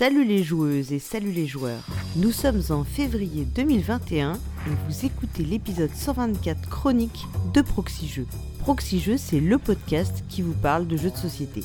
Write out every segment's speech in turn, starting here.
Salut les joueuses et salut les joueurs. Nous sommes en février 2021 et vous écoutez l'épisode 124 chronique de Proxy Jeux. C'est le podcast qui vous parle de jeux de société.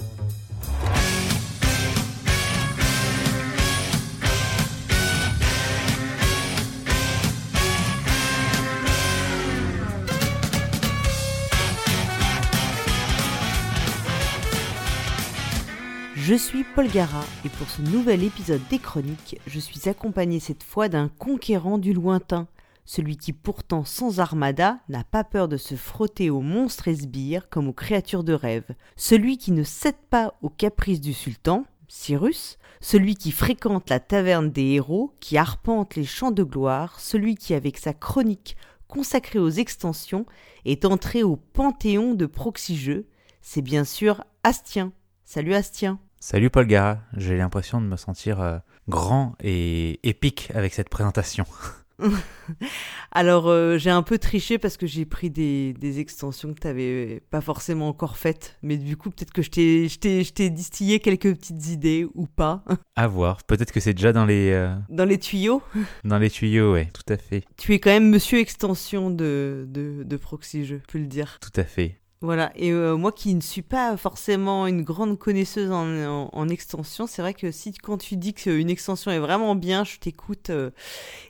Je suis Paul Gara et pour ce nouvel épisode des Chroniques, je suis accompagné cette fois d'un conquérant du lointain, celui qui pourtant sans armada n'a pas peur de se frotter aux monstres et sbires comme aux créatures de rêve, celui qui ne cède pas aux caprices du sultan, Cyrus, celui qui fréquente la taverne des héros, qui arpente les champs de gloire, celui qui avec sa chronique consacrée aux extensions est entré au panthéon de Proxy c'est bien sûr Astien. Salut Astien. Salut Paul Gara, j'ai l'impression de me sentir euh, grand et épique avec cette présentation. Alors euh, j'ai un peu triché parce que j'ai pris des, extensions que tu n'avais pas forcément encore faites, mais du coup peut-être que je t'ai distillé quelques petites idées ou pas. À voir, peut-être que c'est déjà dans les... Euh, dans les tuyaux Dans les tuyaux, ouais, tout à fait. Tu es quand même monsieur extension de, de, de Proxy, je peux le dire. Tout à fait. Voilà, et euh, moi qui ne suis pas forcément une grande connaisseuse en, extension, c'est vrai que si quand tu dis qu'une extension est vraiment bien, je t'écoute euh,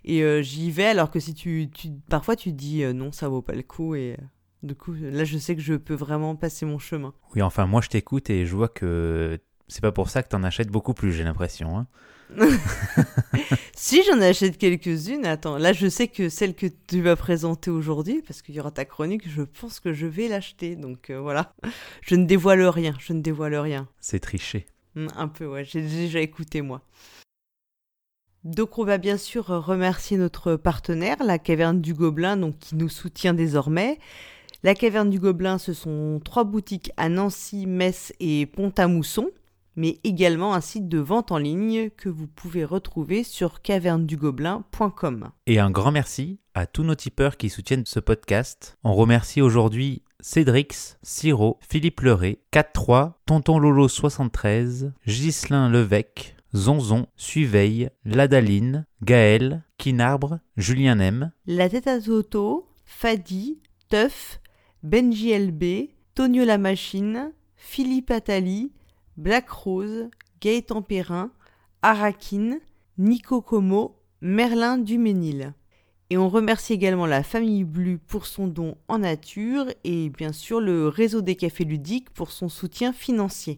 et euh, j'y vais, alors que si tu, parfois tu dis non, ça vaut pas le coup, et du coup là je sais que je peux vraiment passer mon chemin. Oui, enfin moi je t'écoute et je vois que c'est pas pour ça que t'en achètes beaucoup plus, j'ai l'impression. Hein. si j'en achète quelques-unes, attends, là je sais que celle que tu vas présenter aujourd'hui, parce qu'il y aura ta chronique, je pense que je vais l'acheter. Donc euh, voilà, je ne dévoile rien, je ne dévoile rien. C'est triché. Hmm, un peu, ouais, j'ai déjà écouté moi. Donc on va bien sûr remercier notre partenaire, la Caverne du Gobelin, donc qui nous soutient désormais. La Caverne du Gobelin, ce sont trois boutiques à Nancy, Metz et Pont-à-Mousson mais également un site de vente en ligne que vous pouvez retrouver sur cavernedugobelin.com. Et un grand merci à tous nos tipeurs qui soutiennent ce podcast. On remercie aujourd'hui Cédrix, Siro, Philippe Leray, 43, Tonton Lolo 73, Ghislain Levesque, Zonzon, Suveille, Ladaline, Gaël, Kinarbre, Julien M. La tête à Zoto, Fadi, Teuf, Benji LB, Tonio la machine, Philippe Attali, Black Rose, Gaëtan Perrin, Arakin, Nico Como, Merlin Duménil. Et on remercie également la famille Blue pour son don en nature et bien sûr le réseau des cafés ludiques pour son soutien financier.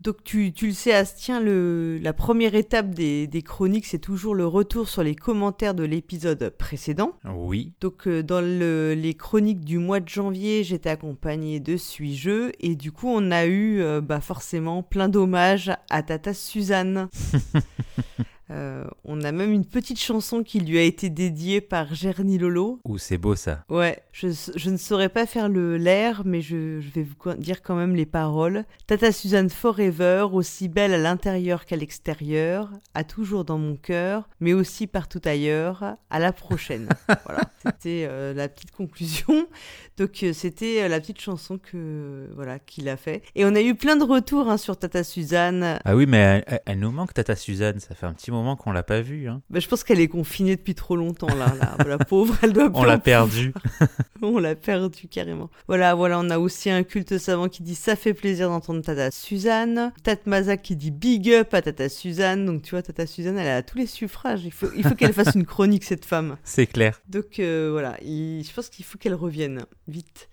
Donc tu, le sais Astien, le, la première étape des, chroniques, c'est toujours le retour sur les commentaires de l'épisode précédent. Oui. Donc euh, dans les chroniques du mois de janvier, j'étais accompagnée de Suis-Jeu et du coup on a eu euh, bah, forcément plein d'hommages à Tata Suzanne. Euh, on a même une petite chanson qui lui a été dédiée par Gerny Lolo. Ouh, c'est beau ça. Ouais, je, ne saurais pas faire le l'air, mais je, vais vous dire quand même les paroles. Tata Suzanne Forever, aussi belle à l'intérieur qu'à l'extérieur, a toujours dans mon cœur, mais aussi partout ailleurs. À la prochaine. voilà, c'était euh, la petite conclusion. Donc euh, c'était la petite chanson que voilà qu'il a fait. Et on a eu plein de retours hein, sur Tata Suzanne. Ah oui, mais elle, elle, nous manque Tata Suzanne. Ça fait un petit moment qu'on l'a pas vue. Hein. Bah, je pense qu'elle est confinée depuis trop longtemps là. la pauvre, elle doit. on l'a perdue. on l'a perdue carrément. Voilà, voilà, on a aussi un culte savant qui dit ça fait plaisir d'entendre Tata Suzanne. Tata Mazak qui dit big up à Tata Suzanne. Donc tu vois, Tata Suzanne, elle a tous les suffrages. Il faut, il faut qu'elle fasse une chronique cette femme. C'est clair. Donc euh, voilà, je pense qu'il faut qu'elle revienne vite.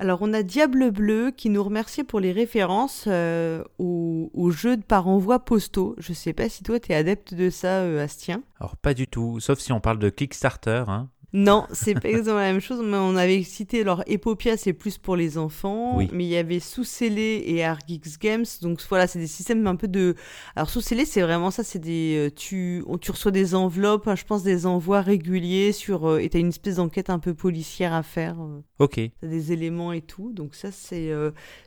Alors on a Diable Bleu qui nous remercie pour les références euh, au, jeu de par envoi postaux. Je sais pas si toi tu es adepte de ça, euh, Astien. Alors pas du tout, sauf si on parle de Kickstarter. Hein. Non, c'est pas exactement la même chose, mais on avait cité, alors Epopia c'est plus pour les enfants, oui. mais il y avait Sous-Scellé et Argix Games, donc voilà, c'est des systèmes un peu de... Alors Sous-Scellé c'est vraiment ça, c'est des... Euh, tu, tu reçois des enveloppes, je pense des envois réguliers sur... Euh, et t'as une espèce d'enquête un peu policière à faire. Euh. Ok. T'as des éléments et tout, donc ça c'est...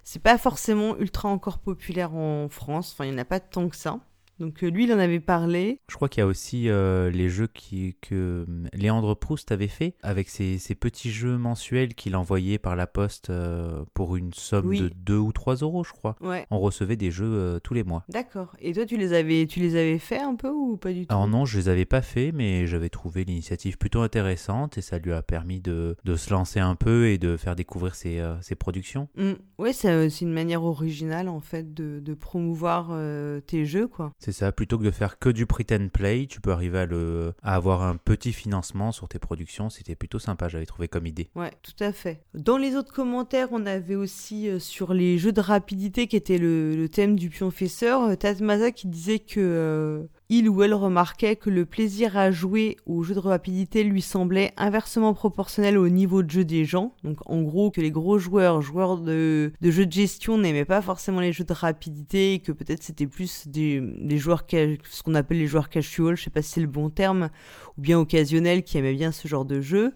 c'est pas forcément ultra encore populaire en France, enfin il n'y en a pas tant que ça. Donc euh, lui, il en avait parlé. Je crois qu'il y a aussi euh, les jeux qui, que hum, Léandre Proust avait fait avec ces, ces petits jeux mensuels qu'il envoyait par la poste euh, pour une somme Oui. de 2 ou 3 euros, je crois. Ouais. On recevait des jeux euh, tous les mois. D'accord. Et toi, tu les avais, tu les avais fait un peu ou pas du tout? Alors non, je les avais pas fait, mais j'avais trouvé l'initiative plutôt intéressante et ça lui a permis de, de se lancer un peu et de faire découvrir ses, ses productions. Mm. Ouais, c'est une manière originale en fait de, de promouvoir tes jeux, quoi. C'est ça, plutôt que de faire que du print and play, tu peux arriver à, le, avoir un petit financement sur tes productions. C'était plutôt sympa, j'avais trouvé comme idée. Ouais, tout à fait. Dans les autres commentaires, on avait aussi euh, sur les jeux de rapidité qui était le, thème du pionfesseur, euh, Tatmaza qui disait que euh, il ou elle remarquait que le plaisir à jouer aux jeux de rapidité lui semblait inversement proportionnel au niveau de jeu des gens. Donc en gros que les gros joueurs, joueurs de, de jeux de gestion n'aimaient pas forcément les jeux de rapidité et que peut-être c'était plus des, des joueurs, ce qu'on appelle les joueurs casual, je sais pas si c'est le bon terme, ou bien occasionnels qui aimaient bien ce genre de jeu.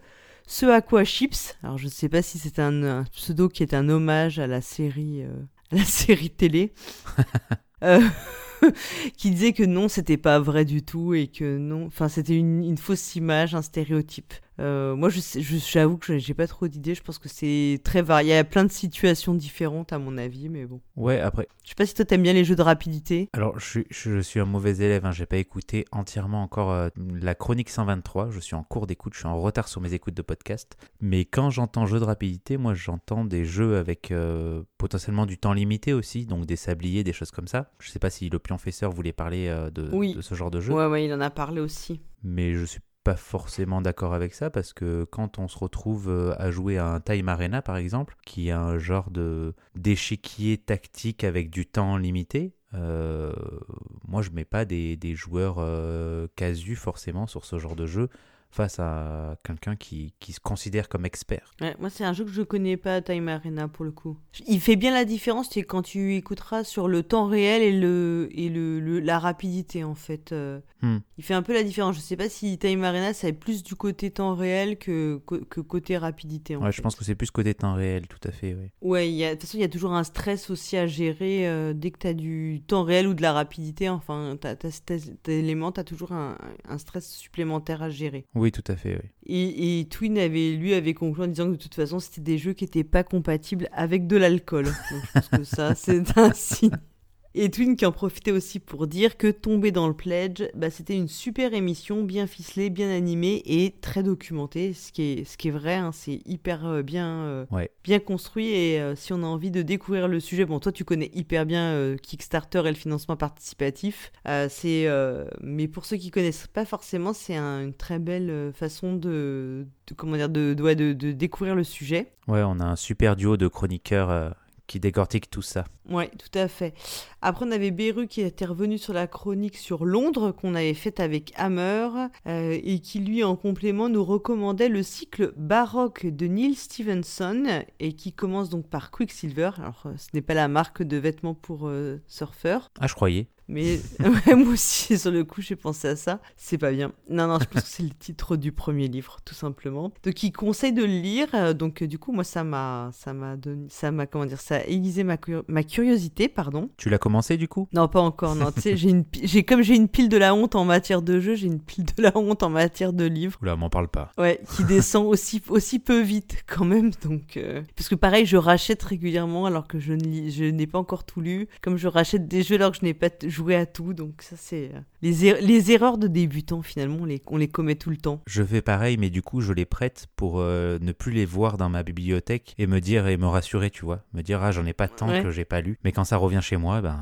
Ce à quoi Chips, alors je sais pas si c'est un, un pseudo qui est un hommage à la série, euh, à la série télé, euh, qui disait que non, c'était pas vrai du tout et que non, enfin c'était une, fausse image, un stéréotype. Euh, moi, je sais- je- j'avoue que j'ai pas trop d'idées. Je pense que c'est très varié. Il y a plein de situations différentes à mon avis, mais bon. Ouais, après, Je sais pas si toi t'aimes bien les jeux de rapidité. alors je, suis- je suis un mauvais élève, hein, j'ai pas écouté entièrement encore euh, la chronique 123, je suis en cours d'écoute, je suis en retard sur mes écoutes de podcast. Mais quand j'entends jeu de rapidité, moi j'entends des jeux avec euh, potentiellement du temps limité aussi, donc des sabliers, des choses comme ça. Je sais pas si le pionfesseur voulait parler de, Oui. de ce genre de jeu. Ouais, ouais, il en a parlé aussi. mais je suis pas forcément d'accord avec ça parce que quand on se retrouve euh, à jouer à un Time Arena par exemple, qui est un genre de d'échiquier tactique avec du temps limité, euh, moi je mets pas des, joueurs euh, casus forcément sur ce genre de jeu face à quelqu'un qui, qui se considère comme expert. Ouais, moi, c'est un jeu que je connais pas, Time Arena, pour le coup. Il fait bien la différence, c'est quand tu écouteras sur le temps réel et, le, et le, le- la rapidité, en fait. Euh, Hmm. Il fait un peu la différence. Je sais pas si Time Arena, ça est plus du côté temps réel que, que, côté rapidité, en Ouais, fait. je pense que c'est plus côté temps réel, tout à fait. Ouais. Ouais, il y a- de toute façon, il y a toujours un stress aussi à gérer euh, dès que tu as du temps réel ou de la rapidité. Enfin, tu as, cet élément, tu as toujours un, un stress supplémentaire à gérer. Oui, tout à fait. Oui. Et, et Twin avait, lui avait conclu en disant que de toute façon, c'était des jeux qui n'étaient pas compatibles avec de l'alcool. Donc je pense que ça, c'est un signe. Et Twin qui en profitait aussi pour dire que Tomber dans le Pledge, bah, c'était une super émission, bien ficelée, bien animée et très documentée, ce qui est, ce qui est vrai, hein, c'est hyper euh, bien, euh, Ouais. bien construit et euh, si on a envie de découvrir le sujet, bon toi tu connais hyper bien Kickstarter et le financement participatif, c'est, mais pour ceux qui connaissent pas forcément, c'est un- une très belle façon de, de- comment dire, de, de, de- découvrir le sujet. Ouais, on a un super duo de chroniqueurs qui décortiquent tout ça. Ouais, tout à fait. Après, on avait Beru qui était revenu sur la chronique sur Londres qu'on avait faite avec Hammer euh, et qui, lui, en complément, nous recommandait le cycle baroque de Neil Stevenson et qui commence donc par Quicksilver. Alors, euh, ce n'est pas la marque de vêtements pour euh, surfeurs. Ah, je croyais. Mais ouais, moi aussi, sur le coup, j'ai pensé à ça. C'est pas bien. Non, non, je pense que c'est le titre du premier livre, tout simplement. Donc, il conseille de le lire. Euh, Donc, euh, du coup, moi, ça m'a, ça m'a donné, ça m'a, comment dire, ça a aiguisé ma, cur- ma curiosité, pardon. Tu l'as commencé du coup? Non, pas encore. Non, tu sais, j'ai une, pi- j'ai comme j'ai une pile de la honte en matière de jeu, j'ai une pile de la honte en matière de livres. Oula, m'en parle pas. Ouais, qui descend aussi, aussi peu vite quand même. Donc, euh, parce que pareil, je rachète régulièrement alors que je ne lis- je n'ai pas encore tout lu. Comme je rachète des jeux alors que je n'ai pas joué à tout. Donc ça, c'est euh, les, er- les erreurs de débutants finalement, on les, on les commet tout le temps. Je fais pareil, mais du coup, je les prête pour euh, ne plus les voir dans ma bibliothèque et me dire et me rassurer, tu vois. Me dire, ah, j'en ai pas tant Ouais. que j'ai pas lu. Mais quand ça revient chez moi, ben,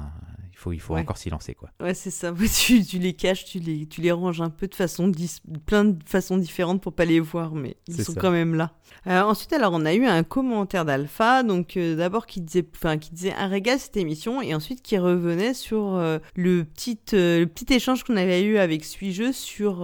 faut, il faut Ouais. encore s'y lancer, quoi. Ouais, c'est ça. Tu, tu les caches, tu les, tu les ranges un peu de façon, dis- plein de façons différentes pour pas les voir, mais ils sont ça. quand même là. Euh, ensuite, alors, on a eu un commentaire d'Alpha, donc euh, d'abord qui disait, enfin, qui disait un régal cette émission, et ensuite qui revenait sur euh, le petit, le petit échange qu'on avait eu avec Suis-Jeu sur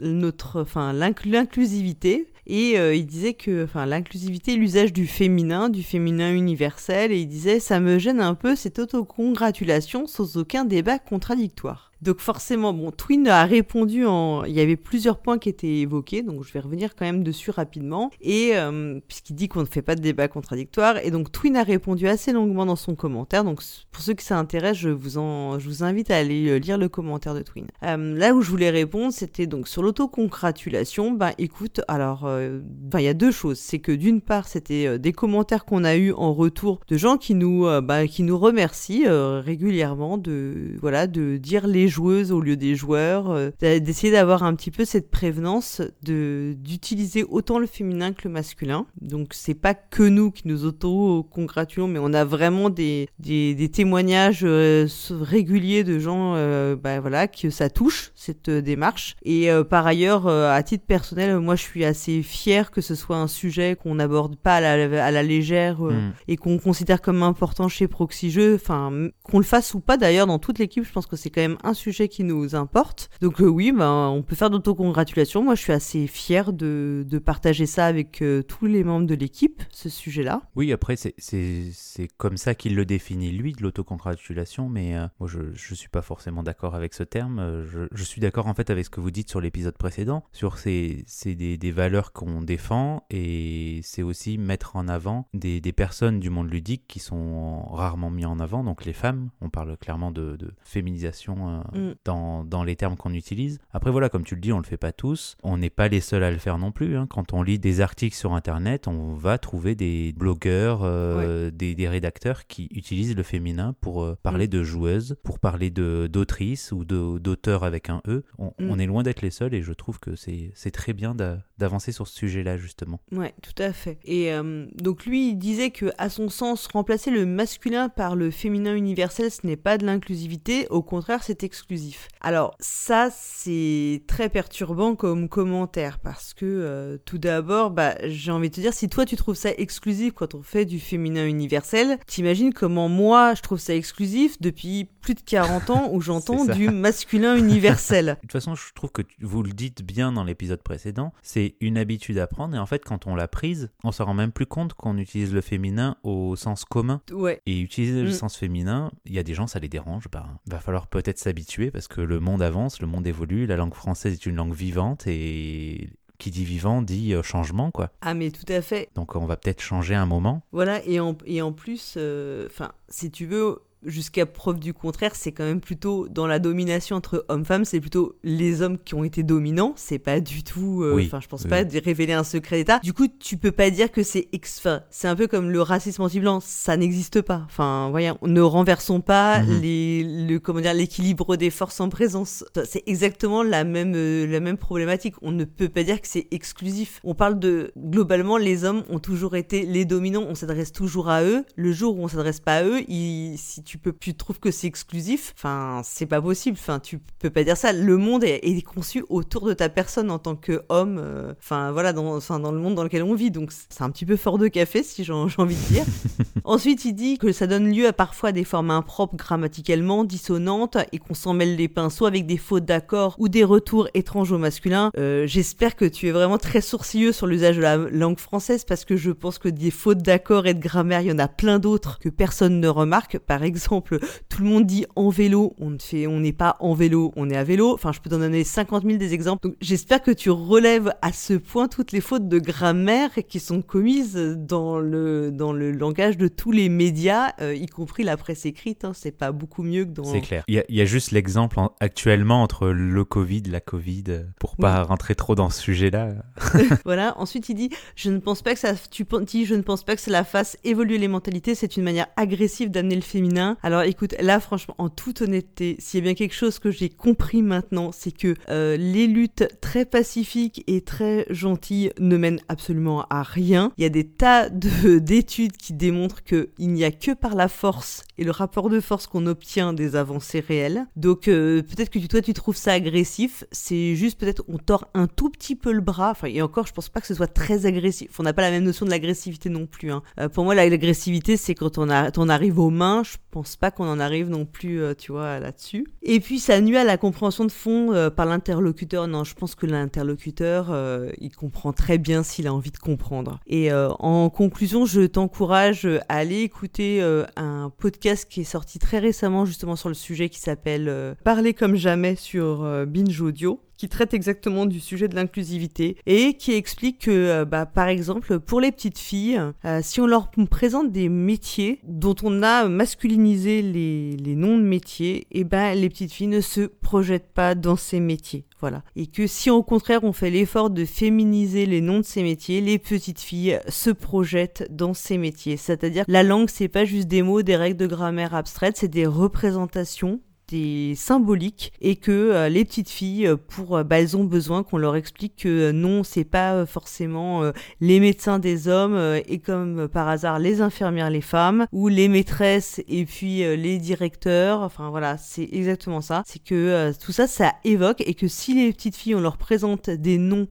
notre, enfin, l'incl- l'inclusivité. Et euh, il disait que, enfin, l'inclusivité, l'usage du féminin, du féminin universel, et il disait ça me gêne un peu cette autocongratulation sans aucun débat contradictoire. Donc forcément, bon, Twin a répondu en... Il y avait plusieurs points qui étaient évoqués, donc je vais revenir quand même dessus rapidement. Et euh, puisqu'il dit qu'on ne fait pas de débat contradictoire, et donc Twin a répondu assez longuement dans son commentaire. Donc pour ceux qui s'intéressent, je vous invite à aller euh, lire le commentaire de Twin. Euh, là où je voulais répondre, c'était donc sur l'autocongratulation. Ben écoute, alors, euh, il y a deux choses. C'est que d'une part, c'était des commentaires qu'on a eu en retour de gens qui nous, bah, qui nous remercient régulièrement de, voilà, de dire les joueuses au lieu des joueurs, euh, d'essayer d'avoir un petit peu cette prévenance de d'utiliser autant le féminin que le masculin. Donc c'est pas que nous qui nous auto-congratulons, mais on a vraiment des, des, témoignages euh, réguliers de gens euh, bah, voilà, que ça touche, cette démarche. Et par ailleurs, à titre personnel, moi je suis assez fier que ce soit un sujet qu'on n'aborde pas à la, à la légère hmm. et qu'on considère comme important chez Proxy Jeux, enfin qu'on le fasse ou pas d'ailleurs dans toute l'équipe, je pense que c'est quand même un sujet qui nous importe. Donc euh, oui, ben, on peut faire d'autocongratulations. Moi, je suis assez fier de, partager ça avec euh, tous les membres de l'équipe, ce sujet-là. Oui, après, c'est comme ça qu'il le définit, lui, de l'autocongratulation, mais euh, moi, je ne suis pas forcément d'accord avec ce terme. Je, suis d'accord, en fait, avec ce que vous dites sur l'épisode précédent, sur ces, des, des valeurs qu'on défend, et c'est aussi mettre en avant des, personnes du monde ludique qui sont rarement mis en avant, donc les femmes, on parle clairement de féminisation Mm. dans, dans, les termes qu'on utilise. Après voilà, comme tu le dis, on le fait pas tous. On n'est pas les seuls à le faire non plus. Hein. Quand on lit des articles sur Internet, on va trouver des blogueurs, euh, des, des, rédacteurs qui utilisent le féminin pour euh, parler mm. de joueuses, pour parler d'autrices ou d'auteurs avec un E. On, mm. on est loin d'être les seuls et je trouve que c'est très bien d'avancer sur ce sujet-là justement. Ouais, tout à fait. Et euh, donc lui, il disait que à son sens, remplacer le masculin par le féminin universel, ce n'est pas de l'inclusivité. Au contraire, c'est exclusif. Alors ça, c'est très perturbant comme commentaire parce que euh, tout d'abord, bah, j'ai envie de te dire, si toi tu trouves ça exclusif quand on fait du féminin universel, t'imagines comment moi je trouve ça exclusif depuis plus de 40 ans où j'entends du masculin universel. de toute façon, je trouve que vous le dites bien dans l'épisode précédent, c'est une habitude à prendre et en fait quand on l'a prise, on se rend même plus compte qu'on utilise le féminin au sens commun. Ouais. Et utiliser le mm. sens féminin, il y a des gens ça les dérange, bah, va falloir peut-être s'habituer parce que le monde avance, le monde évolue, la langue française est une langue vivante et qui dit vivant dit euh, changement, quoi. Ah, mais tout à fait. Donc on va peut-être changer un moment. Voilà, et en, et en plus, euh, enfin, si tu veux, jusqu'à preuve du contraire, c'est quand même plutôt dans la domination entre hommes-femmes, c'est plutôt les hommes qui ont été dominants. C'est pas du tout. Euh, enfin, je pense pas de révéler un secret d'État. Du coup, tu peux pas dire que c'est enfin, c'est un peu comme le racisme anti-blanc, ça n'existe pas. Enfin, voyons, ne renversons pas mhm. les, le comment dire l'équilibre des forces en présence. C'est exactement la même euh, la même problématique. On ne peut pas dire que c'est exclusif. On parle de globalement, les hommes ont toujours été les dominants. On s'adresse toujours à eux. Le jour où on s'adresse pas à eux, ils, si tu peux, tu trouves que c'est exclusif. Enfin, c'est pas possible. Enfin, tu peux pas dire ça. Le monde est, conçu autour de ta personne en tant que homme. Euh, enfin, voilà, dans, enfin, dans le monde dans lequel on vit. Donc, c'est un petit peu fort de café, si j'ai envie de dire. Ensuite, il dit que ça donne lieu à parfois des formes impropres grammaticalement, dissonantes, et qu'on s'en mêle les pinceaux avec des fautes d'accord ou des retours étranges au masculin. Euh, j'espère que tu es vraiment très sourcilleux sur l'usage de la langue française parce que je pense que des fautes d'accord et de grammaire, il y en a plein d'autres que personne ne remarque. Par exemple, exemple, tout le monde dit en vélo, on ne fait, on n'est pas en vélo, on est à vélo. Enfin, je peux t'en donner 50 000 des exemples. Donc, j'espère que tu relèves à ce point toutes les fautes de grammaire qui sont commises dans le, dans le langage de tous les médias, euh, y compris la presse écrite. Hein. C'est pas beaucoup mieux que dans. C'est clair. Il y, a juste l'exemple actuellement entre le Covid, la Covid, pour pas rentrer trop dans ce sujet-là. voilà. Ensuite, il dit, je ne pense pas que ça, tu dis, je ne pense pas que cela fasse évoluer les mentalités. C'est une manière agressive d'amener le féminin alors écoute, là franchement, en toute honnêteté, s'il y a bien quelque chose que j'ai compris maintenant, c'est que euh, les luttes très pacifiques et très gentilles ne mènent absolument à rien. Il y a des tas d'études qui démontrent qu'il n'y a que par la force et le rapport de force qu'on obtient des avancées réelles. Donc euh, peut-être que toi tu trouves ça agressif, c'est juste peut-être on tord un tout petit peu le bras. Enfin et encore, je pense pas que ce soit très agressif. On n'a pas la même notion de l'agressivité non plus. Hein. Euh, pour moi, l'agressivité c'est quand on, arrive aux mains. Je pense pas qu'on en arrive non plus, euh, tu vois, là-dessus. Et puis ça nuit à la compréhension de fond euh, par l'interlocuteur. Non, je pense que l'interlocuteur, euh, il comprend très bien s'il a envie de comprendre. Et en conclusion, je t'encourage à aller écouter un podcast qui est sorti très récemment justement sur le sujet qui s'appelle Parler comme jamais sur Binge Audio qui traite exactement du sujet de l'inclusivité et qui explique que, euh, bah, par exemple, pour les petites filles, euh, si on leur présente des métiers dont on a masculinisé les, les noms de métiers, et eh ben les petites filles ne se projettent pas dans ces métiers. Voilà. Et que si au contraire on fait l'effort de féminiser les noms de ces métiers, les petites filles se projettent dans ces métiers. C'est-à-dire la langue c'est pas juste des mots, des règles de grammaire abstraites, c'est des représentations des symboliques et que euh, les petites filles euh, pour euh, bah, elles ont besoin qu'on leur explique que non c'est pas forcément les médecins des hommes et comme par hasard les infirmières les femmes ou les maîtresses et puis les directeurs. Enfin voilà c'est exactement ça. C'est que tout ça ça évoque et que si les petites filles on leur présente des noms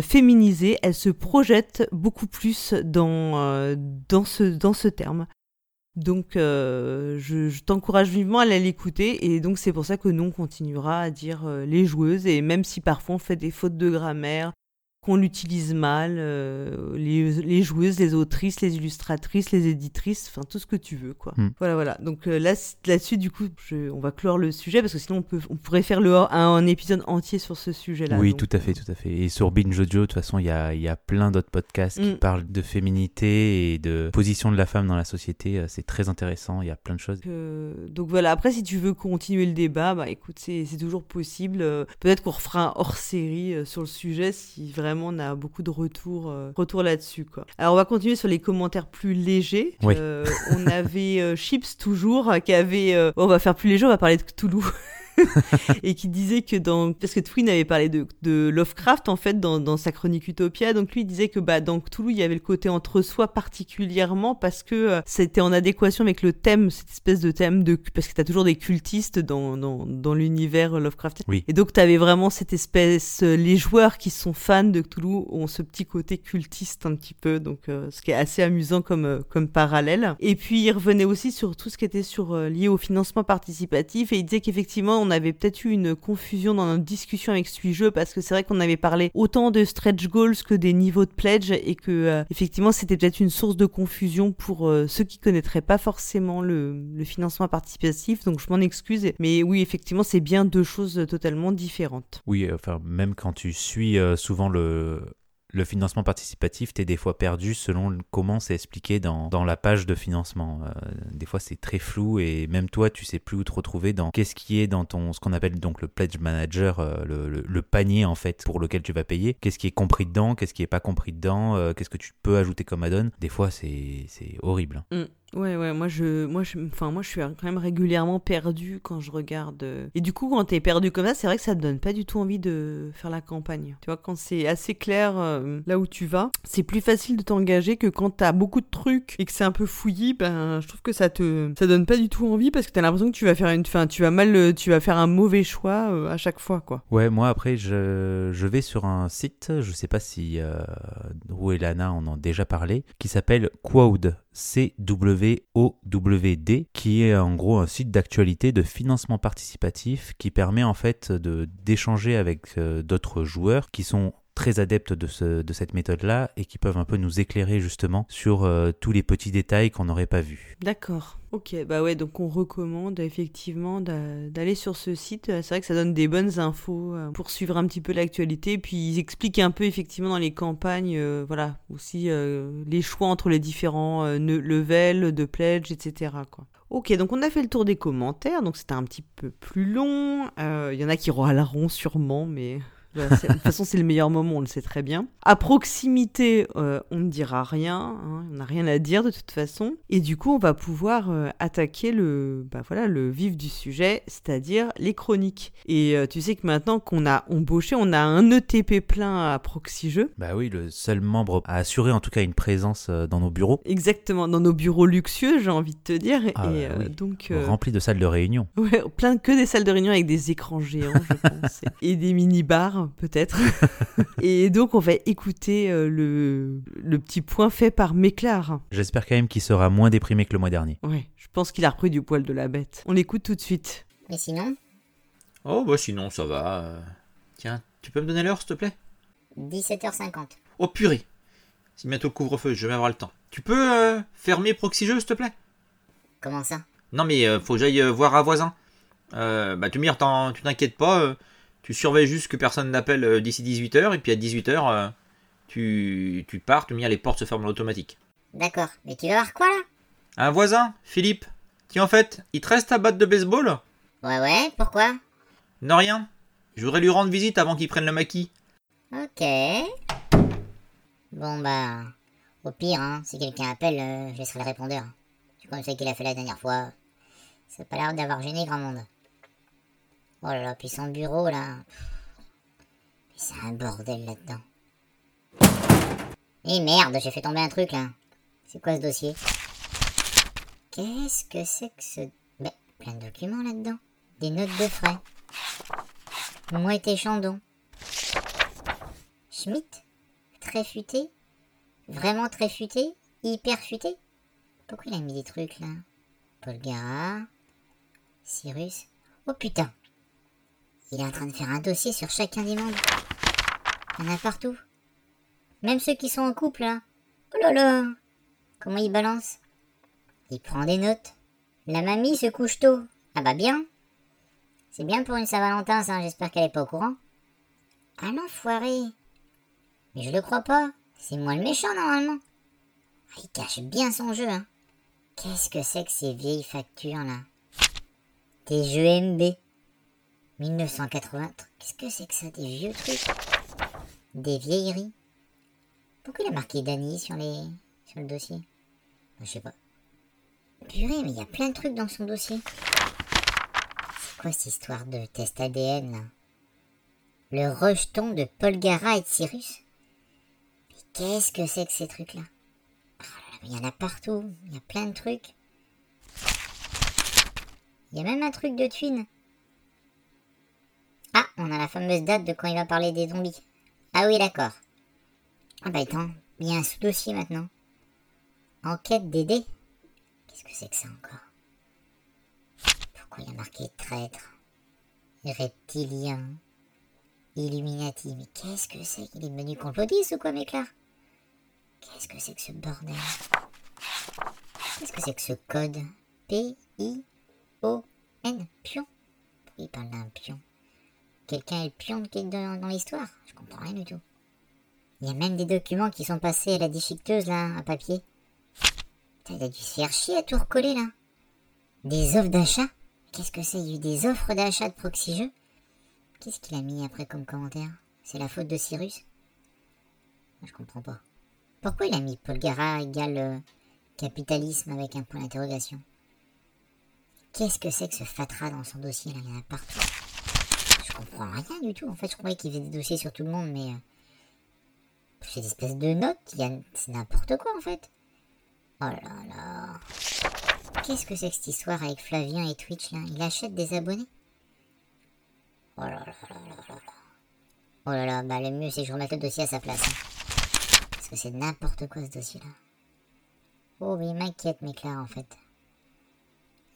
féminisés elles se projettent beaucoup plus dans dans ce dans ce terme donc, euh, je, t'encourage vivement à aller l'écouter. Et donc, c'est pour ça que nous, on continuera à dire euh, les joueuses. Et même si parfois on fait des fautes de grammaire, qu'on l'utilise mal, euh, les, joueuses, les autrices, les illustratrices, les éditrices, enfin tout ce que tu veux quoi. Hmm. Voilà voilà. Donc euh, là là-dessus du coup, on va clore le sujet parce que sinon on peut on pourrait faire le un, épisode entier sur ce sujet-là. Oui, tout à fait, tout à fait. Et sur Binge Audio, de toute façon, il y a, y a plein d'autres podcasts qui hmm. parlent de féminité et de position de la femme dans la société. Euh, c'est très intéressant. Il y a plein de choses. donc voilà. Après, si tu veux continuer le débat, bah écoute, c'est toujours possible. Peut-être qu'on refera un hors série sur le sujet si vraiment on a beaucoup de retours, euh, retours là-dessus. Quoi. Alors, on va continuer sur les commentaires plus légers. Euh, on avait euh, Chips toujours qui avait. on va faire plus léger, on va parler de Cthulhu. et qui disait que dans parce que Twin avait parlé de, de Lovecraft en fait dans, dans, sa chronique Utopia. Donc lui il disait que bah dans Cthulhu il y avait le côté entre soi particulièrement parce que euh, c'était en adéquation avec le thème cette espèce de thème de parce que t'as toujours des cultistes dans, dans, dans l'univers Lovecraft. Oui. et donc t'avais vraiment cette espèce euh, les joueurs qui sont fans de Cthulhu ont ce petit côté cultiste un petit peu. Donc euh, ce qui est assez amusant comme comme parallèle. Et puis il revenait aussi sur tout ce qui était sur lié au financement participatif. Et il disait qu'effectivement on avait peut-être eu une confusion dans notre discussion avec ce jeu parce que c'est vrai qu'on avait parlé autant de stretch goals que des niveaux de pledge et que euh, effectivement c'était peut-être une source de confusion pour euh, ceux qui connaîtraient pas forcément le, le financement participatif. Donc je m'en excuse, mais oui effectivement c'est bien deux choses totalement différentes. Oui, enfin même quand tu suis euh, souvent le le financement participatif, tu es des fois perdu selon comment c'est expliqué dans, dans, la page de financement. Euh, des fois, c'est très flou et même toi, tu sais plus où te retrouver dans qu'est-ce qui est dans ton ce qu'on appelle donc le pledge manager, euh, le, le, panier en fait pour lequel tu vas payer. Qu'est-ce qui est compris dedans, qu'est-ce qui est pas compris dedans, euh, qu'est-ce que tu peux ajouter comme add-on. Des fois, c'est horrible. Mm. Ouais, ouais, moi je, moi, enfin, moi je suis quand même régulièrement perdu quand je regarde. Euh. Et du coup, quand t'es perdu comme ça, c'est vrai que ça te donne pas du tout envie de faire la campagne. Tu vois, quand c'est assez clair euh, là où tu vas, c'est plus facile de t'engager que quand t'as beaucoup de trucs et que c'est un peu fouillis, ben, je trouve que ça te, ça donne pas du tout envie parce que t'as l'impression que tu vas faire une, fin, tu vas mal, tu vas faire un mauvais choix euh, à chaque fois, quoi. Ouais, moi après, je, je vais sur un site, je sais pas si Roux et Lana en ont déjà parlé, qui s'appelle Quoud. CWOWD, qui est en gros un site d'actualité de financement participatif qui permet en fait d'échanger avec euh, d'autres joueurs qui sont très adeptes de, ce, de cette méthode-là et qui peuvent un peu nous éclairer justement sur euh, tous les petits détails qu'on n'aurait pas vus. D'accord. Ok, bah ouais, donc on recommande effectivement d'aller sur ce site. C'est vrai que ça donne des bonnes infos euh, pour suivre un petit peu l'actualité. Puis ils expliquent un peu effectivement dans les campagnes, euh, voilà, aussi les choix entre les différents levels de pledge, etc. Ok, donc on a fait le tour des commentaires, donc c'était un petit peu plus long. Il y en a qui râleront sûrement, mais de toute façon, c'est le meilleur moment, on le sait très bien. À proximité, euh, on ne dira rien, hein, on n'a rien à dire de toute façon. Et du coup, on va pouvoir euh, attaquer le, bah voilà, le vif du sujet, c'est-à-dire les chroniques. Et euh, tu sais que maintenant qu'on a embauché, on a un ETP plein à Proxy Bah oui, le seul membre à assurer en tout cas une présence dans nos bureaux. Exactement, dans nos bureaux luxueux, j'ai envie de te dire. Ah et bah donc rempli de salles de réunion. Ouais, plein que des salles de réunion avec des écrans géants, je pense, et des mini peut-être. et donc, on va écouter euh, le, le petit point fait par Méclar. J'espère quand même qu'il sera moins déprimé que le mois dernier. Ouais, je pense qu'il a repris du poil de la bête. On l'écoute tout de suite. Mais sinon, Oh, bah sinon, ça va. Tiens, tu peux me donner l'heure, s'il te plaît? 17h50. Oh purée C'est bientôt le couvre-feu, je vais avoir le temps. Tu peux euh, fermer Proxy Jeux, s'il te plaît? Comment ça? Non, mais euh, faut que j'aille euh, voir un voisin. Euh, bah, tu me tu t'inquiètes pas, euh, tu surveilles juste que personne n'appelle euh, d'ici 18h, et puis à 18h, euh, tu, tu pars, tu me dis, les portes se ferment en automatique. D'accord. Mais tu vas voir quoi là? Un voisin, Philippe Tiens, en fait, il te reste ta batte de baseball? Ouais, ouais, pourquoi? Non, rien. Je voudrais lui rendre visite avant qu'il prenne le maquis. Ok. Bon bah, au pire, hein, si quelqu'un appelle, euh, je laisserai le répondeur. C'est comme ça qu'il a fait la dernière fois. Ça a pas l'air d'avoir gêné grand monde. Oh là là, puis son bureau là. C'est un bordel là-dedans. Eh merde, j'ai fait tomber un truc là. C'est quoi ce dossier? Qu'est-ce que c'est que ce... Mais, plein de documents là-dedans. Des notes de frais. Mouette et Chandon. Schmitt? Très futé? Vraiment très futé? Hyper futé? Pourquoi il a mis des trucs là? Paul Gara Cyrus? Oh putain Il est en train de faire un dossier sur chacun des membres. Il y en a partout. Même ceux qui sont en couple là. Oh là là Comment il balance? Il prend des notes. La mamie se couche tôt. Ah bah bien C'est bien pour une Saint-Valentin ça, j'espère qu'elle est pas au courant. Ah l'enfoiré Mais je le crois pas. C'est moi le méchant normalement. Ah, il cache bien son jeu, hein. Qu'est-ce que c'est que ces vieilles factures là? Des jeux MB. 1980. Qu'est-ce que c'est que ça Des vieux trucs? Des vieilleries? Pourquoi il a marqué Dany sur les. sur le dossier? Je sais pas. Purée, mais il y a plein de trucs dans son dossier. C'est quoi cette histoire de test ADN Le rejeton de Paul Gara et de Cyrus? Mais qu'est-ce que c'est que ces trucs-là? Là là, mais Il y en a partout, il y a plein de trucs. Il y a même un truc de Twin. Ah, on a la fameuse date de quand il va parler des zombies. Ah oui, d'accord. Ah bah attends, il y a un sous-dossier maintenant. Enquête d'aider Qu'est-ce que c'est que ça encore? Pourquoi il y a marqué traître Reptilien Illuminati, mais qu'est-ce que c'est? Qu'il est menu complotiste ou quoi, Méclar Qu'est-ce que c'est que ce bordel? Qu'est-ce que c'est que ce code? P-I-O-N. Pion il parle d'un pion? Quelqu'un est pion dans, dans l'histoire Je comprends rien du tout. Il y a même des documents qui sont passés à la déchiqueteuse, là, à papier. Il a dû à tout recoller, là. Des offres d'achat Qu'est-ce que c'est Il y a eu des offres d'achat de proxy jeux? Qu'est-ce qu'il a mis après comme commentaire? C'est la faute de Cyrus? Je comprends pas. Pourquoi il a mis Paul Gara égale euh, capitalisme avec un point d'interrogation? Qu'est-ce que c'est que ce fatras dans son dossier là? Il y en a partout. Comprends rien du tout. En fait, je croyais qu'il faisait des dossiers sur tout le monde, mais. euh, c'est des espèces de notes. C'est n'importe quoi en fait. Oh là là. Qu'est-ce que c'est que cette histoire avec Flavien et Twitch là? Il achète des abonnés? Oh là là là là là là. Oh là là, bah le mieux c'est que je remette le dossier à sa place. hein. Parce que c'est n'importe quoi ce dossier là. Oh mais il m'inquiète Méclar en fait.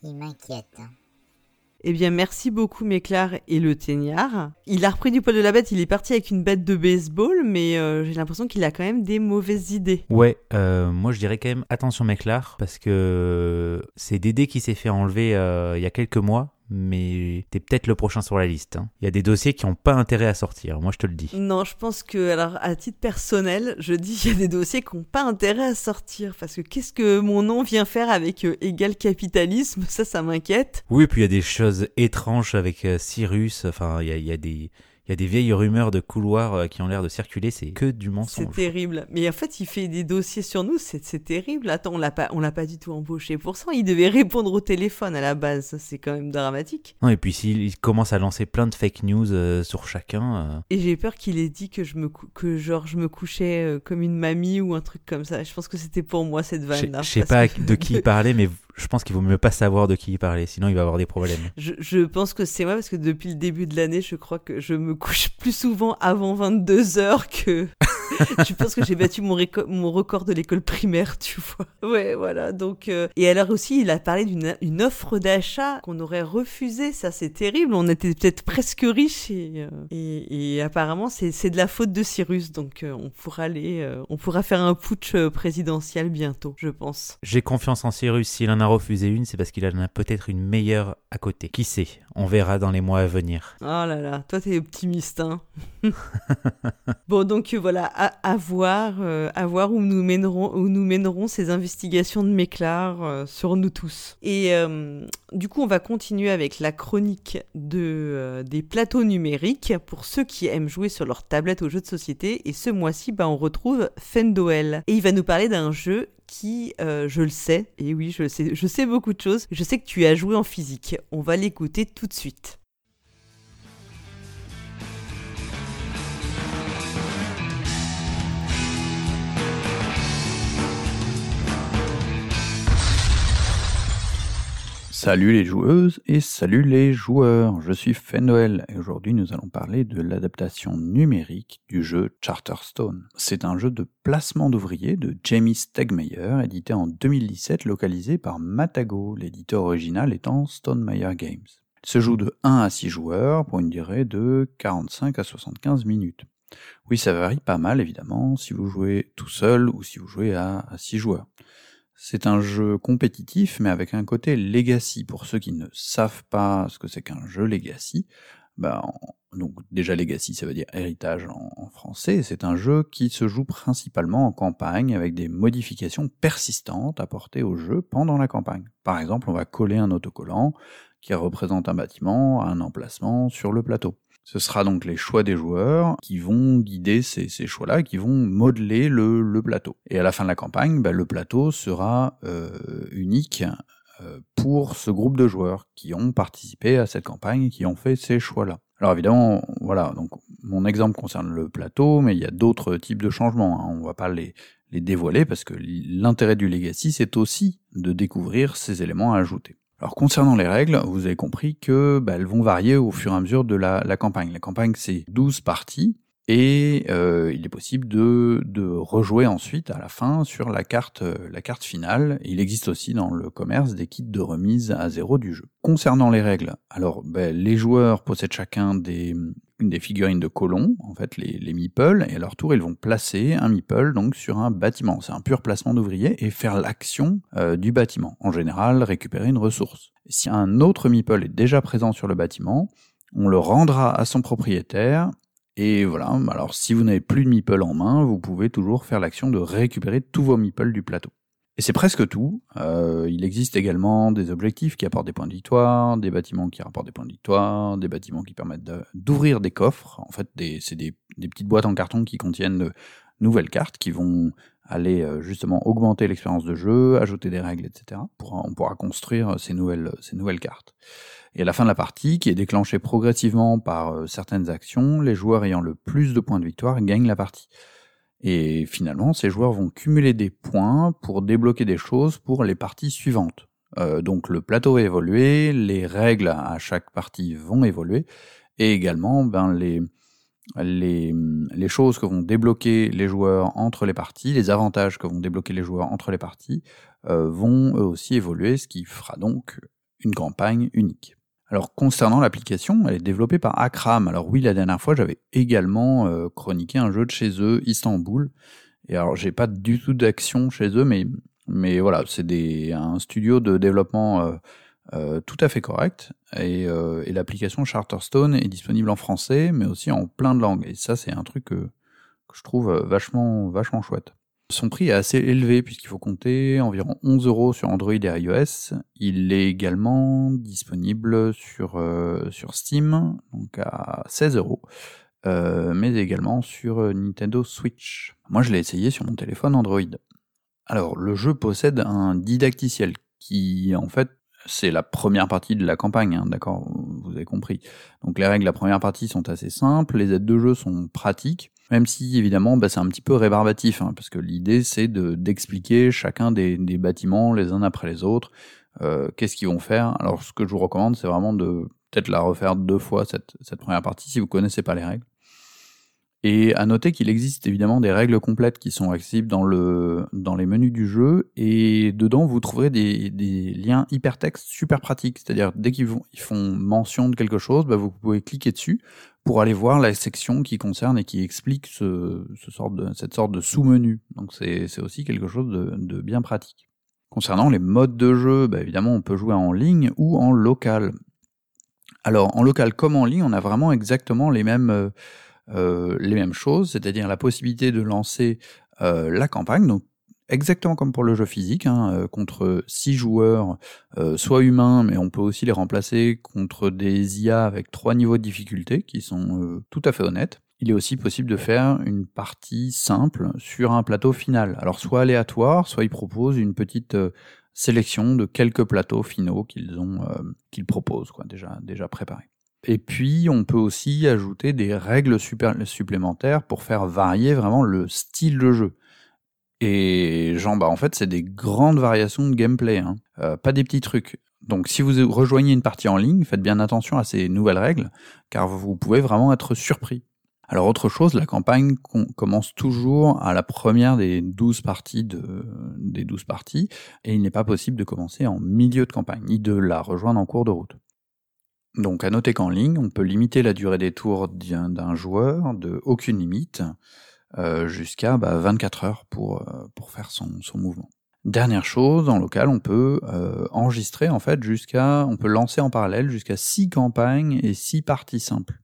Il m'inquiète. hein. Eh bien, merci beaucoup, Méclar et le teignard. Il a repris du poil de la bête, il est parti avec une bête de baseball, mais euh, j'ai l'impression qu'il a quand même des mauvaises idées. Ouais, euh, moi je dirais quand même attention Méclar, parce que c'est Dédé qui s'est fait enlever euh, il y a quelques mois, mais t'es peut-être le prochain sur la liste. hein. Il y a des dossiers qui n'ont pas intérêt à sortir, moi je te le dis. Non, je pense que, alors, à titre personnel, je dis qu'il y a des dossiers qui n'ont pas intérêt à sortir, parce que qu'est-ce que mon nom vient faire avec euh, égal capitalisme? Ça, ça m'inquiète. Oui, puis il y a des choses étranges avec euh, Cyrus, enfin il y a, il y a des... Il y a des vieilles rumeurs de couloirs euh, qui ont l'air de circuler, c'est que du C'est mensonge. terrible. Mais en fait, il fait des dossiers sur nous, c'est c'est terrible. Attends, on l'a pas, on l'a pas du tout embauché pour ça. Il devait répondre au téléphone à la base. C'est quand même dramatique. Non, et puis s'il il commence à lancer plein de fake news euh, sur chacun, euh, Et j'ai peur qu'il ait dit que je me que genre je me couchais euh, comme une mamie ou un truc comme ça. Je pense que c'était pour moi cette vanne je sais pas de qui il parlait, mais Je pense qu'il vaut mieux pas savoir de qui il parlait, sinon il va avoir des problèmes. Je, pense que c'est moi parce que depuis le début de l'année, je crois que je me couche plus souvent avant 22 heures que. je pense que j'ai battu mon, mon record de l'école primaire, tu vois. Ouais, voilà. Donc, euh, et alors aussi, il a parlé d'une une offre d'achat qu'on aurait refusée. Ça, c'est terrible. On était peut-être presque riches et, euh, et, et apparemment, c'est c'est de la faute de Cyrus. Donc, euh, on pourra aller, euh, on pourra faire un putsch présidentiel bientôt, je pense. J'ai confiance en Cyrus. S'il en a refusé une, c'est parce qu'il en a peut-être une meilleure à côté. Qui sait? On verra dans les mois à venir. Oh là là, toi t'es optimiste, hein. bon, donc euh, voilà, à, voir, euh, à voir où nous mènerons, où nous ces investigations de Méclar euh, sur nous tous. Et du coup, on va continuer avec la chronique de, des plateaux numériques pour ceux qui aiment jouer sur leur tablette aux jeux de société. Et ce mois-ci, bah, on retrouve Fendoel. Et il va nous parler d'un jeu qui, euh, je le sais, et oui, je le sais, je sais beaucoup de choses. Je sais que tu as joué en physique. On va l'écouter tout de suite. Salut les joueuses et salut les joueurs, je suis Fenoel et aujourd'hui nous allons parler de l'adaptation numérique du jeu Charterstone. C'est un jeu de placement d'ouvriers de Jamie Stegmeyer, édité en 2017, localisé par Matago, l'éditeur original étant Stonemeyer Games. Il se joue de 1 à 6 joueurs pour une durée de 45 à 75 minutes. Oui, ça varie pas mal évidemment si vous jouez tout seul ou si vous jouez à 6 joueurs. C'est un jeu compétitif, mais avec un côté legacy. Pour ceux qui ne savent pas ce que c'est qu'un jeu legacy, bah, donc déjà legacy, ça veut dire héritage en, en français. C'est un jeu qui se joue principalement en campagne avec des modifications persistantes apportées au jeu pendant la campagne. Par exemple, on va coller un autocollant qui représente un bâtiment à un emplacement sur le plateau. Ce sera donc les choix des joueurs qui vont guider ces, choix-là, qui vont modeler le, plateau. Et à la fin de la campagne, bah, le plateau sera euh, unique euh, pour ce groupe de joueurs qui ont participé à cette campagne qui ont fait ces choix-là. Alors évidemment, voilà, donc mon exemple concerne le plateau, mais il y a d'autres types de changements. Hein. On va pas les, les dévoiler parce que l'intérêt du legacy, c'est aussi de découvrir ces éléments à ajouter. Alors concernant les règles, vous avez compris que bah, elles vont varier au fur et à mesure de la, la campagne. La campagne c'est 12 parties et euh, il est possible de, rejouer ensuite à la fin sur la carte, euh, la carte finale. Il existe aussi dans le commerce des kits de remise à zéro du jeu. Concernant les règles, alors bah, les joueurs possèdent chacun des, figurines de colons, en fait les, les meeples, et à leur tour ils vont placer un meeple donc sur un bâtiment. C'est un pur placement d'ouvrier et faire l'action euh, du bâtiment. En général, récupérer une ressource. Si un autre meeple est déjà présent sur le bâtiment, on le rendra à son propriétaire. Et voilà, alors si vous n'avez plus de meeple en main, vous pouvez toujours faire l'action de récupérer tous vos meeples du plateau. Et c'est presque tout. Euh, il existe également des objectifs qui apportent des points de victoire, des bâtiments qui rapportent des points de victoire, des bâtiments qui permettent d'ouvrir des coffres. En fait, c'est des, petites boîtes en carton qui contiennent de nouvelles cartes qui vont aller euh, justement augmenter l'expérience de jeu, ajouter des règles, etc. On pourra construire nouvelles, ces nouvelles cartes. Et à la fin de la partie, qui est déclenchée progressivement par euh, certaines actions, les joueurs ayant le plus de points de victoire gagnent la partie. Et finalement, ces joueurs vont cumuler des points pour débloquer des choses pour les parties suivantes. Euh, donc le plateau va évoluer, les règles à chaque partie vont évoluer, et également ben, les, choses que vont débloquer les joueurs entre les parties, les avantages que vont débloquer les joueurs entre les parties, euh, vont eux aussi évoluer, ce qui fera donc une campagne unique. Alors concernant l'application, elle est développée par Akram. Alors oui, la dernière fois, j'avais également euh, chroniqué un jeu de chez eux, Istanbul. Et alors j'ai pas du tout d'action chez eux, mais mais voilà, c'est des un studio de développement euh, euh, tout à fait correct. Et, l'application Charterstone est disponible en français, mais aussi en plein de langues. Et ça, c'est un truc que, que je trouve vachement vachement chouette. Son prix est assez élevé puisqu'il faut compter environ 11 euros sur Android et iOS. Il est également disponible sur, euh, Steam, donc à 16 euros, euh, mais également sur euh, Nintendo Switch. Moi, je l'ai essayé sur mon téléphone Android. Alors, le jeu possède un didacticiel qui, en fait, c'est la première partie de la campagne, hein, d'accord, vous avez compris. Donc les règles de la première partie sont assez simples, les aides de jeu sont pratiques, même si évidemment bah, c'est un petit peu rébarbatif, hein, parce que l'idée c'est de d'expliquer chacun des, bâtiments les uns après les autres, Euh, Qu'est-ce qu'ils vont faire Alors, ce que je vous recommande, c'est vraiment de peut-être la refaire deux fois cette, première partie si vous connaissez pas les règles. Et à noter qu'il existe évidemment des règles complètes qui sont accessibles dans, le, dans les menus du jeu, et dedans vous trouverez des, liens hypertextes super pratiques. C'est-à-dire dès qu'ils ils font mention de quelque chose, bah, vous pouvez cliquer dessus pour aller voir la section qui concerne et qui explique ce, cette sorte de sous-menu. Donc c'est aussi quelque chose de, bien pratique. Concernant les modes de jeu, bah, évidemment on peut jouer en ligne ou en local. Alors en local comme en ligne, on a vraiment exactement les mêmes... euh, euh, les mêmes choses, c'est-à-dire la possibilité de lancer euh, la campagne, exactement comme pour le jeu physique, hein, euh, contre six joueurs, euh, soit humains, mais on peut aussi les remplacer contre des IA avec trois niveaux de difficulté qui sont euh, tout à fait honnêtes. Il est aussi possible de faire une partie simple sur un plateau final. Alors soit aléatoire, soit ils proposent une petite euh, sélection de quelques plateaux finaux qu'ils ont, euh, qu'ils proposent, quoi, déjà, déjà préparés. Et puis, on peut aussi ajouter des règles super- supplémentaires pour faire varier vraiment le style de jeu. Et genre, bah, en fait, c'est des grandes variations de gameplay, hein. Euh, pas des petits trucs. Donc, si vous rejoignez une partie en ligne, faites bien attention à ces nouvelles règles, car vous pouvez vraiment être surpris. Alors, autre chose, la campagne com- commence toujours à la première des 12 parties de, des 12 parties, et il n'est pas possible de commencer en milieu de campagne, ni de la rejoindre en cours de route. Donc à noter qu'en ligne, on peut limiter la durée des tours d'un joueur de aucune limite jusqu'à bah, 24 heures pour, euh, pour faire son, son mouvement. Dernière chose, en local, on peut euh, enregistrer en fait jusqu'à, on peut lancer en parallèle jusqu'à 6 campagnes et 6 parties simples.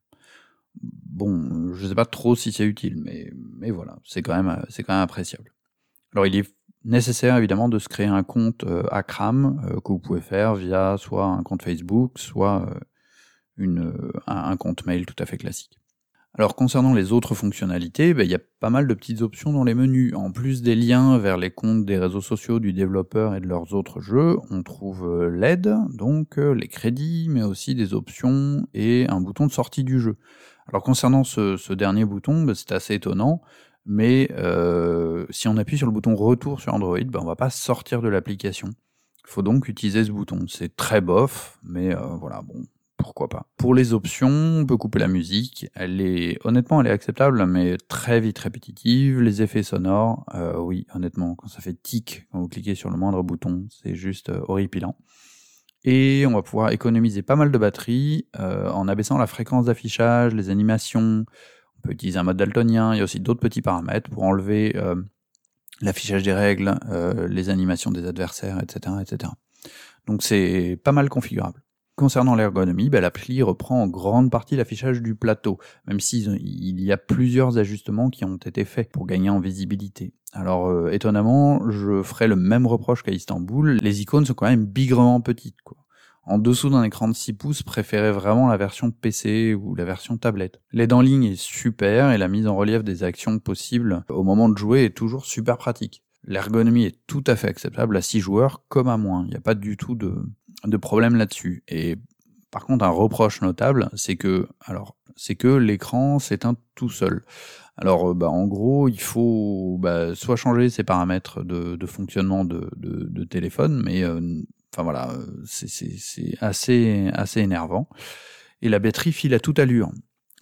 Bon, je sais pas trop si c'est utile, mais, mais voilà, c'est quand même, c'est quand même appréciable. Alors il est nécessaire évidemment de se créer un compte euh, Acram euh, que vous pouvez faire via soit un compte Facebook, soit euh, une, euh, un, un compte mail tout à fait classique. Alors concernant les autres fonctionnalités, ben, il y a pas mal de petites options dans les menus. En plus des liens vers les comptes des réseaux sociaux du développeur et de leurs autres jeux, on trouve euh, l'aide, donc euh, les crédits, mais aussi des options et un bouton de sortie du jeu. Alors concernant ce, dernier bouton, ben, c'est assez étonnant, mais euh, si on appuie sur le bouton retour sur Android, ben, on va pas sortir de l'application. Il faut donc utiliser ce bouton. C'est très bof, mais voilà, bon, pourquoi pas. Pour les options, on peut couper la musique. Elle est, honnêtement, elle est acceptable, mais très vite répétitive. Les effets sonores, euh, oui, honnêtement, quand ça fait tic, quand vous cliquez sur le moindre bouton, c'est juste euh, horripilant. Et on va pouvoir économiser pas mal de batterie euh, en abaissant la fréquence d'affichage, les animations. On peut utiliser un mode daltonien. Il y a aussi d'autres petits paramètres pour enlever l'affichage des règles, les animations des adversaires, etc., etc. Donc c'est pas mal configurable. Concernant l'ergonomie, bah, l'appli reprend en grande partie l'affichage du plateau, même s'il y a plusieurs ajustements qui ont été faits pour gagner en visibilité. Alors euh, étonnamment, je ferai le même reproche qu'à Istanbul, les icônes sont quand même bigrement petites. Quoi. En dessous d'un écran de 6 pouces, préférez vraiment la version PC ou la version tablette. L'aide en ligne est super et la mise en relief des actions possibles au moment de jouer est toujours super pratique. L'ergonomie est tout à fait acceptable à 6 joueurs comme à moins. Il n'y a pas du tout de, de problème là-dessus. Et par contre, un reproche notable, c'est que, alors, c'est que l'écran s'éteint tout seul. Alors, euh, bah, en gros, il faut bah, soit changer ses paramètres de, fonctionnement de, téléphone, mais euh, enfin voilà, euh, c'est assez, assez énervant. Et la batterie file à toute allure.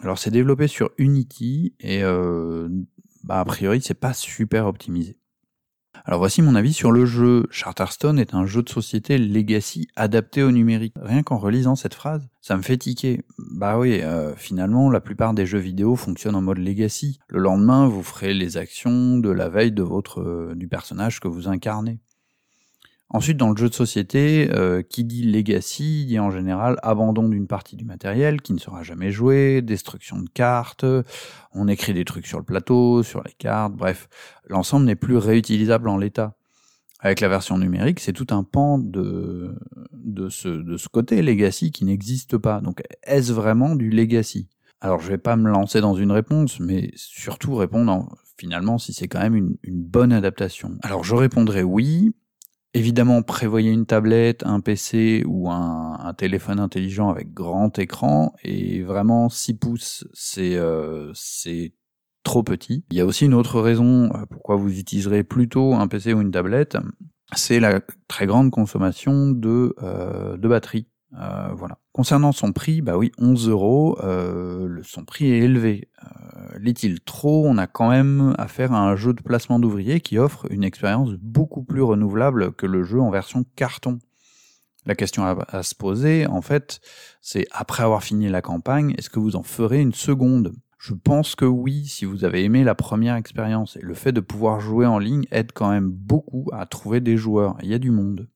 Alors, c'est développé sur Unity et euh, bah, a priori, c'est pas super optimisé. Alors voici mon avis sur le jeu. Charterstone est un jeu de société legacy adapté au numérique. Rien qu'en relisant cette phrase, ça me fait tiquer. Bah oui, euh, finalement, la plupart des jeux vidéo fonctionnent en mode legacy. Le lendemain, vous ferez les actions de la veille de votre euh, du personnage que vous incarnez. Ensuite, dans le jeu de société, euh, qui dit legacy dit en général abandon d'une partie du matériel qui ne sera jamais joué, destruction de cartes, on écrit des trucs sur le plateau, sur les cartes, bref, l'ensemble n'est plus réutilisable en l'état. Avec la version numérique, c'est tout un pan de, ce, côté legacy qui n'existe pas. Donc, est-ce vraiment du legacy? Alors, je vais pas me lancer dans une réponse, mais surtout répondre en- finalement si c'est quand même une bonne adaptation. Alors, je répondrai oui. Évidemment, prévoyez une tablette, un PC ou un, téléphone intelligent avec grand écran. Et vraiment, 6 pouces, c'est euh, trop petit. Il y a aussi une autre raison euh, pourquoi vous utiliserez plutôt un PC ou une tablette. c'est la très grande consommation de, euh, de batterie. Euh. Concernant son prix, bah oui, 11 euros, euh, son prix est élevé. Euh, L'est-il trop? On a quand même affaire à un jeu de placement d'ouvriers qui offre une expérience beaucoup plus renouvelable que le jeu en version carton. La question à se poser, en fait, c'est après avoir fini la campagne, est-ce que vous en ferez une seconde? Je pense que oui, si vous avez aimé la première expérience. Et le fait de pouvoir jouer en ligne aide quand même beaucoup à trouver des joueurs. Il y a du monde.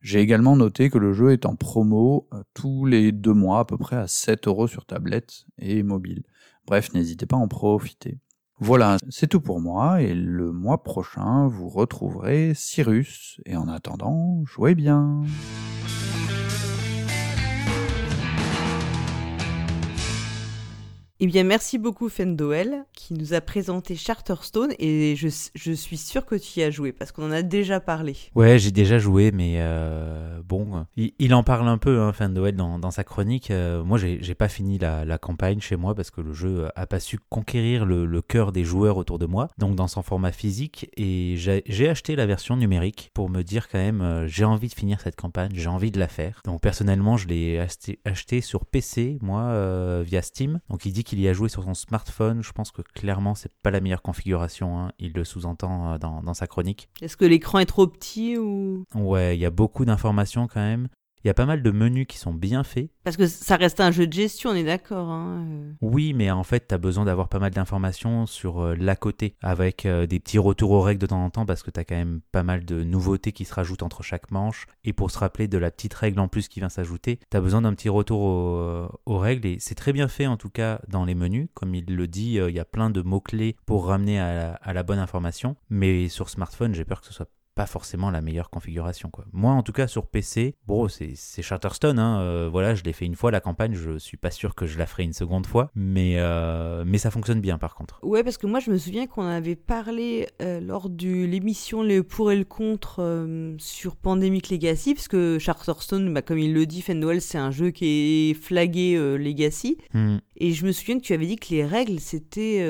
J'ai également noté que le jeu est en promo euh, tous les deux mois à peu près à 7 euros sur tablette et mobile. Bref, n'hésitez pas à en profiter. Voilà, c'est tout pour moi et le mois prochain vous retrouverez Cyrus et en attendant, jouez bien. Eh bien, merci beaucoup Fendoel qui nous a présenté Charterstone et je, suis sûr que tu y as joué parce qu'on en a déjà parlé. Ouais, j'ai déjà joué, mais euh, bon, il, en parle un peu, hein, Fendoel, dans, sa chronique. Euh, moi, j'ai pas fini la, campagne chez moi parce que le jeu a pas su conquérir le, cœur des joueurs autour de moi, donc dans son format physique. Et j'ai acheté la version numérique pour me dire quand même, euh, j'ai envie de finir cette campagne, j'ai envie de la faire. Donc personnellement, je l'ai acheté, acheté, sur PC, moi, euh, via Steam. Donc il dit qu'il y a joué sur son smartphone. Je pense que clairement, c'est pas la meilleure configuration. Hein. Il le sous-entend dans, dans, sa chronique. Est-ce que l'écran est trop petit ou? Ouais, il y a beaucoup d'informations quand même. Il y a pas mal de menus qui sont bien faits. Parce que ça reste un jeu de gestion, on est d'accord. Hein oui, mais en fait, tu as besoin d'avoir pas mal d'informations sur euh, l'à côté, avec euh, des petits retours aux règles de temps en temps, parce que tu as quand même pas mal de nouveautés qui se rajoutent entre chaque manche. Et pour se rappeler de la petite règle en plus qui vient s'ajouter, tu as besoin d'un petit retour aux, aux, règles. Et c'est très bien fait, en tout cas, dans les menus. Comme il le dit, il y a plein de mots-clés pour ramener à la, à la bonne information. Mais sur smartphone, j'ai peur que ce soit pas forcément la meilleure configuration. Quoi. Moi, en tout cas, sur PC, bon, c'est Charterstone. Hein, euh, voilà, je l'ai fait une fois la campagne. Je suis pas sûr que je la ferai une seconde fois, mais euh, mais ça fonctionne bien par contre. Ouais, parce que moi, je me souviens qu'on avait parlé euh, lors de l'émission Les pour et le contre sur Pandemic Legacy, parce que Charterstone, bah, comme il le dit, Fenwell, c'est un jeu qui est flagué Legacy. Hmm. Et je me souviens que tu avais dit que les règles c'était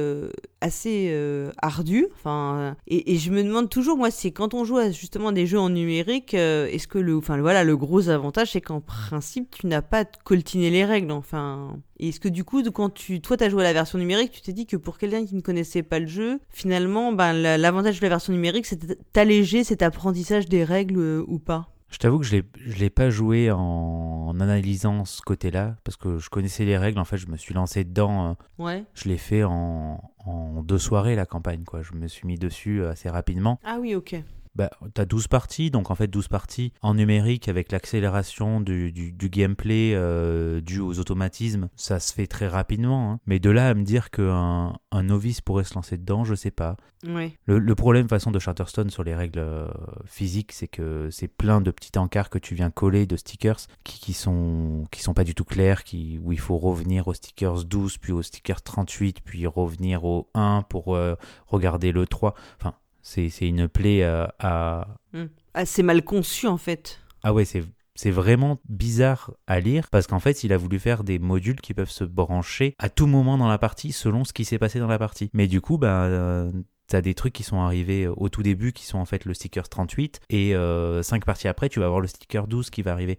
assez ardu. Enfin, et, et je me demande toujours, moi, c'est quand on joue à justement des jeux en numérique, euh, est-ce que le, enfin voilà, le gros avantage c'est qu'en principe tu n'as pas coltiner les règles. Enfin, est-ce que du coup, quand tu, toi, t'as joué à la version numérique, tu t'es dit que pour quelqu'un qui ne connaissait pas le jeu, finalement, ben, l'avantage de la version numérique, c'est d'alléger cet apprentissage des règles euh, ou pas? Je t'avoue que je ne l'ai pas joué en, en analysant ce côté-là, parce que je connaissais les règles, en fait, je me suis lancé dedans. Euh, ouais. Je l'ai fait en, en, deux soirées, la campagne, quoi. Je me suis mis dessus assez rapidement. Ah oui, ok bah, tu as 12 parties, donc en fait 12 parties en numérique avec l'accélération du, du, du, gameplay euh, dû aux automatismes, ça se fait très rapidement. Hein. Mais de là à me dire qu'un un novice pourrait se lancer dedans, je sais pas. Ouais. Le, le, problème façon de Charterstone sur les règles euh, physiques, c'est que c'est plein de petits encarts que tu viens coller de stickers qui, qui, sont, qui sont pas du tout clairs, qui, où il faut revenir aux stickers 12, puis aux stickers 38, puis revenir au 1 pour euh, regarder le 3. Enfin, c'est une plaie euh, à... Mmh. Assez mal conçu en fait. Ah ouais, c'est... C'est vraiment bizarre à lire parce qu'en fait, il a voulu faire des modules qui peuvent se brancher à tout moment dans la partie selon ce qui s'est passé dans la partie. Mais du coup, bah, euh, t'as des trucs qui sont arrivés au tout début qui sont en fait le sticker 38 et euh, 5 parties après, tu vas avoir le sticker 12 qui va arriver.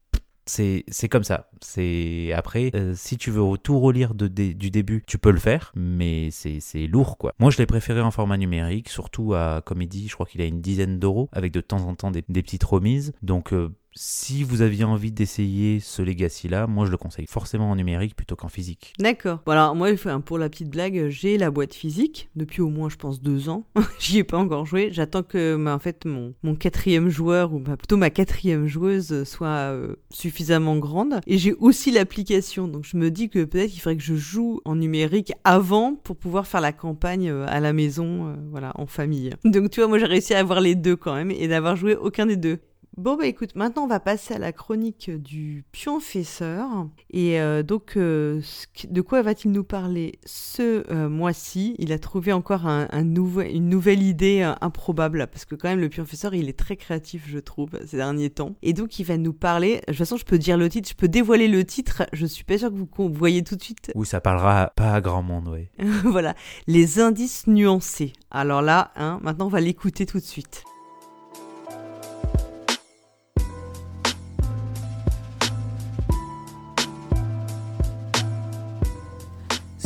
C'est comme ça. C'est après, euh, si tu veux tout relire du début, tu peux le faire, mais c'est lourd quoi. Moi, je l'ai préféré en format numérique, surtout à, dit, je crois qu'il a une dizaine d'euros, avec de temps en temps des, des petites remises. Donc, euh, si vous aviez envie d'essayer ce Legacy-là, moi je le conseille forcément en numérique plutôt qu'en physique. D'accord. Alors moi, pour la petite blague, j'ai la boîte physique depuis au moins, je pense, deux ans. J'y ai pas encore joué. J'attends que, en fait, mon, mon quatrième joueur ou plutôt ma quatrième joueuse soit euh, suffisamment grande. Et j'ai aussi l'application, donc je me dis que peut-être il faudrait que je joue en numérique avant pour pouvoir faire la campagne euh, à la maison, euh, voilà, en famille. Donc tu vois, moi j'ai réussi à avoir les deux quand même et d'avoir joué aucun des deux. Bon bah écoute, maintenant on va passer à la chronique du pionfesseur. Et euh, donc, euh, de quoi va-t-il nous parler ce euh, mois-ci? Il a trouvé encore un, un nouveau, une nouvelle idée improbable, parce que quand même le pionfesseur il est très créatif je trouve ces derniers temps. Et donc il va nous parler, de toute façon je peux dire le titre, je peux dévoiler le titre, je suis pas sûr que vous, vous voyez tout de suite. Oui, ça parlera pas à grand monde, oui. voilà, les indices nuancés. Alors là, hein, maintenant on va l'écouter tout de suite.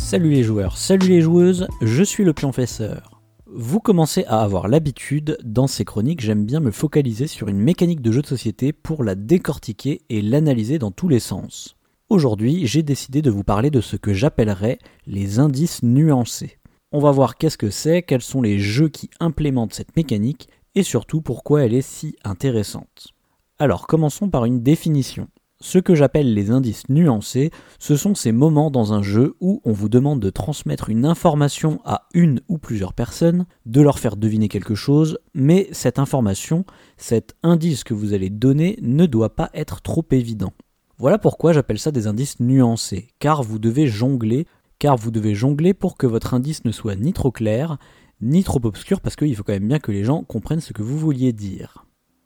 Salut les joueurs, salut les joueuses, je suis le pionfesseur. Vous commencez à avoir l'habitude, dans ces chroniques, j'aime bien me focaliser sur une mécanique de jeu de société pour la décortiquer et l'analyser dans tous les sens. Aujourd'hui, j'ai décidé de vous parler de ce que j'appellerais les indices nuancés. On va voir qu'est-ce que c'est, quels sont les jeux qui implémentent cette mécanique et surtout pourquoi elle est si intéressante. Alors commençons par une définition. Ce que j'appelle les indices nuancés, ce sont ces moments dans un jeu où on vous demande de transmettre une information à une ou plusieurs personnes, de leur faire deviner quelque chose, mais cette information, cet indice que vous allez donner ne doit pas être trop évident. Voilà pourquoi j'appelle ça des indices nuancés, car vous devez jongler, car vous devez jongler pour que votre indice ne soit ni trop clair, ni trop obscur, parce qu'il faut quand même bien que les gens comprennent ce que vous vouliez dire.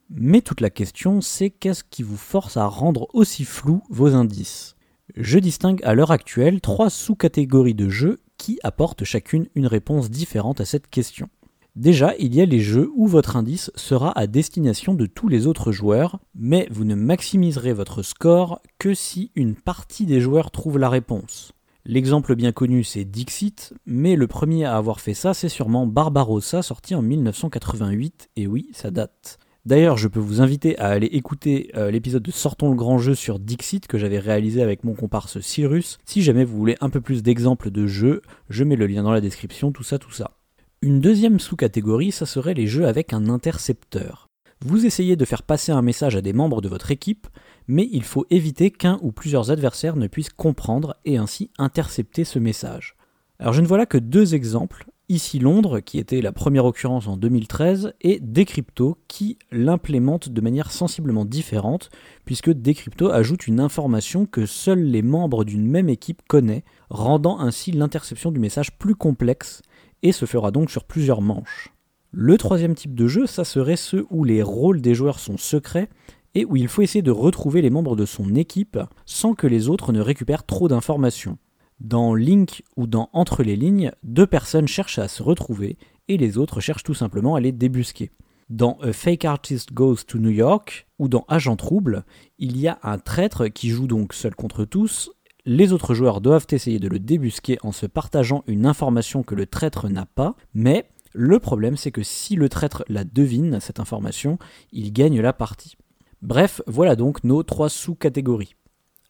Mais toute la question, c'est qu'est-ce qui vous force à rendre aussi flou vos indices? Je distingue à l'heure actuelle trois sous-catégories de jeux qui apportent chacune une réponse différente à cette question. Déjà, il y a les jeux où votre indice sera à destination de tous les autres joueurs, mais vous ne maximiserez votre score que si une partie des joueurs trouve la réponse. L'exemple bien connu c'est Dixit, mais le premier à avoir fait ça c'est sûrement Barbarossa sorti en 1988, et oui, ça date. D'ailleurs, je peux vous inviter à aller écouter euh, l'épisode de Sortons le grand jeu sur Dixit que j'avais réalisé avec mon comparse Cyrus. Si jamais vous voulez un peu plus d'exemples de jeux, je mets le lien dans la description, tout ça, tout ça. Une deuxième sous-catégorie, ça serait les jeux avec un intercepteur. Vous essayez de faire passer un message à des membres de votre équipe, mais il faut éviter qu'un ou plusieurs adversaires ne puissent comprendre et ainsi intercepter ce message. Alors je ne vois là que deux exemples, Ici Londres, qui était la première occurrence en 2013, et Decrypto, qui l'implémente de manière sensiblement différente, puisque Decrypto ajoute une information que seuls les membres d'une même équipe connaissent, rendant ainsi l'interception du message plus complexe, et se fera donc sur plusieurs manches. Le troisième type de jeu, ça serait ceux où les rôles des joueurs sont secrets, et où il faut essayer de retrouver les membres de son équipe sans que les autres ne récupèrent trop d'informations. Dans Link ou dans Entre les lignes, deux personnes cherchent à se retrouver et les autres cherchent tout simplement à les débusquer. Dans A Fake Artist Goes to New York ou dans Agent Trouble, il y a un traître qui joue donc seul contre tous. Les autres joueurs doivent essayer de le débusquer en se partageant une information que le traître n'a pas, mais le problème c'est que si le traître la devine, cette information, il gagne la partie. Bref, voilà donc nos trois sous-catégories.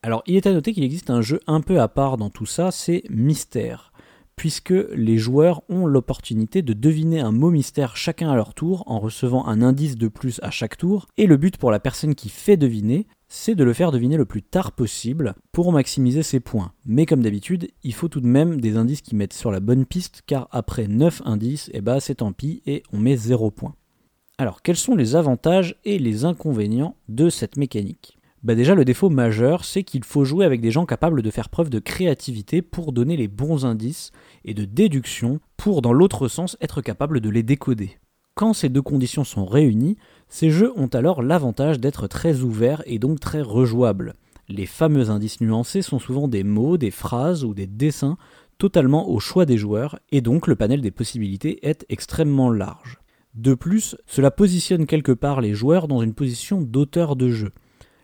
Alors, il est à noter qu'il existe un jeu un peu à part dans tout ça, c'est Mystère, puisque les joueurs ont l'opportunité de deviner un mot mystère chacun à leur tour en recevant un indice de plus à chaque tour, et le but pour la personne qui fait deviner, c'est de le faire deviner le plus tard possible pour maximiser ses points. Mais comme d'habitude, il faut tout de même des indices qui mettent sur la bonne piste, car après 9 indices, eh ben c'est tant pis et on met 0 points. Alors, quels sont les avantages et les inconvénients de cette mécanique? Bah déjà le défaut majeur, c'est qu'il faut jouer avec des gens capables de faire preuve de créativité pour donner les bons indices et de déduction pour dans l'autre sens être capable de les décoder. Quand ces deux conditions sont réunies, ces jeux ont alors l'avantage d'être très ouverts et donc très rejouables. Les fameux indices nuancés sont souvent des mots, des phrases ou des dessins totalement au choix des joueurs et donc le panel des possibilités est extrêmement large. De plus, cela positionne quelque part les joueurs dans une position d'auteur de jeu.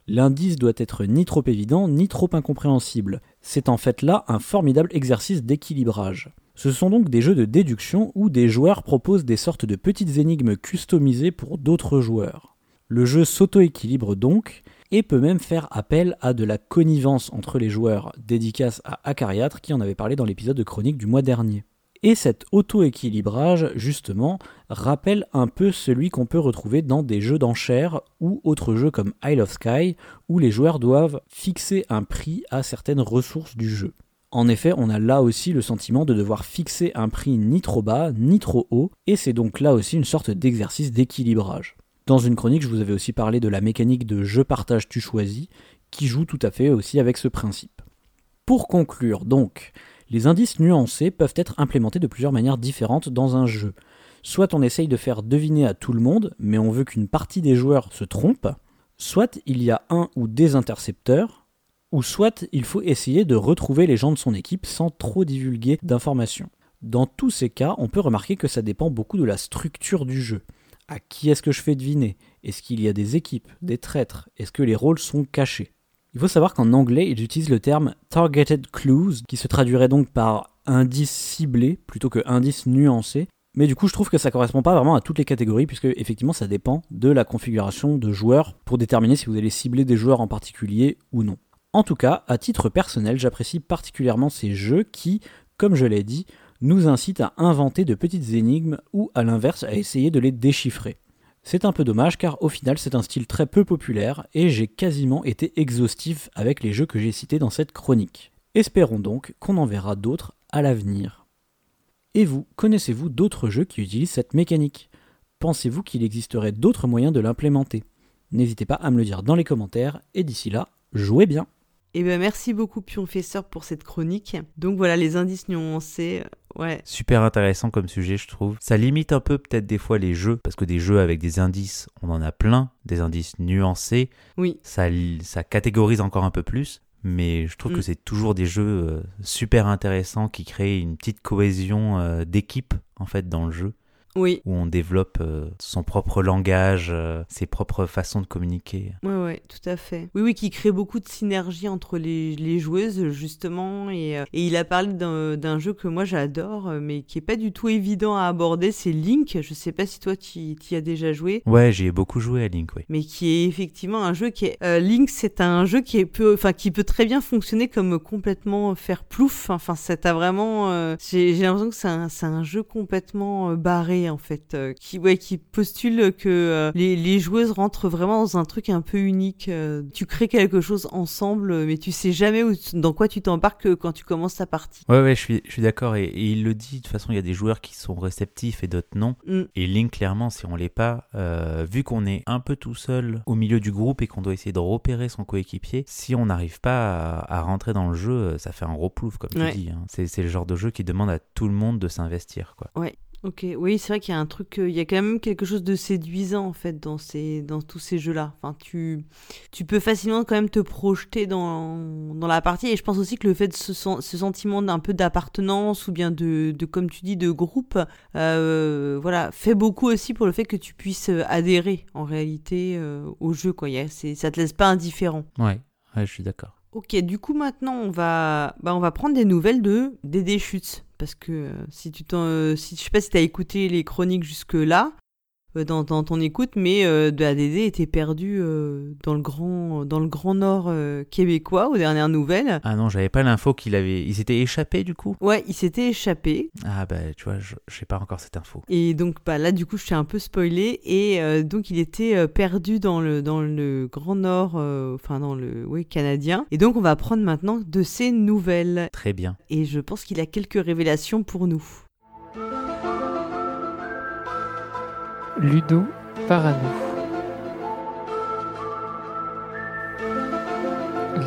L'indice doit être ni trop évident ni trop incompréhensible. C'est en fait là un formidable exercice d'équilibrage. Ce sont donc des jeux de déduction où des joueurs proposent des sortes de petites énigmes customisées pour d'autres joueurs. Le jeu s'auto-équilibre donc et peut même faire appel à de la connivence entre les joueurs, dédicace à Acariatre qui en avait parlé dans l'épisode de chronique du mois dernier. Et cet auto-équilibrage, justement, rappelle un peu celui qu'on peut retrouver dans des jeux d'enchères ou autres jeux comme Isle of Sky, où les joueurs doivent fixer un prix à certaines ressources du jeu. En effet, on a là aussi le sentiment de devoir fixer un prix ni trop bas, ni trop haut, et c'est donc là aussi une sorte d'exercice d'équilibrage. Dans une chronique, je vous avais aussi parlé de la mécanique de jeu partage tu choisis, qui joue tout à fait aussi avec ce principe. Pour conclure, donc, les indices nuancés peuvent être implémentés de plusieurs manières différentes dans un jeu. Soit on essaye de faire deviner à tout le monde, mais on veut qu'une partie des joueurs se trompe, soit il y a un ou des intercepteurs, ou soit il faut essayer de retrouver les gens de son équipe sans trop divulguer d'informations. Dans tous ces cas, on peut remarquer que ça dépend beaucoup de la structure du jeu. À qui est-ce que je fais deviner? Est-ce qu'il y a des équipes, des traîtres? Est-ce que les rôles sont cachés? Il faut savoir qu'en anglais, ils utilisent le terme targeted clues, qui se traduirait donc par indice ciblé plutôt que indice nuancé. Mais du coup, je trouve que ça correspond pas vraiment à toutes les catégories, puisque effectivement, ça dépend de la configuration de joueurs pour déterminer si vous allez cibler des joueurs en particulier ou non. En tout cas, à titre personnel, j'apprécie particulièrement ces jeux qui, comme je l'ai dit, nous incitent à inventer de petites énigmes ou à l'inverse à essayer de les déchiffrer. C'est un peu dommage car au final c'est un style très peu populaire et j'ai quasiment été exhaustif avec les jeux que j'ai cités dans cette chronique. Espérons donc qu'on en verra d'autres à l'avenir. Et vous, connaissez-vous d'autres jeux qui utilisent cette mécanique? Pensez-vous qu'il existerait d'autres moyens de l'implémenter? N'hésitez pas à me le dire dans les commentaires et d'ici là, jouez bien Eh ben merci beaucoup Pionfesseur pour cette chronique. Donc voilà les indices nuancés. euh, Ouais. Super intéressant comme sujet, je trouve. Ça limite un peu peut-être des fois les jeux, parce que des jeux avec des indices, on en a plein, des indices nuancés, Oui. ça, ça catégorise encore un peu plus. Mais je trouve Mm. que c'est toujours des jeux euh, super intéressants qui créent une petite cohésion euh, d'équipe en fait dans le jeu, Oui. où on développe euh, son propre langage, euh, ses propres façons de communiquer. Ouais, ouais, tout à fait. Oui, oui, qui crée beaucoup de synergie entre les, les joueuses, justement. Et, euh, et il a parlé d'un jeu que moi j'adore, mais qui est pas du tout évident à aborder, c'est Link. Je sais pas si toi tu y as déjà joué. Ouais, j'ai beaucoup joué à Link, oui. Mais qui est effectivement un jeu qui est euh, Link, c'est un jeu qui est peu, enfin qui peut très bien fonctionner comme complètement faire plouf. Enfin, ça t'a vraiment, j'ai l'impression que c'est un, jeu complètement euh, en fait, euh, qui ouais, qui postule que euh, les, les joueuses rentrent vraiment dans un truc un peu unique. euh, tu crées quelque chose ensemble, mais tu sais jamais où, dans quoi tu t'embarques quand tu commences ta partie. Ouais, ouais, je suis, je suis d'accord. Et, et il le dit, de toute façon, il y a des joueurs qui sont réceptifs et d'autres non. Mm. Et Link, clairement, si on l'est pas, euh, vu qu'on est un peu tout seul au milieu du groupe et qu'on doit essayer de repérer son coéquipier, si on n'arrive pas à, à rentrer dans le jeu, ça fait un gros plouf, comme Ouais. tu dis. hein. C'est le genre de jeu qui demande à tout le monde de s'investir, quoi. Ok, oui, c'est vrai qu'il y a un truc, euh, il y a quand même quelque chose de séduisant en fait dans ces, dans tous ces jeux-là. Enfin, tu, tu peux facilement quand même te projeter dans, dans la partie. Et je pense aussi que le fait de ce, ce sentiment d'un peu d'appartenance ou bien de, de, comme tu dis, de groupe, euh, voilà, fait beaucoup aussi pour le fait que tu puisses euh, adhérer en réalité au jeu. Quoi. Y ça te laisse pas indifférent. Ouais, ouais, je suis d'accord. Ok, du coup maintenant on va, bah, on va prendre des nouvelles de Dédé Schütz. Parce que euh, si tu t'en, euh, si, je sais pas si t'as écouté les chroniques jusque là, dans, dans ton écoute, mais euh, de Dédé était perdu euh, dans le grand, dans le grand nord euh, québécois aux dernières nouvelles. Ah non, j'avais pas l'info qu'il avait. Il s'était échappé, du coup? Ouais, il s'était échappé. Ah bah, tu vois, je sais pas encore cette info. Et donc bah, là, du coup, je t'ai un peu spoilé. Et euh, donc, il était euh, perdu dans le, dans le Grand Nord, euh, enfin dans le oui, canadien. Et donc, on va prendre maintenant de ses nouvelles. Très bien. Et je pense qu'il a quelques révélations pour nous. Ludo Parano.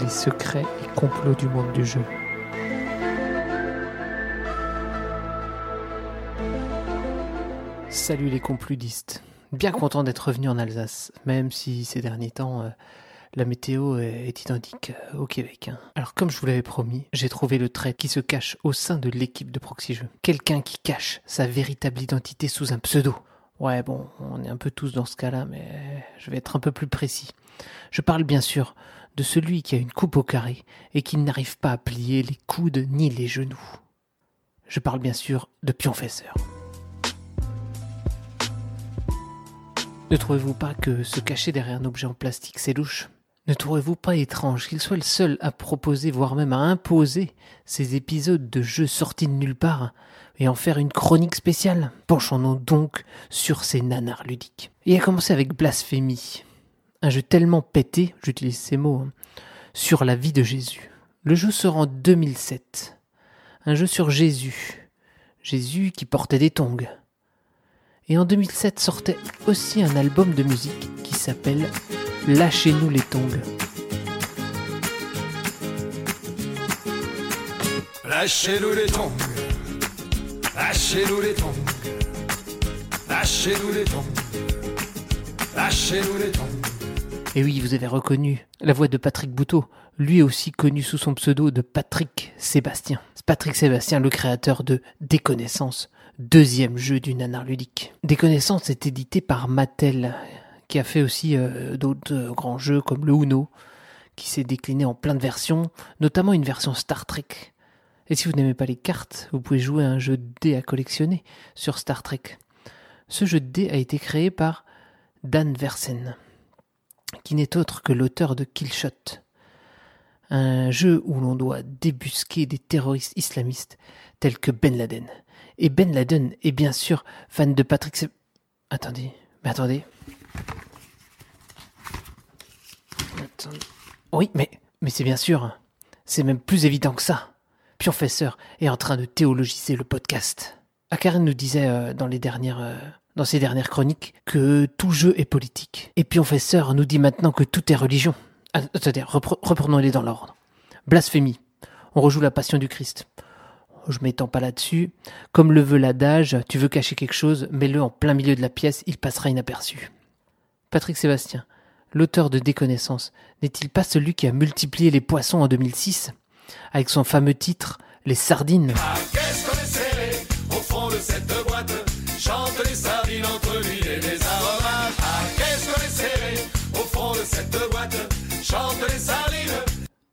Les secrets et complots du monde du jeu. Salut les compludistes. Bien content d'être revenu en Alsace, même si ces derniers temps euh, la météo est identique euh, au Québec. hein. Alors comme je vous l'avais promis, j'ai trouvé le trait qui se cache au sein de l'équipe de Proxy Jeux. Quelqu'un qui cache sa véritable identité sous un pseudo. Ouais bon, on est un peu tous dans ce cas-là, mais je vais être un peu plus précis. Je parle bien sûr de celui qui a une coupe au carré et qui n'arrive pas à plier les coudes ni les genoux. Je parle bien sûr de Pionfesseur. Ne trouvez-vous pas que se cacher derrière un objet en plastique, c'est louche? Ne trouvez-vous pas étrange qu'il soit le seul à proposer, voire même à imposer, ces épisodes de jeux sortis de nulle part? Et en faire une chronique spéciale Penchons-nous donc sur ces nanars ludiques. Et à commencer avec Blasphémie, un jeu tellement pété, j'utilise ces mots, hein, sur la vie de Jésus. Le jeu sort en 2007. Un jeu sur Jésus. Jésus qui portait des tongs. Et en 2007 sortait aussi un album de musique qui s'appelle Lâchez-nous les tongs. Lâchez-nous les tongs. Lâchez-nous les tongs. Lâchez-nous les tongs. Lâchez-nous les tongs. Et oui, vous avez reconnu la voix de Patrick Bouteau, lui aussi connu sous son pseudo de Patrick Sébastien. Patrick Sébastien, le créateur de Déconnaissance, deuxième jeu du nanar ludique. Déconnaissance est édité par Mattel, qui a fait aussi euh, d'autres euh, grands jeux comme le Uno, qui s'est décliné en plein de versions, notamment une version Star Trek. Et si vous n'aimez pas les cartes, vous pouvez jouer à un jeu de dés à collectionner sur Star Trek. Ce jeu de dés a été créé par Dan Versen, qui n'est autre que l'auteur de Killshot, un jeu où l'on doit débusquer des terroristes islamistes tels que Ben Laden. Et Ben Laden est bien sûr fan de Patrick. Se- Attendez, mais attendez. Oui, mais c'est bien sûr. C'est même plus évident que ça. Pionfesseur est en train de théologiser le podcast. Akaren nous disait euh, dans les dernières, euh, dans ses dernières chroniques que tout jeu est politique. Et Pionfesseur nous dit maintenant que tout est religion. Ah, Attendez, repre- reprenons-les dans l'ordre. Blasphémie. On rejoue la passion du Christ. Je m'étends pas là-dessus. Comme le veut l'adage, tu veux cacher quelque chose, mets-le en plein milieu de la pièce, il passera inaperçu. Patrick Sébastien, l'auteur de Déconnaissance, n'est-il pas celui qui a multiplié les poissons en 2006 avec son fameux titre Les sardines Ah, qu'est-ce qu'on est serré au fond de cette boîte Chante les sardines entre l'huile et les aromates. Ah, qu'est-ce qu'on est serré au fond de cette boîte Chante les sardines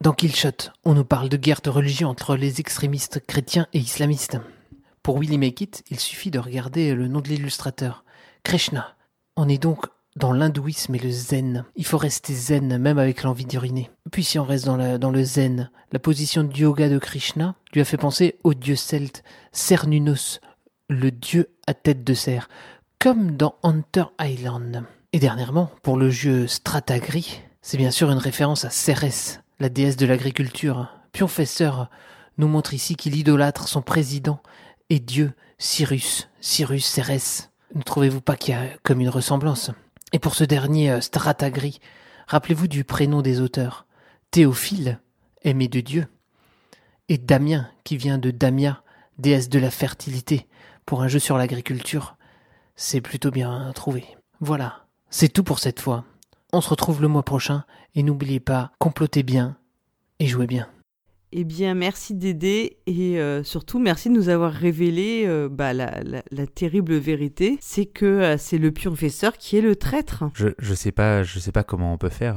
Dans Killshot, on nous parle de guerre de religion entre les extrémistes chrétiens et islamistes. Pour Willy Make It, il suffit de regarder le nom de l'illustrateur, Krishna. On est donc dans l'hindouisme et le zen. Il faut rester zen même avec l'envie d'uriner. Puis si on reste dans, le zen, la position de yoga de Krishna lui a fait penser au dieu celte Cernunnos, le dieu à tête de cerf, comme dans Hunter Island. Et dernièrement, pour le jeu Stratagri, c'est bien sûr une référence à Cérès, la déesse de l'agriculture. Pionfesseur nous montre ici qu'il idolâtre son président et dieu Cyrus, Cyrus Cérès. Ne trouvez-vous pas qu'il y a comme une ressemblance? Et pour ce dernier euh, Stratagri, rappelez-vous du prénom des auteurs. Théophile, aimé de Dieu, et Damien, qui vient de Damia, déesse de la fertilité, pour un jeu sur l'agriculture. C'est plutôt bien trouvé. Voilà, c'est tout pour cette fois. On se retrouve le mois prochain, et n'oubliez pas, complotez bien et jouez bien. Eh bien, merci Dédé et euh, surtout merci de nous avoir révélé euh, bah, la, la- la terrible vérité, c'est que euh, c'est le pionfesseur qui est le traître. Je, je sais pas, je sais pas comment on peut faire,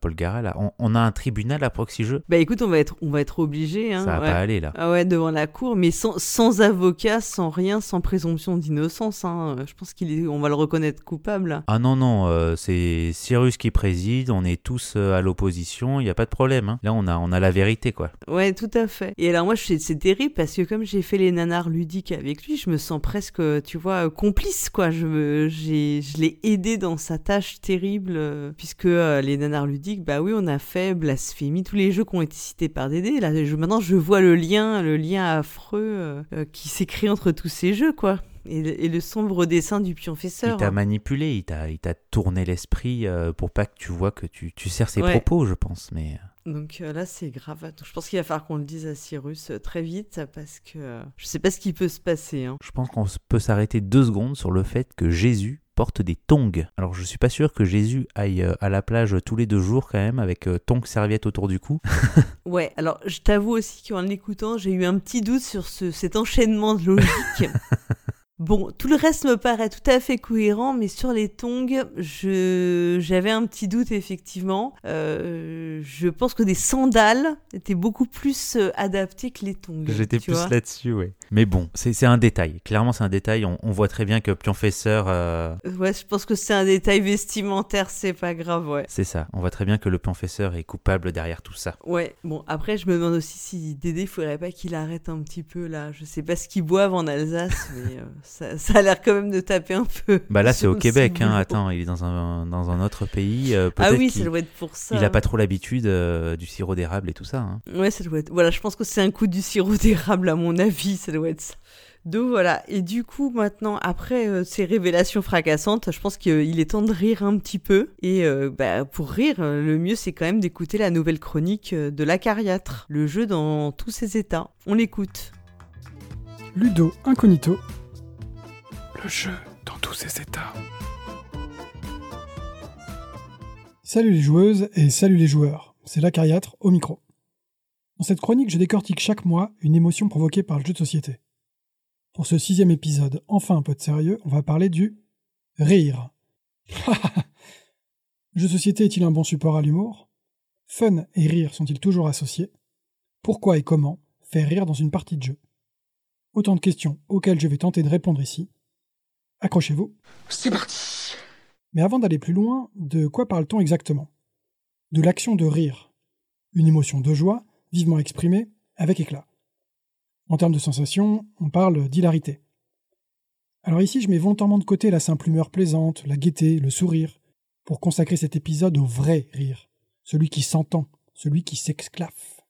Paul Gara. Là. On, on a un tribunal à proxy jeu. Bah écoute, on va être, on va être obligé. Hein, Ça va ouais. pas aller là. Ah ouais, devant la cour, mais sans, sans avocat, sans rien, sans présomption d'innocence. Hein. Je pense qu'il est, on va le reconnaître coupable. Ah non non, c'est Cyrus qui préside. On est tous à l'opposition. Il y a pas de problème. hein. Là on a on a la vérité quoi. Ouais, tout à fait. Et alors moi, c'est terrible parce que comme j'ai fait les nanars ludiques avec lui, je me sens presque, tu vois, euh, complice, quoi. Je, me- je l'ai aidé dans sa tâche terrible, euh, puisque euh, les nanars ludiques, bah oui, on a fait Blasphémie, tous les jeux qui ont été cités par Dédé. Là, je- maintenant, je vois le lien, le lien affreux euh, euh, qui créé entre tous ces jeux, quoi. Et, le- et le sombre dessin du Il pionfesseur. t'a manipulé, il t'a il tourné l'esprit euh, pour pas que tu vois que tu tu sers ses Ouais. propos, je pense. Mais euh, Donc euh, là, c'est grave. Donc, je pense qu'il va falloir qu'on le dise à Cyrus euh, très vite parce que euh, je sais pas ce qui peut se passer. Hein. je pense qu'on peut s'arrêter deux secondes sur le fait que Jésus porte des tongs. Alors je suis pas sûr que Jésus aille euh, à la plage tous les deux jours quand même avec tongs serviette autour du cou. Ouais, alors je t'avoue aussi qu'en l'écoutant, j'ai eu un petit doute sur ce, cet enchaînement de logique. Bon, tout le reste me paraît tout à fait cohérent, mais sur les tongs, je j'avais un petit doute effectivement. Euh, je pense que des sandales étaient beaucoup plus euh, adaptées que les tongs. J'étais plus là-dessus, ouais. Mais bon, c'est un détail. Clairement, c'est un détail. On, on voit très bien que Pionfesseur, euh, Ouais, je pense que c'est un détail vestimentaire, c'est pas grave, ouais. c'est ça. On voit très bien que le Pionfesseur est coupable derrière tout ça. Ouais, bon, après, je me demande aussi si Dédé, faudrait pas qu'il arrête un petit peu là. Je sais pas ce qu'ils boivent en Alsace, mais euh, ça, ça a l'air quand même de taper un peu. Bah là, c'est au Québec. Hein. Attends, il est dans un, dans un autre pays. euh, Ah oui, ça doit être pour ça. il a pas trop l'habitude euh, du sirop d'érable et tout ça. hein. Ouais, ça doit être. Voilà, je pense que c'est un coup du sirop d'érable, à mon avis, ça doit être ça. Donc voilà, et du coup maintenant, après euh, ces révélations fracassantes, je pense qu'il est temps de rire un petit peu. Et euh, bah, pour rire, le mieux c'est quand même d'écouter la nouvelle chronique de l'Acariâtre, le jeu dans tous ses états. On l'écoute. Ludo Incognito. Le jeu dans tous ses états. Salut les joueuses et salut les joueurs, c'est l'Acariâtre au micro. Dans cette chronique, je décortique chaque mois une émotion provoquée par le jeu de société. Pour ce sixième épisode, enfin un peu de sérieux, on va parler du rire. le jeu de société est-il un bon support à l'humour? Fun et rire sont-ils toujours associés? Pourquoi et comment faire rire dans une partie de jeu? Autant de questions auxquelles je vais tenter de répondre ici. Accrochez-vous. C'est parti Mais avant d'aller plus loin, de quoi parle-t-on exactement? De l'action de rire, une émotion de joie, vivement exprimée, avec éclat. En termes de sensation, on parle d'hilarité. Alors ici, je mets volontairement de côté la simple humeur plaisante, la gaieté, le sourire, pour consacrer cet épisode au vrai rire, celui qui s'entend, celui qui s'exclaffe.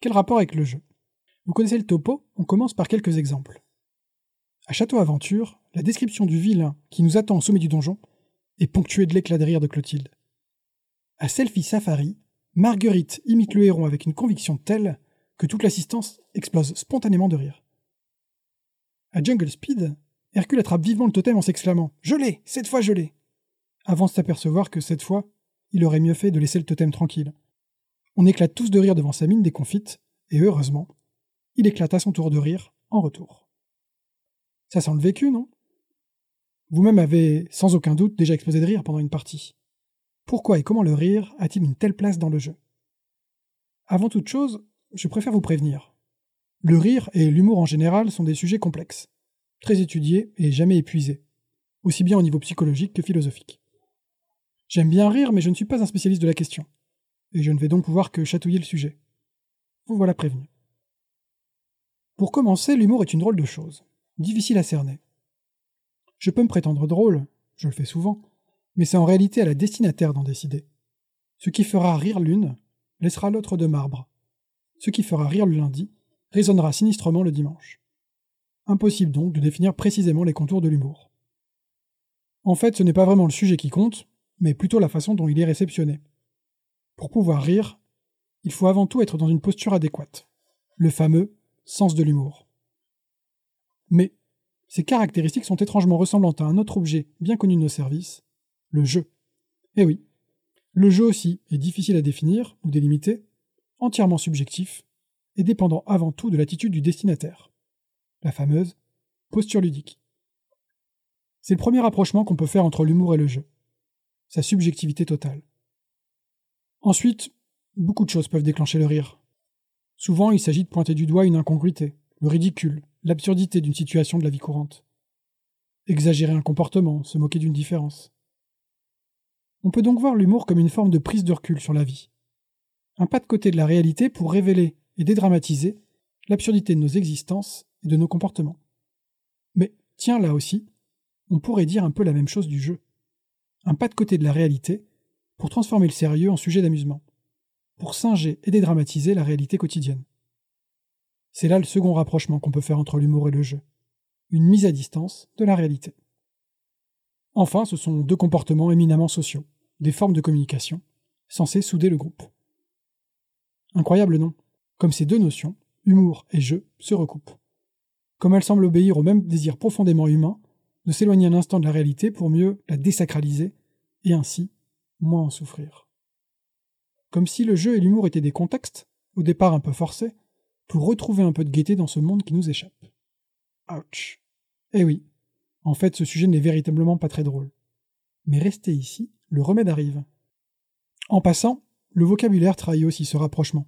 Quel rapport avec le jeu? Vous connaissez le topo, on commence par quelques exemples. À Château Aventure, la description du vilain qui nous attend au sommet du donjon est ponctuée de l'éclat de rire de Clotilde. À Selfie Safari, Marguerite imite le héron avec une conviction telle que toute l'assistance explose spontanément de rire. À Jungle Speed, Hercule attrape vivement le totem en s'exclamant Je l'ai Cette fois je l'ai avant de s'apercevoir que cette fois, il aurait mieux fait de laisser le totem tranquille. On éclate tous de rire devant sa mine déconfite, et heureusement, il éclate à son tour de rire en retour. Ça sent le vécu, non? Vous-même avez, sans aucun doute, déjà explosé de rire pendant une partie. Pourquoi et comment le rire a-t-il une telle place dans le jeu? Avant toute chose, je préfère vous prévenir. Le rire et l'humour en général sont des sujets complexes, très étudiés et jamais épuisés, aussi bien au niveau psychologique que philosophique. J'aime bien rire, mais je ne suis pas un spécialiste de la question, et je ne vais donc pouvoir que chatouiller le sujet. Vous voilà prévenu. Pour commencer, l'humour est une drôle de chose, difficile à cerner. Je peux me prétendre drôle, je le fais souvent, mais c'est en réalité à la destinataire d'en décider. Ce qui fera rire l'une laissera l'autre de marbre. Ce qui fera rire le lundi résonnera sinistrement le dimanche. Impossible donc de définir précisément les contours de l'humour. En fait, ce n'est pas vraiment le sujet qui compte, mais plutôt la façon dont il est réceptionné. Pour pouvoir rire, il faut avant tout être dans une posture adéquate, le fameux sens de l'humour. Mais ces caractéristiques sont étrangement ressemblantes à un autre objet bien connu de nos services, le jeu. Eh oui, le jeu aussi est difficile à définir ou délimiter, entièrement subjectif et dépendant avant tout de l'attitude du destinataire, la fameuse posture ludique. C'est le premier rapprochement qu'on peut faire entre l'humour et le jeu sa subjectivité totale. Ensuite, beaucoup de choses peuvent déclencher le rire. Souvent, il s'agit de pointer du doigt une incongruité, le ridicule, l'absurdité d'une situation de la vie courante. Exagérer un comportement, se moquer d'une différence. On peut donc voir l'humour comme une forme de prise de recul sur la vie. Un pas de côté de la réalité pour révéler et dédramatiser l'absurdité de nos existences et de nos comportements. Mais, tiens, là aussi, on pourrait dire un peu la même chose du jeu un pas de côté de la réalité, pour transformer le sérieux en sujet d'amusement, pour singer et dédramatiser la réalité quotidienne. C'est là le second rapprochement qu'on peut faire entre l'humour et le jeu, une mise à distance de la réalité. Enfin, ce sont deux comportements éminemment sociaux, des formes de communication, censées souder le groupe. Incroyable non? Comme ces deux notions, humour et jeu, se recoupent. Comme elles semblent obéir au même désir profondément humain de s'éloigner un instant de la réalité pour mieux la désacraliser et ainsi moins en souffrir. Comme si le jeu et l'humour étaient des contextes, au départ un peu forcés, pour retrouver un peu de gaieté dans ce monde qui nous échappe. Ouch. Eh oui, en fait ce sujet n'est véritablement pas très drôle. Mais restez ici, le remède arrive. En passant, le vocabulaire trahit aussi ce rapprochement.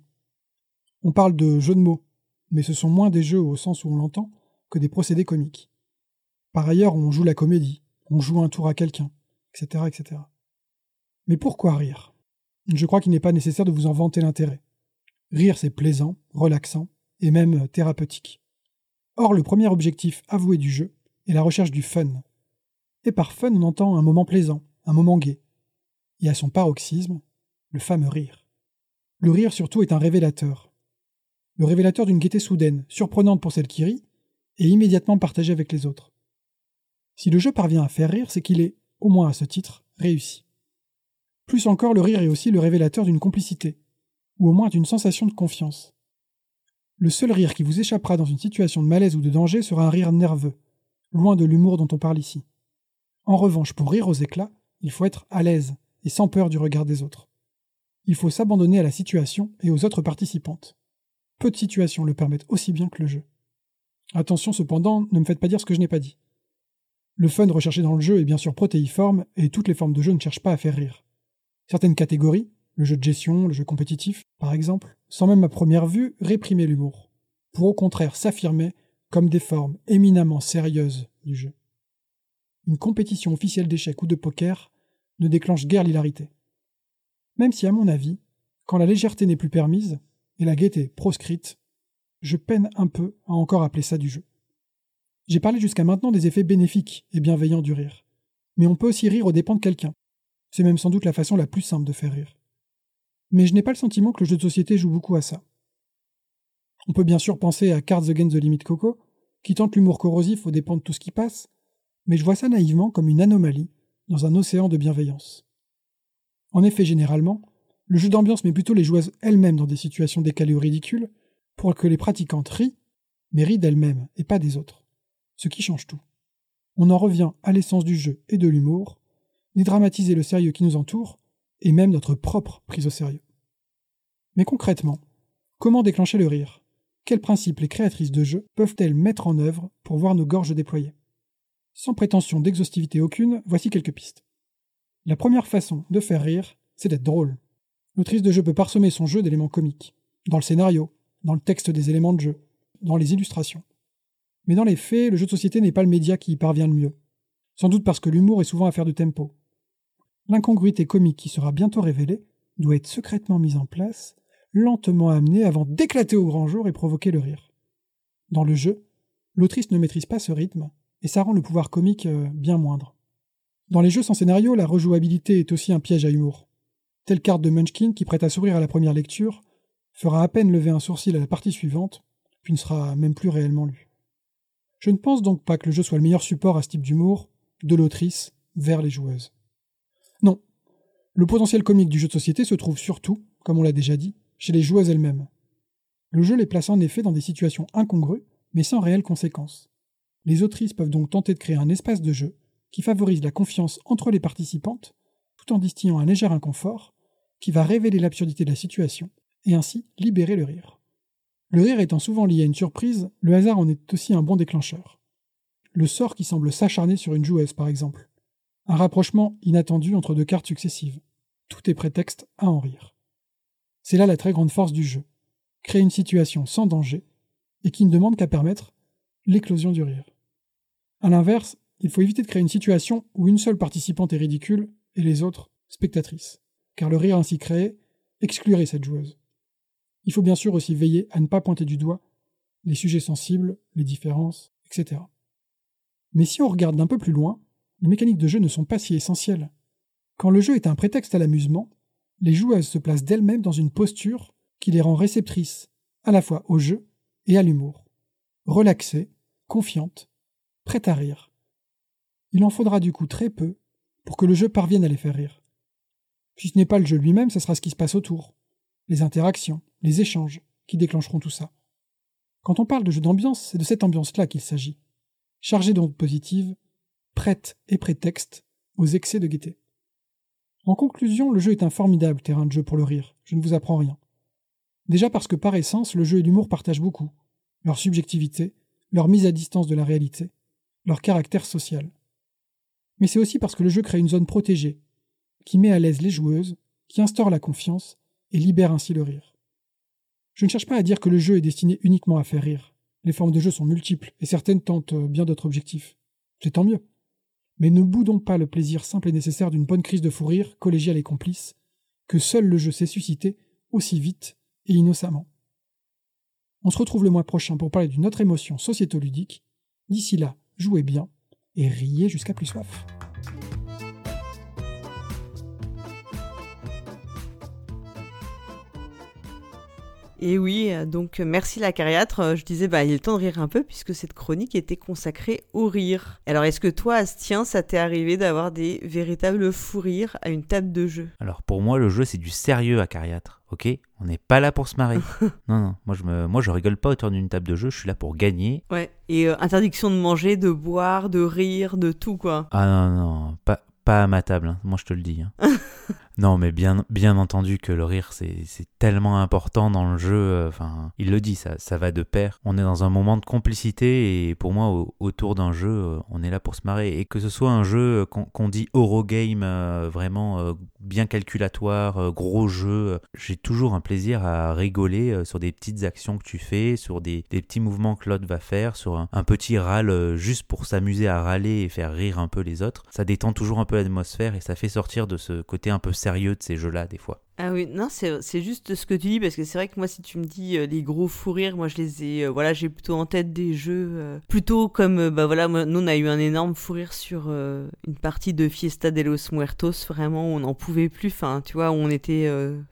On parle de jeux de mots, mais ce sont moins des jeux au sens où on l'entend que des procédés comiques. Par ailleurs, on joue la comédie, on joue un tour à quelqu'un, etc., etc. Mais pourquoi rire? Je crois qu'il n'est pas nécessaire de vous en vanter l'intérêt. Rire, c'est plaisant, relaxant, et même thérapeutique. Or, le premier objectif avoué du jeu est la recherche du fun. Et par fun, on entend un moment plaisant, un moment gai. Et à son paroxysme, le fameux rire. Le rire surtout est un révélateur. Le révélateur d'une gaieté soudaine, surprenante pour celle qui rit, et immédiatement partagée avec les autres. Si le jeu parvient à faire rire, c'est qu'il est, au moins à ce titre, réussi. Plus encore, le rire est aussi le révélateur d'une complicité, ou au moins d'une sensation de confiance. Le seul rire qui vous échappera dans une situation de malaise ou de danger sera un rire nerveux, loin de l'humour dont on parle ici. En revanche, pour rire aux éclats, il faut être à l'aise et sans peur du regard des autres. Il faut s'abandonner à la situation et aux autres participantes. Peu de situations le permettent aussi bien que le jeu. Attention cependant, ne me faites pas dire ce que je n'ai pas dit. Le fun recherché dans le jeu est bien sûr protéiforme et toutes les formes de jeu ne cherchent pas à faire rire. Certaines catégories, le jeu de gestion, le jeu compétitif, par exemple, sans même à première vue réprimer l'humour. pour au contraire s'affirmer comme des formes éminemment sérieuses du jeu. Une compétition officielle d'échecs ou de poker ne déclenche guère l'hilarité. Même si, à mon avis, quand la légèreté n'est plus permise et la gaieté proscrite, je peine un peu à encore appeler ça du jeu. J'ai parlé jusqu'à maintenant des effets bénéfiques et bienveillants du rire. Mais on peut aussi rire aux dépens de quelqu'un. C'est même sans doute la façon la plus simple de faire rire. Mais je n'ai pas le sentiment que le jeu de société joue beaucoup à ça. On peut bien sûr penser à Cards Against the Limit Coco, qui tente l'humour corrosif aux dépens de tout ce qui passe, mais je vois ça naïvement comme une anomalie dans un océan de bienveillance. En effet, généralement, le jeu d'ambiance met plutôt les joueuses elles-mêmes dans des situations décalées ou ridicules pour que les pratiquantes rient, mais rient d'elles-mêmes et pas des autres. Ce qui change tout. On en revient à l'essence du jeu et de l'humour, dédramatiser le sérieux qui nous entoure, et même notre propre prise au sérieux. Mais concrètement, comment déclencher le rire? Quels principes les créatrices de jeux peuvent-elles mettre en œuvre pour voir nos gorges déployées? Sans prétention d'exhaustivité aucune, voici quelques pistes. La première façon de faire rire, c'est d'être drôle. L'autrice de jeu peut parsemer son jeu d'éléments comiques, dans le scénario, dans le texte des éléments de jeu, dans les illustrations. Mais dans les faits, le jeu de société n'est pas le média qui y parvient le mieux. Sans doute parce que l'humour est souvent affaire de tempo. L'incongruité comique qui sera bientôt révélée doit être secrètement mise en place, lentement amenée avant d'éclater au grand jour et provoquer le rire. Dans le jeu, l'autrice ne maîtrise pas ce rythme, et ça rend le pouvoir comique euh, bien moindre. Dans les jeux sans scénario, la rejouabilité est aussi un piège à humour. Telle carte de Munchkin qui prête à sourire à la première lecture fera à peine lever un sourcil à la partie suivante, puis ne sera même plus réellement lu. Je ne pense donc pas que le jeu soit le meilleur support à ce type d'humour, de l'autrice vers les joueuses. Non. Le potentiel comique du jeu de société se trouve surtout, comme on l'a déjà dit, chez les joueuses elles-mêmes. Le jeu les place en effet dans des situations incongrues, mais sans réelles conséquences. Les autrices peuvent donc tenter de créer un espace de jeu qui favorise la confiance entre les participantes, tout en distillant un léger inconfort, qui va révéler l'absurdité de la situation, et ainsi libérer le rire. Le rire étant souvent lié à une surprise, le hasard en est aussi un bon déclencheur. Le sort qui semble s'acharner sur une joueuse, par exemple. Un rapprochement inattendu entre deux cartes successives. Tout est prétexte à en rire. C'est là la très grande force du jeu. Créer une situation sans danger, et qui ne demande qu'à permettre l'éclosion du rire. A l'inverse, il faut éviter de créer une situation où une seule participante est ridicule et les autres spectatrices, car le rire ainsi créé exclurait cette joueuse. Il faut bien sûr aussi veiller à ne pas pointer du doigt les sujets sensibles, les différences, etc. Mais si on regarde d'un peu plus loin, les mécaniques de jeu ne sont pas si essentielles. Quand le jeu est un prétexte à l'amusement, les joueuses se placent d'elles-mêmes dans une posture qui les rend réceptrices à la fois au jeu et à l'humour. Relaxées, confiantes, prêtes à rire. Il en faudra du coup très peu pour que le jeu parvienne à les faire rire. Si ce n'est pas le jeu lui-même, ce sera ce qui se passe autour, les interactions, les échanges, qui déclencheront tout ça. Quand on parle de jeu d'ambiance, c'est de cette ambiance-là qu'il s'agit, chargée d'ondes positives, prête et prétexte aux excès de gaieté. En conclusion, le jeu est un formidable terrain de jeu pour le rire, je ne vous apprends rien. Déjà parce que par essence, le jeu et l'humour partagent beaucoup, leur subjectivité, leur mise à distance de la réalité, leur caractère social. Mais c'est aussi parce que le jeu crée une zone protégée, qui met à l'aise les joueuses, qui instaure la confiance et libère ainsi le rire. Je ne cherche pas à dire que le jeu est destiné uniquement à faire rire. Les formes de jeu sont multiples et certaines tentent bien d'autres objectifs. C'est tant mieux. Mais ne boudons pas le plaisir simple et nécessaire d'une bonne crise de fou rire, collégiale et complice, que seul le jeu sait susciter aussi vite et innocemment. On se retrouve le mois prochain pour parler d'une autre émotion sociétoludique. D'ici là, jouez bien et riez jusqu'à plus soif. Et oui, euh, donc euh, merci la cariatre. Euh, Je disais, bah, il est temps de rire un peu puisque cette chronique était consacrée au rire. Alors, est-ce que toi, Astien, ça t'est arrivé d'avoir des véritables fous rires à une table de jeu? Alors pour moi, le jeu, c'est du sérieux à Cariatre. Ok? On n'est pas là pour se marrer. non, non, moi je, me, moi je rigole pas autour d'une table de jeu, je suis là pour gagner. Ouais. Et euh, interdiction de manger, de boire, de rire, de tout, quoi. Ah non, non, pas, pas à ma table, hein, moi je te le dis. hein. Non, mais bien, bien entendu que le rire, c'est tellement important dans le jeu. euh, Enfin, il le dit, ça, ça va de pair. On est dans un moment de complicité et pour moi, au- autour d'un jeu, euh, on est là pour se marrer. Et que ce soit un jeu euh, qu'on dit Eurogame, vraiment bien calculatoire, gros jeu, j'ai toujours un plaisir à rigoler sur des petites actions que tu fais, sur des, des petits mouvements que l'autre va faire, sur un, un petit râle juste pour s'amuser à râler et faire rire un peu les autres. Ça détend toujours un peu l'atmosphère et ça fait sortir de ce côté un peu sérieux de ces jeux-là des fois. Ah oui, non, c'est c'est juste ce que tu dis, parce que c'est vrai que moi, si tu me dis euh, les gros fous rires, moi, je les ai, euh, voilà, j'ai plutôt en tête des jeux, euh, plutôt comme, bah voilà, moi, nous, on a eu un énorme fou rire sur une partie de Fiesta de los Muertos, vraiment, on n'en pouvait plus, enfin, tu vois, on était,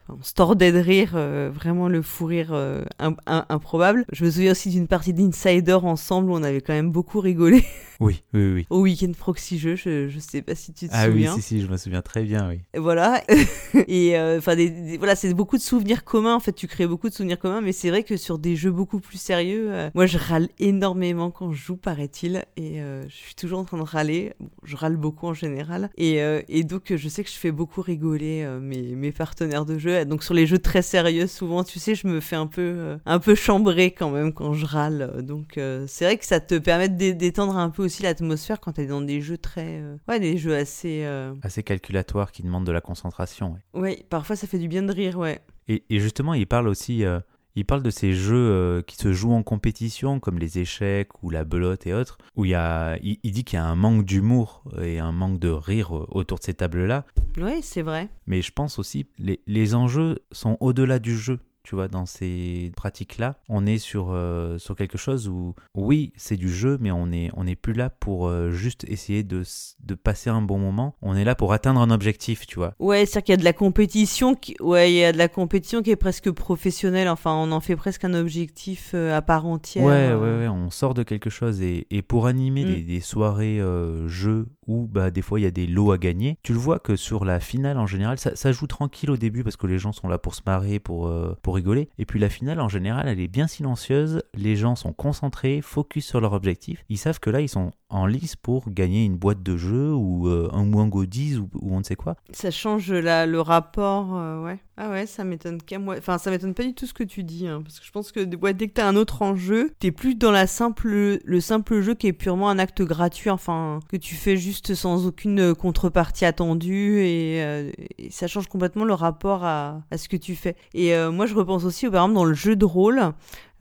on se tordait de rire, vraiment le fou rire im- im- improbable. Je me souviens aussi d'une partie d'Insider ensemble, où on avait quand même beaucoup rigolé Oui, oui, oui. au week-end proxy jeu, je, je sais pas si tu te Ah oui, souviens. si, si, je me souviens très bien, oui. Voilà. et enfin, des, des- voilà, c'est beaucoup de souvenirs communs. En fait, tu crées beaucoup de souvenirs communs, mais c'est vrai que sur des jeux beaucoup plus sérieux, euh, moi, je râle énormément quand je joue, paraît-il, et euh, je suis toujours en train de râler. Bon, je râle beaucoup en général, et, euh, et donc je sais que je fais beaucoup rigoler mes, mes partenaires de jeu. Donc sur les jeux très sérieux, souvent, tu sais, je me fais un peu, un peu chambrer quand même quand je râle. Donc c'est vrai que ça te permet de dé- détendre un peu aussi l'atmosphère quand t'es dans des jeux très, ouais, des jeux assez. Assez calculatoire qui demande de la concentration. ouais. Ouais, parfois ça fait du bien de rire, ouais. Et, et justement, il parle aussi, euh, il parle de ces jeux euh, qui se jouent en compétition, comme les échecs ou la belote et autres, où il, y a, il, il dit qu'il y a un manque d'humour et un manque de rire autour de ces tables-là. Ouais, c'est vrai. Mais je pense aussi, les, les enjeux sont au-delà du jeu. Tu vois, dans ces pratiques-là, on est sur, euh, sur quelque chose où, oui, c'est du jeu, mais on n'est on est plus là pour euh, juste essayer de, de passer un bon moment. On est là pour atteindre un objectif, tu vois. Ouais, c'est-à-dire qu'il y a de la compétition, qui... ouais, il y a de la compétition qui est presque professionnelle. Enfin, on en fait presque un objectif euh, à part entière. Ouais, ouais, ouais, on sort de quelque chose et, et pour animer Mm. des, des soirées jeux où bah, des fois il y a des lots à gagner, tu le vois que sur la finale en général, ça, joue tranquille au début parce que les gens sont là pour se marrer, pour, euh, pour rigoler. Et puis la finale en général, elle est bien silencieuse, les gens sont concentrés, focus sur leur objectif. Ils savent que là, ils sont en lice pour gagner une boîte de jeu ou euh, un ou, ou on ne sait quoi. Ça change la, le rapport, euh, ouais. Ah ouais, ça m'étonne qu'à moi. Enfin, ça m'étonne pas du tout ce que tu dis, hein, parce que je pense que ouais, dès que t'as un autre enjeu, t'es plus dans la simple, le simple jeu qui est purement un acte gratuit, enfin que tu fais juste sans aucune contrepartie attendue, et, euh, et ça change complètement le rapport à, à ce que tu fais. Et euh, moi, je repense aussi, par exemple, dans le jeu de rôle.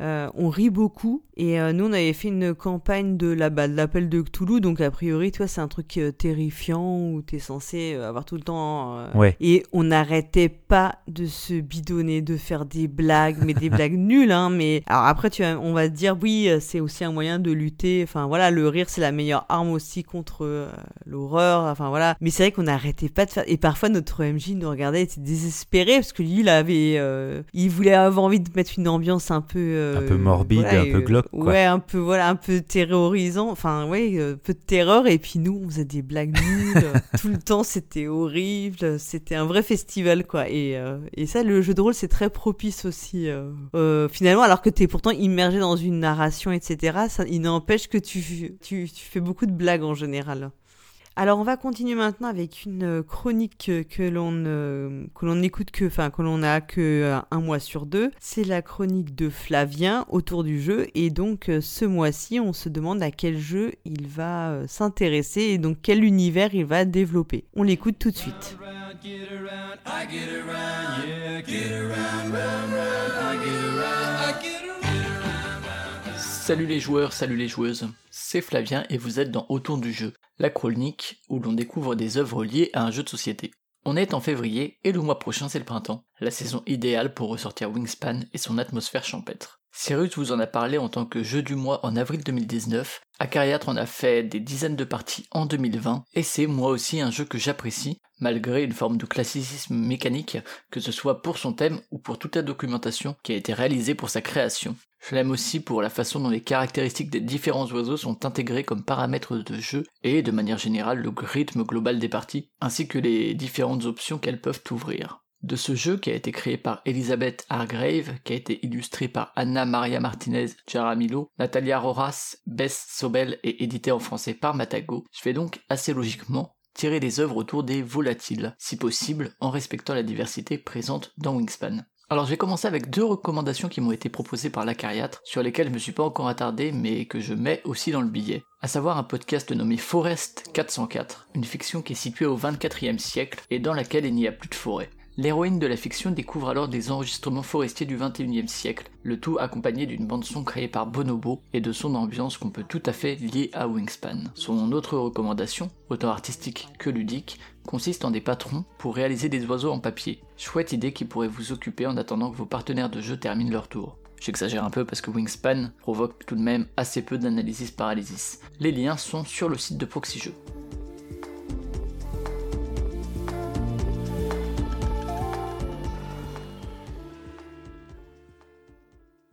Euh, on rit beaucoup. Et euh, nous on avait fait une campagne de la bah, de l'appel de Cthulhu. Donc a priori toi c'est un truc euh, terrifiant où t'es censé euh, avoir tout le temps Ouais. et on n'arrêtait pas de se bidonner de faire des blagues mais des blagues nulles hein. Mais alors après tu on va te dire oui c'est aussi un moyen de lutter. Enfin voilà le rire c'est la meilleure arme aussi contre l'horreur. Enfin voilà. Mais c'est vrai qu'on n'arrêtait pas de faire et parfois notre MJ nous regardait était désespéré parce que lui il avait il voulait avoir envie de mettre une ambiance un peu Un peu morbide, voilà, un peu euh, glauque, quoi. ouais un peu voilà un peu terrorisant enfin ouais euh, peu de terreur et puis nous on faisait des blagues nulles tout le temps c'était horrible c'était un vrai festival quoi et, euh, et ça le jeu de rôle c'est très propice aussi euh, euh, finalement alors que t'es pourtant immergé dans une narration etc ça il n'empêche que tu, tu tu fais beaucoup de blagues en général alors on va continuer maintenant avec une euh, chronique que, l'on euh, que écoute que enfin que l'on a que euh, un mois sur deux. C'est la chronique de Flavien autour du jeu et donc ce mois-ci on se demande à quel jeu il va s'intéresser et donc quel univers il va développer. On l'écoute tout de suite. Salut les joueurs, salut les joueuses, c'est Flavien et vous êtes dans Autour du jeu, la chronique où l'on découvre des œuvres liées à un jeu de société. On est en février et le mois prochain c'est le printemps, la saison idéale pour ressortir Wingspan et son atmosphère champêtre. Cyrus vous en a parlé en tant que jeu du mois en avril 2019, Acariatre en a fait des dizaines de parties en 2020, et c'est moi aussi un jeu que j'apprécie, malgré une forme de classicisme mécanique, que ce soit pour son thème ou pour toute la documentation qui a été réalisée pour sa création. Je l'aime aussi pour la façon dont les caractéristiques des différents oiseaux sont intégrées comme paramètres de jeu et de manière générale le rythme global des parties, ainsi que les différentes options qu'elles peuvent ouvrir. De ce jeu qui a été créé par Elizabeth Hargrave, qui a été illustré par Anna Maria Martinez Jaramillo, Natalia Roras, Bess Sobel et édité en français par Matago, je vais donc assez logiquement tirer des œuvres autour des volatiles, si possible en respectant la diversité présente dans Wingspan. Alors je vais commencer avec deux recommandations qui m'ont été proposées par l'acariâtre, sur lesquelles je me suis pas encore attardé, mais que je mets aussi dans le billet. À savoir un podcast nommé Forest 404, une fiction qui est située au 24e siècle et dans laquelle il n'y a plus de forêt. L'héroïne de la fiction découvre alors des enregistrements forestiers du 21e siècle, le tout accompagné d'une bande-son créée par Bonobo et de son ambiance qu'on peut tout à fait lier à Wingspan. Son autre recommandation, autant artistique que ludique, consiste en des patrons pour réaliser des oiseaux en papier. Chouette idée qui pourrait vous occuper en attendant que vos partenaires de jeu terminent leur tour. J'exagère un peu parce que Wingspan provoque tout de même assez peu d'analysis paralysis. Les liens sont sur le site de Proxy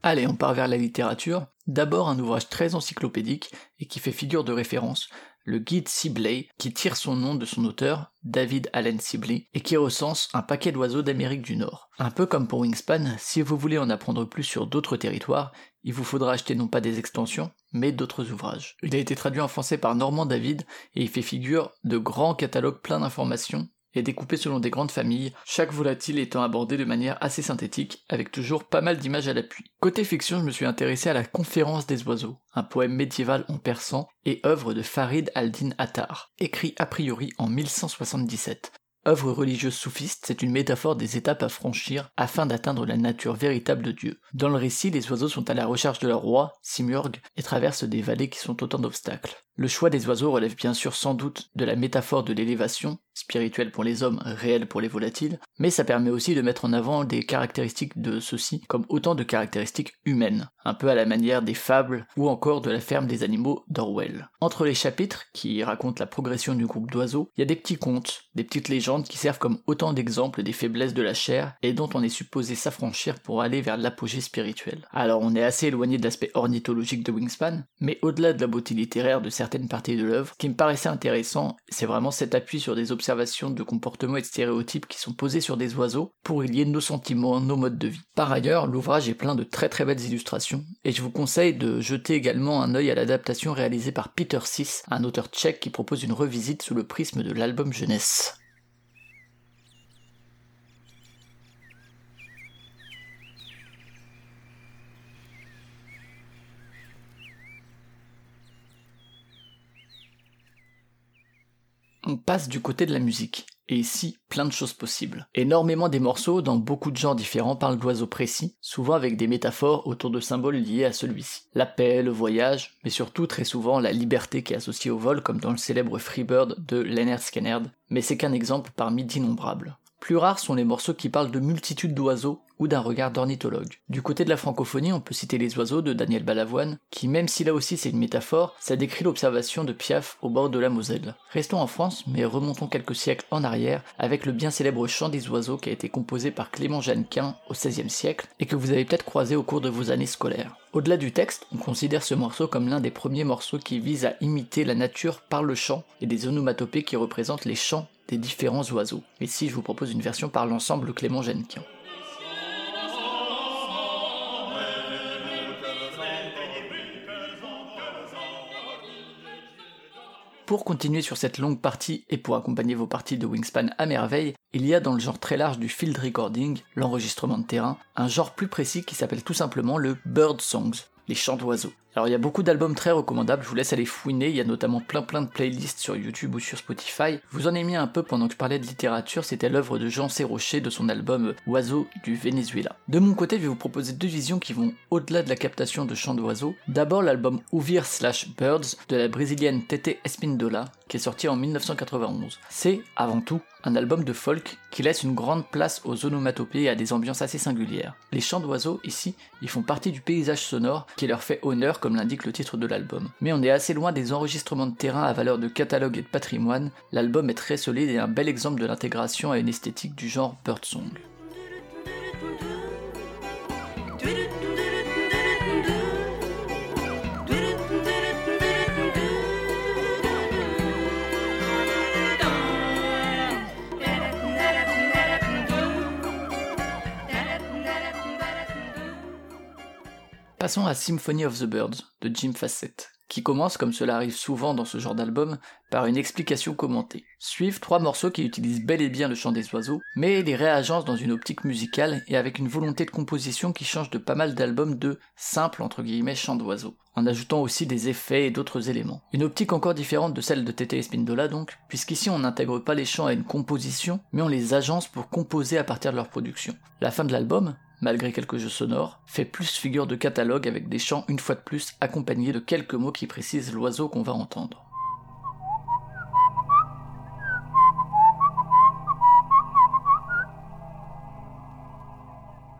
Allez, on part vers la littérature. D'abord un ouvrage très encyclopédique et qui fait figure de référence, le guide Sibley, qui tire son nom de son auteur, David Allen Sibley, et qui recense un paquet d'oiseaux d'Amérique du Nord. Un peu comme pour Wingspan, si vous voulez en apprendre plus sur d'autres territoires, il vous faudra acheter non pas des extensions, mais d'autres ouvrages. Il a été traduit en français par Normand David, et il fait figure de grands catalogues pleins d'informations est découpé selon des grandes familles, chaque volatile étant abordé de manière assez synthétique, avec toujours pas mal d'images à l'appui. Côté fiction, je me suis intéressé à la Conférence des oiseaux, un poème médiéval en persan et œuvre de Farid al-Din Attar, écrit a priori en 1177. Œuvre religieuse soufiste, c'est une métaphore des étapes à franchir afin d'atteindre la nature véritable de Dieu. Dans le récit, les oiseaux sont à la recherche de leur roi, Simurgh, et traversent des vallées qui sont autant d'obstacles. Le choix des oiseaux relève bien sûr sans doute de la métaphore de l'élévation, spirituelle pour les hommes, réelle pour les volatiles, mais ça permet aussi de mettre en avant des caractéristiques de ceux-ci comme autant de caractéristiques humaines, un peu à la manière des fables ou encore de la ferme des animaux d'Orwell. Entre les chapitres, qui racontent la progression du groupe d'oiseaux, il y a des petits contes, des petites légendes qui servent comme autant d'exemples des faiblesses de la chair et dont on est supposé s'affranchir pour aller vers l'apogée spirituelle. Alors on est assez éloigné de l'aspect ornithologique de Wingspan, mais au-delà de la beauté littéraire de certaines parties de l'œuvre, ce qui me paraissait intéressant, c'est vraiment cet appui sur des observations de comportements et de stéréotypes qui sont posés sur des oiseaux pour y lier nos sentiments, nos modes de vie. Par ailleurs, l'ouvrage est plein de très très belles illustrations, et je vous conseille de jeter également un œil à l'adaptation réalisée par Peter Sis, un auteur tchèque qui propose une revisite sous le prisme de l'album jeunesse. On passe du côté de la musique. Et ici, plein de choses possibles. Énormément des morceaux dans beaucoup de genres différents parlent d'oiseaux précis, souvent avec des métaphores autour de symboles liés à celui-ci. La paix, le voyage, mais surtout très souvent la liberté qui est associée au vol, comme dans le célèbre Freebird de Leonard Skinner, mais c'est qu'un exemple parmi d'innombrables. Plus rares sont les morceaux qui parlent de multitudes d'oiseaux ou d'un regard d'ornithologue. Du côté de la francophonie, on peut citer Les oiseaux de Daniel Balavoine, qui même si là aussi c'est une métaphore, ça décrit l'observation de Piaf au bord de la Moselle. Restons en France, mais remontons quelques siècles en arrière avec le bien célèbre chant des oiseaux qui a été composé par Clément Jeannequin au XVIe siècle et que vous avez peut-être croisé au cours de vos années scolaires. Au-delà du texte, on considère ce morceau comme l'un des premiers morceaux qui vise à imiter la nature par le chant et des onomatopées qui représentent les chants des différents oiseaux. Ici, je vous propose une version par l'ensemble Clément Jeannequin. Pour continuer sur cette longue partie et pour accompagner vos parties de Wingspan à merveille, il y a dans le genre très large du field recording, l'enregistrement de terrain, un genre plus précis qui s'appelle tout simplement le bird songs, les chants d'oiseaux. Alors il y a beaucoup d'albums très recommandables, je vous laisse aller fouiner, il y a notamment plein plein de playlists sur YouTube ou sur Spotify. Vous en ai mis un peu pendant que je parlais de littérature, c'était l'œuvre de Jean Serrocher de son album Oiseaux du Venezuela. De mon côté, je vais vous proposer deux visions qui vont au-delà de la captation de chants d'oiseaux. D'abord l'album Ouvir slash Birds de la brésilienne Tete Espindola, qui est sorti en 1991. C'est, avant tout, un album de folk qui laisse une grande place aux onomatopées et à des ambiances assez singulières. Les chants d'oiseaux, ici, ils font partie du paysage sonore qui leur fait honneur comme l'indique le titre de l'album. Mais on est assez loin des enregistrements de terrain à valeur de catalogue et de patrimoine, l'album est très solide et un bel exemple de l'intégration à une esthétique du genre birdsong. Passons à Symphony of the Birds de Jim Fassett. qui commence, comme cela arrive souvent dans ce genre d'album, par une explication commentée. Suivent trois morceaux qui utilisent bel et bien le chant des oiseaux, mais les réagencent dans une optique musicale et avec une volonté de composition qui change de pas mal d'albums de simple entre guillemets chant d'oiseaux, en ajoutant aussi des effets et d'autres éléments. Une optique encore différente de celle de TT et Spindola donc, puisqu'ici on n'intègre pas les chants à une composition, mais on les agence pour composer à partir de leur production. La fin de l'album, malgré quelques jeux sonores, fait plus figure de catalogue avec des chants une fois de plus accompagnés de quelques mots qui précisent l'oiseau qu'on va entendre.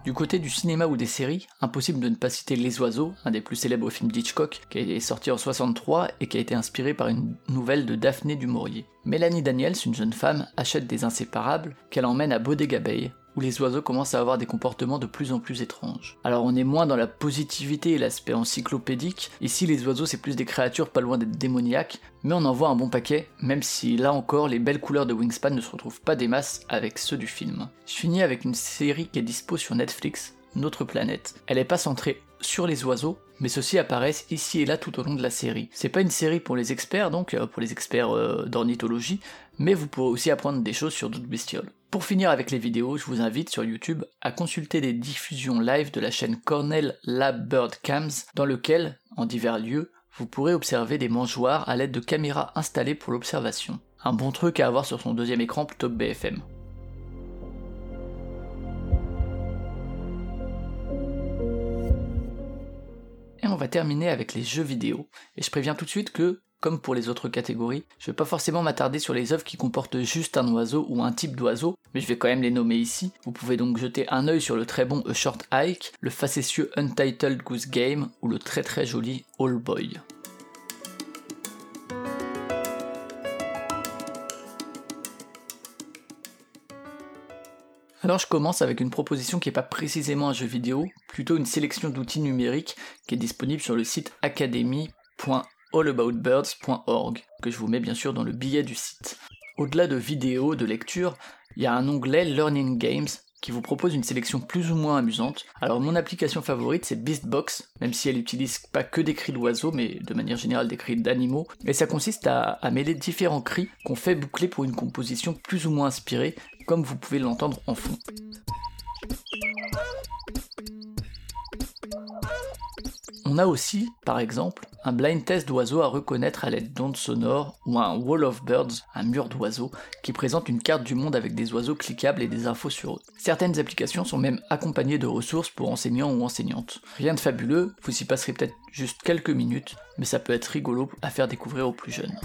Du côté du cinéma ou des séries, impossible de ne pas citer Les Oiseaux, un des plus célèbres films d'Hitchcock, qui est sorti en 63 et qui a été inspiré par une nouvelle de Daphné du Maurier. Mélanie Daniels, une jeune femme, achète des inséparables qu'elle emmène à Bodega Bay, où les oiseaux commencent à avoir des comportements de plus en plus étranges. Alors on est moins dans la positivité et l'aspect encyclopédique, ici les oiseaux c'est plus des créatures pas loin d'être démoniaques, mais on en voit un bon paquet, même si là encore les belles couleurs de Wingspan ne se retrouvent pas des masses avec ceux du film. Je finis avec une série qui est dispo sur Netflix, Notre planète. Elle est pas centrée sur les oiseaux, mais ceux-ci apparaissent ici et là tout au long de la série. C'est pas une série pour les experts, donc euh, pour les experts euh, d'ornithologie, mais vous pourrez aussi apprendre des choses sur d'autres bestioles. Pour finir avec les vidéos, je vous invite sur YouTube à consulter les diffusions live de la chaîne Cornell Lab Bird Cams, dans lequel, en divers lieux, vous pourrez observer des mangeoires à l'aide de caméras installées pour l'observation. Un bon truc à avoir sur son deuxième écran plutôt BFM. Et on va terminer avec les jeux vidéo. Et je préviens tout de suite que, comme pour les autres catégories, je vais pas forcément m'attarder sur les œuvres qui comportent juste un oiseau ou un type d'oiseau, mais je vais quand même les nommer ici. Vous pouvez donc jeter un œil sur le très bon A Short Hike, le facétieux Untitled Goose Game ou le très très joli All Boy. Alors je commence avec une proposition qui n'est pas précisément un jeu vidéo, plutôt une sélection d'outils numériques qui est disponible sur le site academy.allaboutbirds.org, que je vous mets bien sûr dans le billet du site. Au-delà de vidéos, de lecture, il y a un onglet Learning Games qui vous propose une sélection plus ou moins amusante. Alors mon application favorite c'est Beastbox, même si elle utilise pas que des cris d'oiseaux, mais de manière générale des cris d'animaux, et ça consiste à mêler différents cris qu'on fait boucler pour une composition plus ou moins inspirée, comme vous pouvez l'entendre en fond. On a aussi, par exemple, un blind test d'oiseaux à reconnaître à l'aide d'ondes sonores ou un wall of birds, un mur d'oiseaux, qui présente une carte du monde avec des oiseaux cliquables et des infos sur eux. Certaines applications sont même accompagnées de ressources pour enseignants ou enseignantes. Rien de fabuleux, vous y passerez peut-être juste quelques minutes, mais ça peut être rigolo à faire découvrir aux plus jeunes.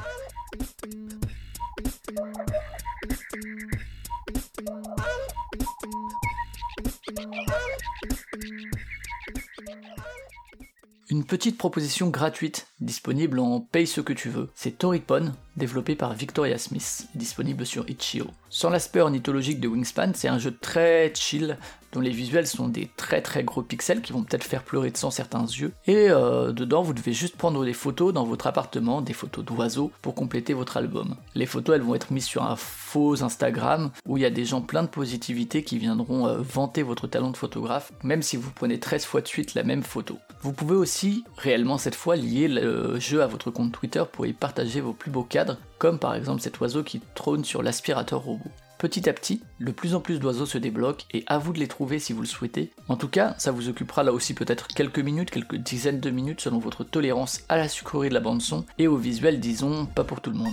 Une petite proposition gratuite disponible en paye ce que tu veux, c'est Toripon, développé par Victoria Smith, disponible sur Itch.io. Sans l'aspect ornithologique de Wingspan, c'est un jeu très chill dont les visuels sont des très très gros pixels qui vont peut-être faire pleurer de sang certains yeux. Et euh, dedans, vous devez juste prendre des photos dans votre appartement, des photos d'oiseaux, pour compléter votre album. Les photos, elles vont être mises sur un faux Instagram où il y a des gens pleins de positivité qui viendront euh, vanter votre talent de photographe, même si vous prenez 13 fois de suite la même photo. Vous pouvez aussi, réellement cette fois, lier le jeu à votre compte Twitter pour y partager vos plus beaux cadres, comme par exemple cet oiseau qui trône sur l'aspirateur robot. Petit à petit, de plus en plus d'oiseaux se débloquent et à vous de les trouver si vous le souhaitez. En tout cas, ça vous occupera là aussi peut-être quelques minutes, quelques dizaines de minutes selon votre tolérance à la sucrerie de la bande son et au visuel disons pas pour tout le monde.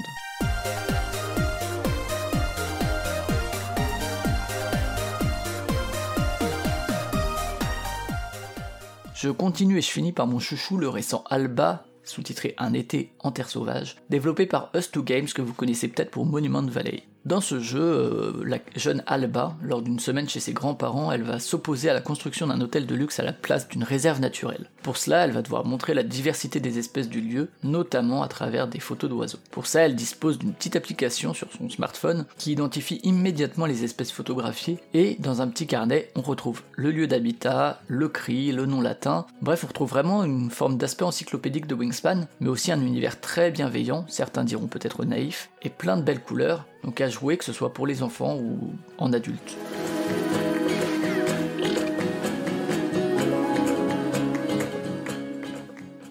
Je continue et je finis par mon chouchou, le récent Alba, sous-titré Un été en terre sauvage, développé par Us2 Games que vous connaissez peut-être pour Monument Valley. Dans ce jeu, euh, la jeune Alba, lors d'une semaine chez ses grands-parents, elle va s'opposer à la construction d'un hôtel de luxe à la place d'une réserve naturelle. Pour cela, elle va devoir montrer la diversité des espèces du lieu, notamment à travers des photos d'oiseaux. Pour ça, elle dispose d'une petite application sur son smartphone qui identifie immédiatement les espèces photographiées et dans un petit carnet, on retrouve le lieu d'habitat, le cri, le nom latin. Bref, on retrouve vraiment une forme d'aspect encyclopédique de Wingspan, mais aussi un univers très bienveillant, certains diront peut-être naïf, et plein de belles couleurs, donc à jouer que ce soit pour les enfants ou en adultes.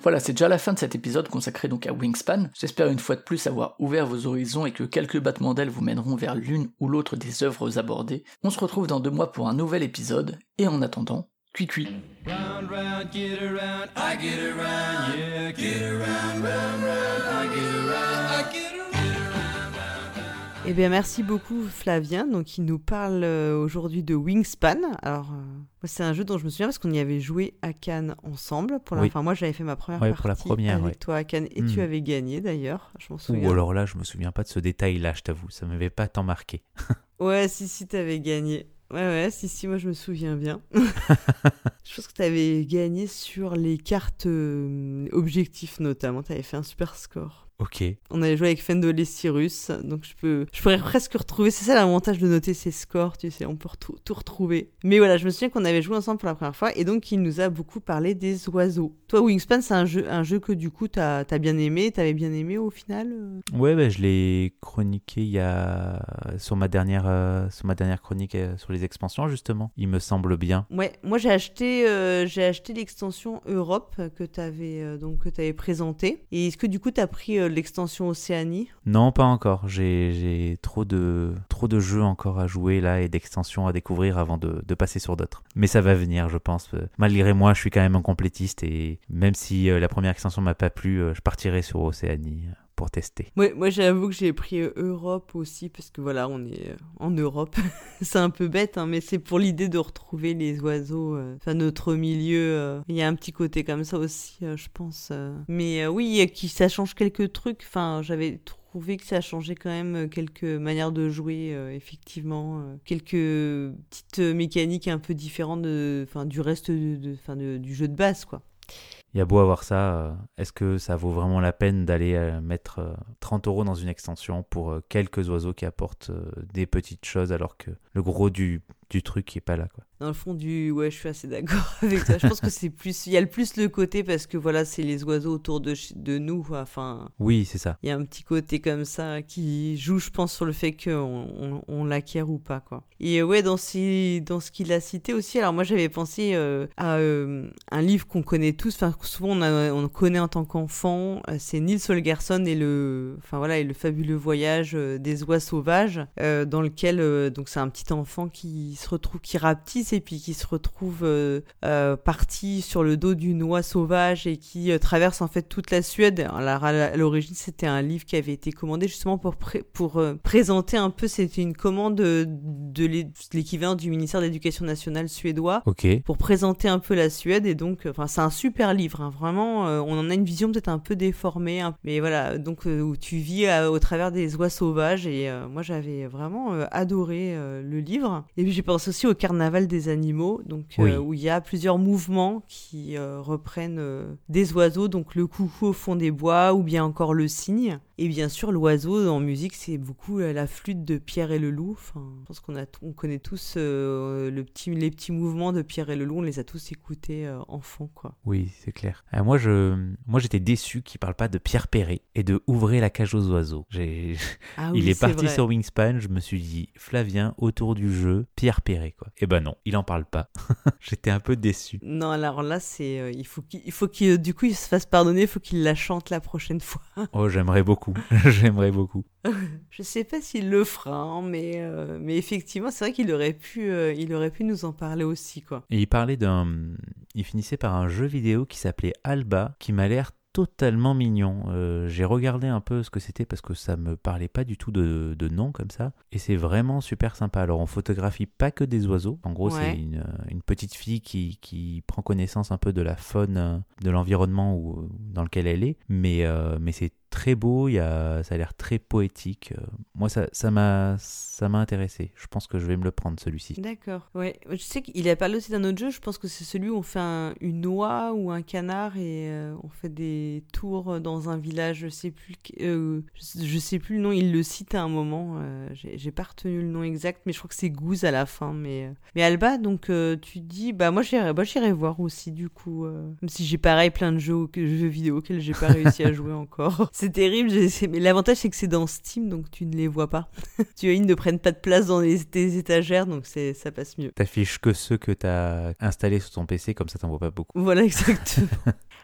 Voilà, c'est déjà la fin de cet épisode consacré donc à Wingspan. J'espère une fois de plus avoir ouvert vos horizons et que quelques battements d'ailes vous mèneront vers l'une ou l'autre des œuvres abordées. On se retrouve dans deux mois pour un nouvel épisode, et en attendant, cui cui. Eh bien, merci beaucoup Flavien. Donc, il nous parle euh, aujourd'hui de Wingspan. Alors, euh, c'est un jeu dont je me souviens parce qu'on y avait joué à Cannes ensemble. Pour la... Oui. Enfin, moi, j'avais fait ma première Ouais, partie pour la première, avec ouais. toi à Cannes et Hmm. tu avais gagné d'ailleurs. Je m'en souviens. Ou alors là, je me souviens pas de ce détail-là, je t'avoue. Ça m'avait pas tant marqué. Ouais, si, si, t'avais gagné. Ouais, ouais, si, si, moi je me souviens bien. je pense que t'avais gagné sur les cartes euh, objectifs notamment. T'avais fait un super score. Ok. On avait joué avec Fendel et Cyrus, donc je peux, je pourrais presque retrouver. C'est ça l'avantage de noter ses scores, tu sais, on peut retrou- tout retrouver. Mais voilà, je me souviens qu'on avait joué ensemble pour la première fois, et donc il nous a beaucoup parlé des oiseaux. Toi, Wingspan, c'est un jeu, un jeu que du coup t'as as bien aimé, t'avais bien aimé au final. euh? Ouais, bah, je l'ai chroniqué il y a sur ma dernière euh, sur ma dernière chronique euh, sur les expansions justement. Il me semble bien. Ouais, moi j'ai acheté, euh, j'ai acheté l'extension Europe que t'avais donc que t'avais présentée. Et est-ce que du coup t'as pris l'extension Océanie Non, pas encore. J'ai trop de trop de jeux encore à jouer là et d'extensions à découvrir avant de, de passer sur d'autres. Mais ça va venir, je pense. Euh, Malgré moi, je suis quand même un complétiste et même si euh, la première extension m'a pas plu, euh, je partirai sur Océanie pour tester. Ouais, moi j'avoue que j'ai pris Europe aussi parce que voilà, on est euh, en Europe. c'est un peu bête, hein, mais c'est pour l'idée de retrouver les oiseaux, euh, enfin notre milieu. euh, Il y a un petit côté comme ça aussi, je pense. Mais oui, qui ça change quelques trucs. Enfin, j'avais trouvé que ça changeait quand même quelques manières de jouer, effectivement, quelques petites mécaniques un peu différentes de, enfin, du reste de, de- du jeu de base, quoi. Il y a beau avoir ça, euh, est-ce que ça vaut vraiment la peine d'aller euh, mettre euh, 30 euros dans une extension pour euh, quelques oiseaux qui apportent euh, des petites choses alors que le gros du, du truc est pas là quoi. Dans le fond du ouais, je suis assez d'accord avec toi. Je pense que c'est plus il y a le plus le côté parce que voilà, c'est les oiseaux autour de de nous quoi. enfin Oui, c'est ça. il y a un petit côté comme ça qui joue je pense sur le fait qu'on on, on l'acquiert ou pas quoi. Et euh, ouais, dans ces dans ce qu'il a cité aussi, alors moi j'avais pensé euh, à euh, un livre qu'on connaît tous enfin souvent on, a- on connaît en tant qu'enfant, c'est Nils Holgersson et le enfin voilà, et le fabuleux voyage des oies sauvages euh, dans lequel donc c'est un petit enfant qui se retrouve qui rapetisse et puis qui se retrouve euh, euh, parti sur le dos d'une oie sauvage et qui euh, traverse en fait toute la Suède. Alors à l'origine c'était un livre qui avait été commandé justement pour pré- pour euh, présenter un peu c'était une commande euh, de l'é- l'équivalent du ministère de l'Éducation nationale suédois pour présenter un peu la Suède. Et donc enfin c'est un super livre hein, vraiment on en a une vision peut-être un peu déformée hein, mais voilà donc où tu vis au travers des oies sauvages. Et moi j'avais vraiment adoré le livre. Et puis j'ai pensé aussi au carnaval des animaux donc euh, où il y a plusieurs mouvements qui euh, reprennent euh, des oiseaux donc le coucou au fond des bois ou bien encore le cygne et bien sûr l'oiseau en musique c'est beaucoup la flûte de Pierre et le loup enfin je pense qu'on a on connaît tous euh, le petit les petits mouvements de Pierre et le loup on les a tous écoutés euh, enfants quoi Oui, c'est clair. Euh, moi, je, moi, j'étais déçu qu'il parle pas de Pierre Perret et de Ouvrez la cage aux oiseaux. J'ai, ah il est parti vrai. sur Wingspan. Je me suis dit, Flavien, autour du jeu, Pierre Perret, quoi. Et ben non, il en parle pas. j'étais un peu déçu. non alors là c'est euh, il faut qu'il il faut qu'il du coup il se fasse pardonner il faut qu'il la chante la prochaine fois Oh, j'aimerais beaucoup. j'aimerais beaucoup. je sais pas s'il le fera hein, mais euh, mais effectivement c'est vrai qu'il aurait pu euh, il aurait pu nous en parler aussi quoi Et il parlait d'un. Il finissait par un jeu vidéo qui s'appelait Alba, qui m'a l'air totalement mignon. Euh, J'ai regardé un peu ce que c'était parce que ça me parlait pas du tout de, de nom comme ça. Et c'est vraiment super sympa. Alors on photographie pas que des oiseaux. En gros, Ouais. c'est une, une petite fille qui, qui prend connaissance un peu de la faune, de l'environnement dans lequel elle est. Mais, euh, mais c'est très beau, il y a, ça a l'air très poétique. Euh, Moi, ça ça m'a ça m'a intéressé. Je pense que je vais me le prendre celui-ci. D'accord. Ouais, je sais qu'il a parlé aussi d'un autre jeu, je pense que c'est celui où on fait un- une oie ou un canard et euh, on fait des tours dans un village, je sais plus euh, je, sais plus le nom, il le cite à un moment, euh, j'ai pas retenu le nom exact, mais je crois que c'est Goose à la fin. Mais, mais Alba, donc tu dis, bah moi j'irai bah, j'irai voir aussi du coup, même si j'ai pareil plein de jeux, jeux vidéo auxquels j'ai pas réussi à jouer encore. C'est terrible, mais l'avantage c'est que c'est dans Steam, donc tu ne les vois pas. tu ils ne prennent pas de place dans les, tes étagères, donc c'est ça passe mieux. T'affiches que ceux que t'as installés sur ton PC, comme ça t'en vois pas beaucoup. Voilà, exactement.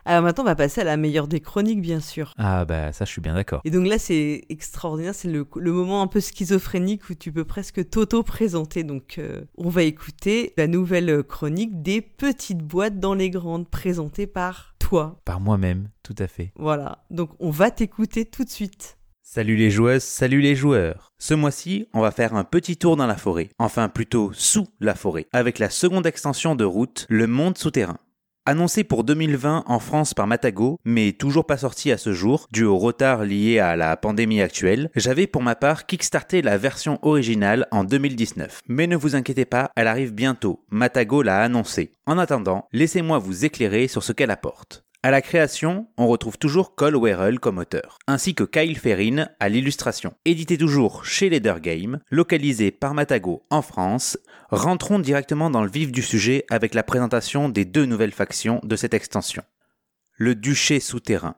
Alors maintenant, on va passer à la meilleure des chroniques, bien sûr. Ah bah ça je suis bien d'accord. Et donc là, c'est extraordinaire, c'est le, le moment un peu schizophrénique où tu peux presque t'auto-présenter. Donc euh, on va écouter la nouvelle chronique des petites boîtes dans les grandes, présentée par toi. Par moi-même, tout à fait. Voilà, donc on va t'écouter tout de suite. Salut les joueuses, salut les joueurs. Ce mois-ci, on va faire un petit tour dans la forêt, enfin plutôt sous la forêt, avec la seconde extension de route, le monde souterrain. Annoncé pour 2020 en France par Matago, mais toujours pas sorti à ce jour, dû au retard lié à la pandémie actuelle, j'avais pour ma part kickstarté la version originale en 2019. Mais ne vous inquiétez pas, elle arrive bientôt, Matago l'a annoncé. En attendant, laissez-moi vous éclairer sur ce qu'elle apporte. À la création, on retrouve toujours Cole Wearle comme auteur, ainsi que Kyle Ferrin à l'illustration. Édité toujours chez Leader Game, localisé par Matago en France, rentrons directement dans le vif du sujet avec la présentation des deux nouvelles factions de cette extension. Le duché souterrain.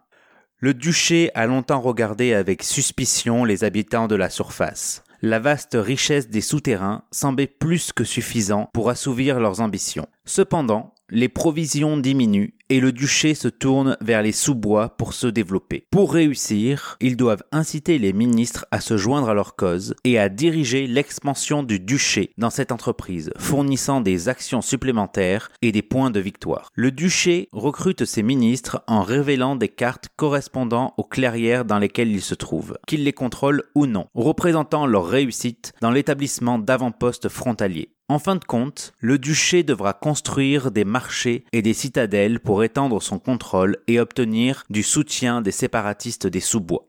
Le duché a longtemps regardé avec suspicion les habitants de la surface. La vaste richesse des souterrains semblait plus que suffisant pour assouvir leurs ambitions. Cependant, les provisions diminuent et le duché se tourne vers les sous-bois pour se développer. Pour réussir, ils doivent inciter les ministres à se joindre à leur cause et à diriger l'expansion du duché dans cette entreprise, fournissant des actions supplémentaires et des points de victoire. Le duché recrute ses ministres en révélant des cartes correspondant aux clairières dans lesquelles ils se trouvent, qu'ils les contrôlent ou non, représentant leur réussite dans l'établissement d'avant-postes frontaliers. En fin de compte, le duché devra construire des marchés et des citadelles pour étendre son contrôle et obtenir du soutien des séparatistes des sous-bois.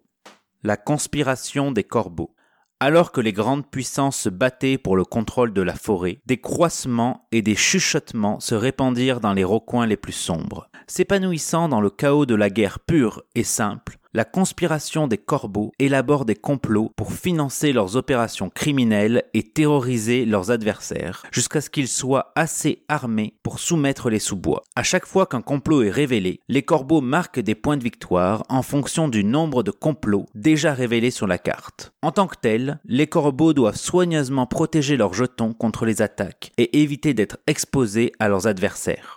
La conspiration des corbeaux. Alors que les grandes puissances se battaient pour le contrôle de la forêt, des croissements et des chuchotements se répandirent dans les recoins les plus sombres. S'épanouissant dans le chaos de la guerre pure et simple, la conspiration des corbeaux élabore des complots pour financer leurs opérations criminelles et terroriser leurs adversaires, jusqu'à ce qu'ils soient assez armés pour soumettre les sous-bois. À chaque fois qu'un complot est révélé, les corbeaux marquent des points de victoire en fonction du nombre de complots déjà révélés sur la carte. En tant que tels, les corbeaux doivent soigneusement protéger leurs jetons contre les attaques et éviter d'être exposés à leurs adversaires.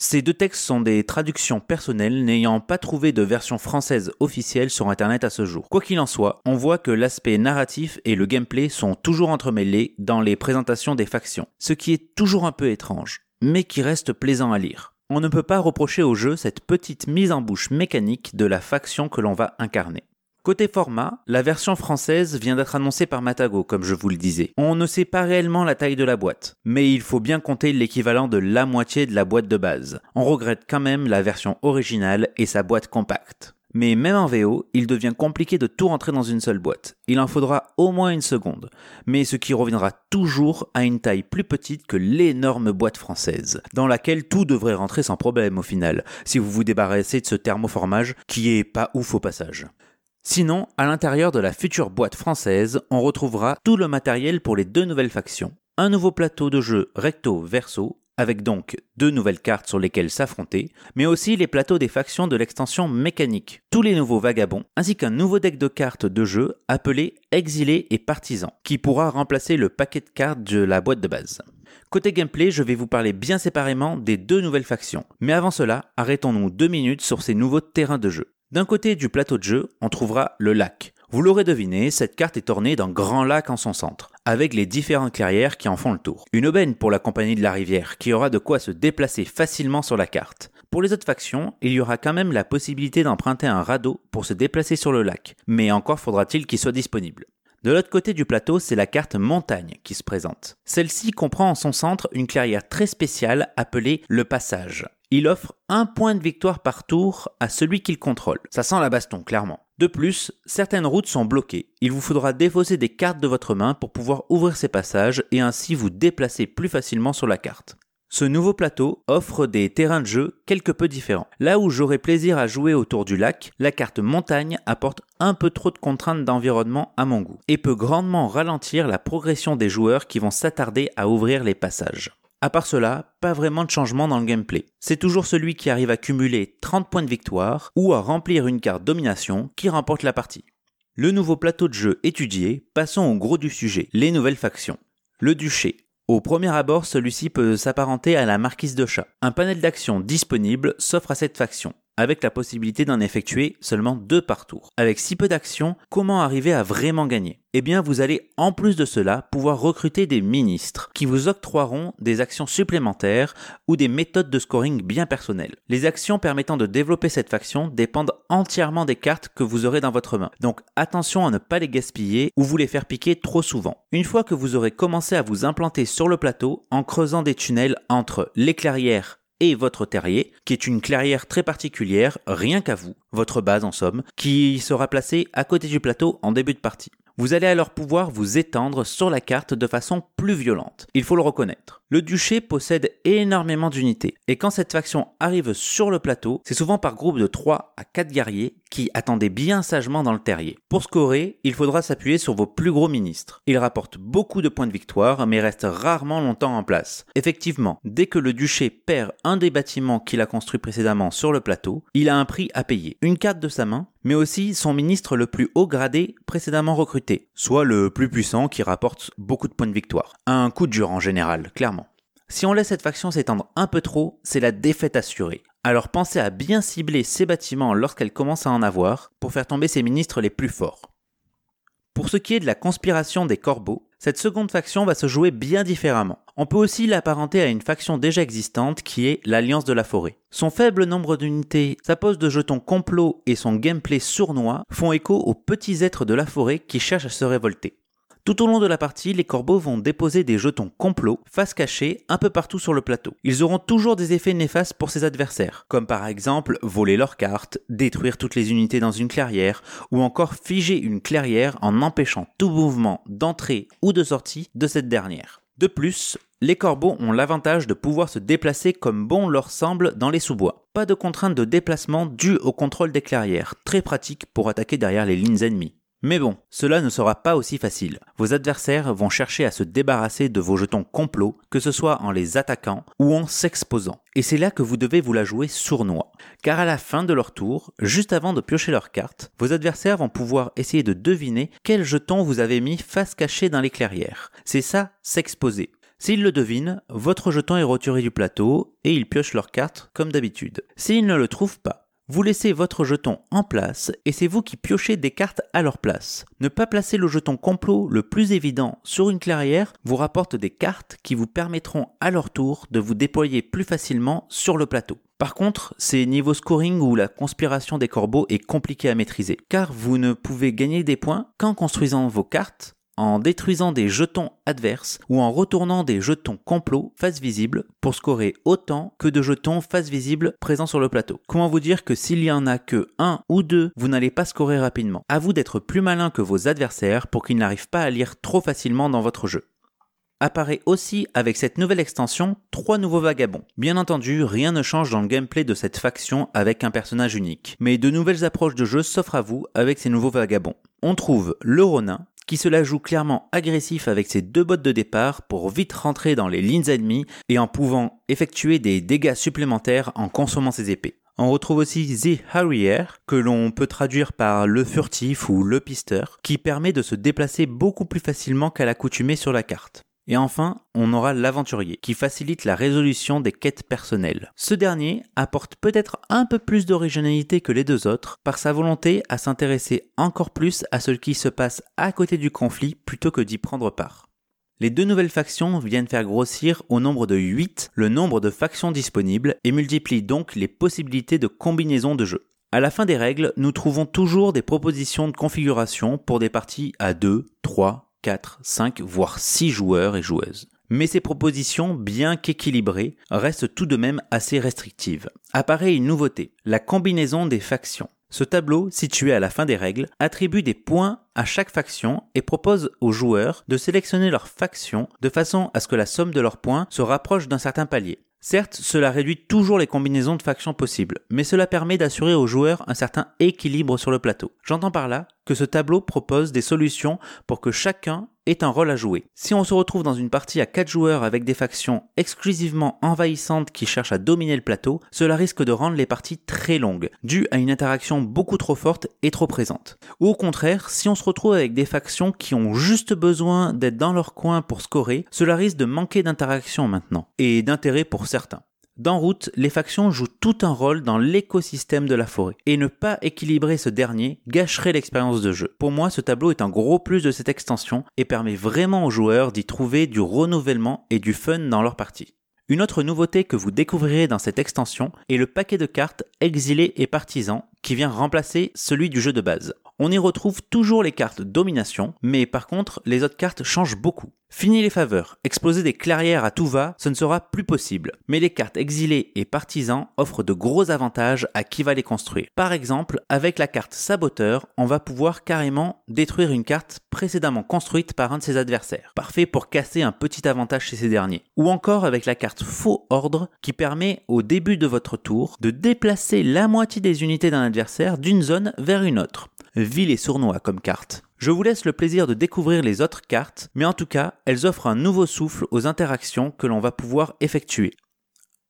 Ces deux textes sont des traductions personnelles n'ayant pas trouvé de version française officielle sur internet à ce jour. Quoi qu'il en soit, on voit que l'aspect narratif et le gameplay sont toujours entremêlés dans les présentations des factions, ce qui est toujours un peu étrange, mais qui reste plaisant à lire. On ne peut pas reprocher au jeu cette petite mise en bouche mécanique de la faction que l'on va incarner. Côté format, la version française vient d'être annoncée par Matago, comme je vous le disais. On ne sait pas réellement la taille de la boîte, mais il faut bien compter l'équivalent de la moitié de la boîte de base. On regrette quand même la version originale et sa boîte compacte. Mais même en VO, il devient compliqué de tout rentrer dans une seule boîte. Il en faudra au moins une seconde, mais ce qui reviendra toujours à une taille plus petite que l'énorme boîte française, dans laquelle tout devrait rentrer sans problème au final, si vous vous débarrassez de ce thermoformage qui est pas ouf au passage. Sinon, à l'intérieur de la future boîte française, on retrouvera tout le matériel pour les deux nouvelles factions. Un nouveau plateau de jeu recto-verso, avec donc deux nouvelles cartes sur lesquelles s'affronter, mais aussi les plateaux des factions de l'extension mécanique, tous les nouveaux vagabonds, ainsi qu'un nouveau deck de cartes de jeu appelé Exilé et Partisan, qui pourra remplacer le paquet de cartes de la boîte de base. Côté gameplay, je vais vous parler bien séparément des deux nouvelles factions, mais avant cela, arrêtons-nous deux minutes sur ces nouveaux terrains de jeu. D'un côté du plateau de jeu, on trouvera le lac. Vous l'aurez deviné, cette carte est ornée d'un grand lac en son centre, avec les différentes clairières qui en font le tour. Une aubaine pour la compagnie de la rivière, qui aura de quoi se déplacer facilement sur la carte. Pour les autres factions, il y aura quand même la possibilité d'emprunter un radeau pour se déplacer sur le lac, mais encore faudra-t-il qu'il soit disponible. De l'autre côté du plateau, c'est la carte montagne qui se présente. Celle-ci comprend en son centre une clairière très spéciale appelée le passage. Il offre un point de victoire par tour à celui qu'il contrôle. Ça sent la baston, clairement. De plus, certaines routes sont bloquées. Il vous faudra défausser des cartes de votre main pour pouvoir ouvrir ces passages et ainsi vous déplacer plus facilement sur la carte. Ce nouveau plateau offre des terrains de jeu quelque peu différents. Là où j'aurais plaisir à jouer autour du lac, la carte montagne apporte un peu trop de contraintes d'environnement à mon goût et peut grandement ralentir la progression des joueurs qui vont s'attarder à ouvrir les passages. À part cela, pas vraiment de changement dans le gameplay. C'est toujours celui qui arrive à cumuler 30 points de victoire ou à remplir une carte domination qui remporte la partie. Le nouveau plateau de jeu étudié, passons au gros du sujet, les nouvelles factions. Le duché. Au premier abord, celui-ci peut s'apparenter à la marquise de chat. Un panel d'actions disponible s'offre à cette faction, avec la possibilité d'en effectuer seulement deux par tour. Avec si peu d'actions, comment arriver à vraiment gagner? Eh bien vous allez en plus de cela pouvoir recruter des ministres qui vous octroieront des actions supplémentaires ou des méthodes de scoring bien personnelles. Les actions permettant de développer cette faction dépendent entièrement des cartes que vous aurez dans votre main. Donc attention à ne pas les gaspiller ou vous les faire piquer trop souvent. Une fois que vous aurez commencé à vous implanter sur le plateau en creusant des tunnels entre les clairières et votre terrier, qui est une clairière très particulière, rien qu'à vous, votre base en somme, qui sera placée à côté du plateau en début de partie. Vous allez alors pouvoir vous étendre sur la carte de façon plus violente. Il faut le reconnaître. Le duché possède énormément d'unités, et quand cette faction arrive sur le plateau, c'est souvent par groupe de 3 à 4 guerriers qui attendaient bien sagement dans le terrier. Pour scorer, il faudra s'appuyer sur vos plus gros ministres. Ils rapportent beaucoup de points de victoire, mais restent rarement longtemps en place. Effectivement, dès que le duché perd un des bâtiments qu'il a construit précédemment sur le plateau, il a un prix à payer. Une carte de sa main, mais aussi son ministre le plus haut gradé précédemment recruté, soit le plus puissant qui rapporte beaucoup de points de victoire. Un coup dur en général, clairement. Si on laisse cette faction s'étendre un peu trop, c'est la défaite assurée. Alors pensez à bien cibler ces bâtiments lorsqu'elle commence à en avoir pour faire tomber ses ministres les plus forts. Pour ce qui est de la conspiration des corbeaux, cette seconde faction va se jouer bien différemment. On peut aussi l'apparenter à une faction déjà existante qui est l'Alliance de la Forêt. Son faible nombre d'unités, sa pose de jetons complot et son gameplay sournois font écho aux petits êtres de la forêt qui cherchent à se révolter. Tout au long de la partie, les corbeaux vont déposer des jetons complots, face cachée, un peu partout sur le plateau. Ils auront toujours des effets néfastes pour ses adversaires, comme par exemple voler leurs cartes, détruire toutes les unités dans une clairière, ou encore figer une clairière en empêchant tout mouvement d'entrée ou de sortie de cette dernière. De plus, les corbeaux ont l'avantage de pouvoir se déplacer comme bon leur semble dans les sous-bois. Pas de contrainte de déplacement due au contrôle des clairières, très pratique pour attaquer derrière les lignes ennemies. Mais bon, cela ne sera pas aussi facile. Vos adversaires vont chercher à se débarrasser de vos jetons complots, que ce soit en les attaquant ou en s'exposant. Et c'est là que vous devez vous la jouer sournois. Car à la fin de leur tour, juste avant de piocher leurs cartes, vos adversaires vont pouvoir essayer de deviner quel jeton vous avez mis face cachée dans les clairières. C'est ça, s'exposer. S'ils le devinent, votre jeton est retiré du plateau et ils piochent leurs cartes comme d'habitude. S'ils ne le trouvent pas, vous laissez votre jeton en place et c'est vous qui piochez des cartes à leur place. Ne pas placer le jeton complot le plus évident sur une clairière vous rapporte des cartes qui vous permettront à leur tour de vous déployer plus facilement sur le plateau. Par contre, c'est niveau scoring où la conspiration des corbeaux est compliquée à maîtriser, car vous ne pouvez gagner des points qu'en construisant vos cartes en détruisant des jetons adverses ou en retournant des jetons complots face visible pour scorer autant que de jetons face visible présents sur le plateau. Comment vous dire que s'il y en a que un ou deux, vous n'allez pas scorer rapidement. À vous d'être plus malin que vos adversaires pour qu'ils n'arrivent pas à lire trop facilement dans votre jeu apparaît aussi avec cette nouvelle extension trois nouveaux vagabonds. Bien entendu, rien ne change dans le gameplay de cette faction avec un personnage unique, mais de nouvelles approches de jeu s'offrent à vous avec ces nouveaux vagabonds. On trouve le Ronin, qui se la joue clairement agressif avec ses deux bottes de départ pour vite rentrer dans les lignes ennemies et en pouvant effectuer des dégâts supplémentaires en consommant ses épées. On retrouve aussi The Harrier, que l'on peut traduire par le furtif ou le pisteur, qui permet de se déplacer beaucoup plus facilement qu'à l'accoutumée sur la carte. Et enfin, on aura l'aventurier, qui facilite la résolution des quêtes personnelles. Ce dernier apporte peut-être un peu plus d'originalité que les deux autres, par sa volonté à s'intéresser encore plus à ce qui se passe à côté du conflit plutôt que d'y prendre part. Les deux nouvelles factions viennent faire grossir au nombre de 8 le nombre de factions disponibles et multiplient donc les possibilités de combinaison de jeux. À la fin des règles, nous trouvons toujours des propositions de configuration pour des parties à 2, 3, 4, 5, voire 6 joueurs et joueuses. Mais ces propositions, bien qu'équilibrées, restent tout de même assez restrictives. Apparaît une nouveauté, la combinaison des factions. Ce tableau, situé à la fin des règles, attribue des points à chaque faction et propose aux joueurs de sélectionner leur faction de façon à ce que la somme de leurs points se rapproche d'un certain palier. Certes, cela réduit toujours les combinaisons de factions possibles, mais cela permet d'assurer aux joueurs un certain équilibre sur le plateau. J'entends par là que ce tableau propose des solutions pour que chacun ait un rôle à jouer. Si on se retrouve dans une partie à 4 joueurs avec des factions exclusivement envahissantes qui cherchent à dominer le plateau, cela risque de rendre les parties très longues, dû à une interaction beaucoup trop forte et trop présente. Ou au contraire, si on se retrouve avec des factions qui ont juste besoin d'être dans leur coin pour scorer, cela risque de manquer d'interaction maintenant, et d'intérêt pour certains. Dans Route, les factions jouent tout un rôle dans l'écosystème de la forêt, et ne pas équilibrer ce dernier gâcherait l'expérience de jeu. Pour moi, ce tableau est un gros plus de cette extension et permet vraiment aux joueurs d'y trouver du renouvellement et du fun dans leur partie. Une autre nouveauté que vous découvrirez dans cette extension est le paquet de cartes Exilés et Partisans qui vient remplacer celui du jeu de base. On y retrouve toujours les cartes domination, mais par contre les autres cartes changent beaucoup. Fini les faveurs, exploser des clairières à tout va, ce ne sera plus possible. Mais les cartes exilés et partisans offrent de gros avantages à qui va les construire. Par exemple, avec la carte saboteur, on va pouvoir carrément détruire une carte précédemment construite par un de ses adversaires. Parfait pour casser un petit avantage chez ces derniers. Ou encore avec la carte faux ordre qui permet au début de votre tour de déplacer la moitié des unités d'un d'une zone vers une autre. Vil et sournois comme carte. Je vous laisse le plaisir de découvrir les autres cartes, mais en tout cas, elles offrent un nouveau souffle aux interactions que l'on va pouvoir effectuer.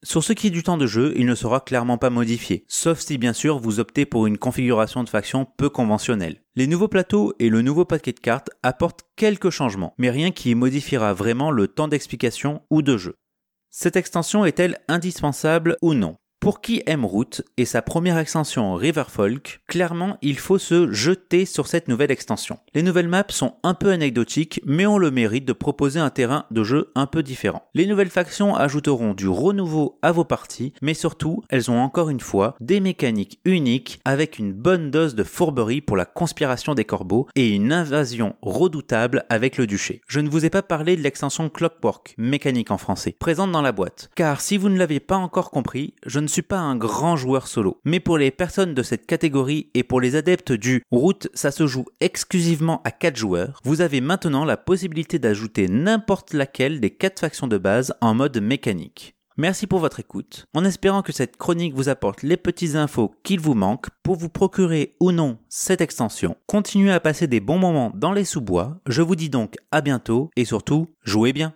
Sur ce qui est du temps de jeu, il ne sera clairement pas modifié, sauf si bien sûr vous optez pour une configuration de faction peu conventionnelle. Les nouveaux plateaux et le nouveau paquet de cartes apportent quelques changements, mais rien qui modifiera vraiment le temps d'explication ou de jeu. Cette extension est-elle indispensable ou non? Pour qui aime Route et sa première extension Riverfolk, clairement il faut se jeter sur cette nouvelle extension. Les nouvelles maps sont un peu anecdotiques, mais ont le mérite de proposer un terrain de jeu un peu différent. Les nouvelles factions ajouteront du renouveau à vos parties, mais surtout elles ont encore une fois des mécaniques uniques avec une bonne dose de fourberie pour la conspiration des corbeaux et une invasion redoutable avec le duché. Je ne vous ai pas parlé de l'extension Clockwork, mécanique en français, présente dans la boîte, car si vous ne l'avez pas encore compris, je ne suis pas un grand joueur solo. Mais pour les personnes de cette catégorie et pour les adeptes du route, ça se joue exclusivement à 4 joueurs, vous avez maintenant la possibilité d'ajouter n'importe laquelle des 4 factions de base en mode mécanique. Merci pour votre écoute, en espérant que cette chronique vous apporte les petites infos qu'il vous manque pour vous procurer ou non cette extension. Continuez à passer des bons moments dans les sous-bois, je vous dis donc à bientôt et surtout, jouez bien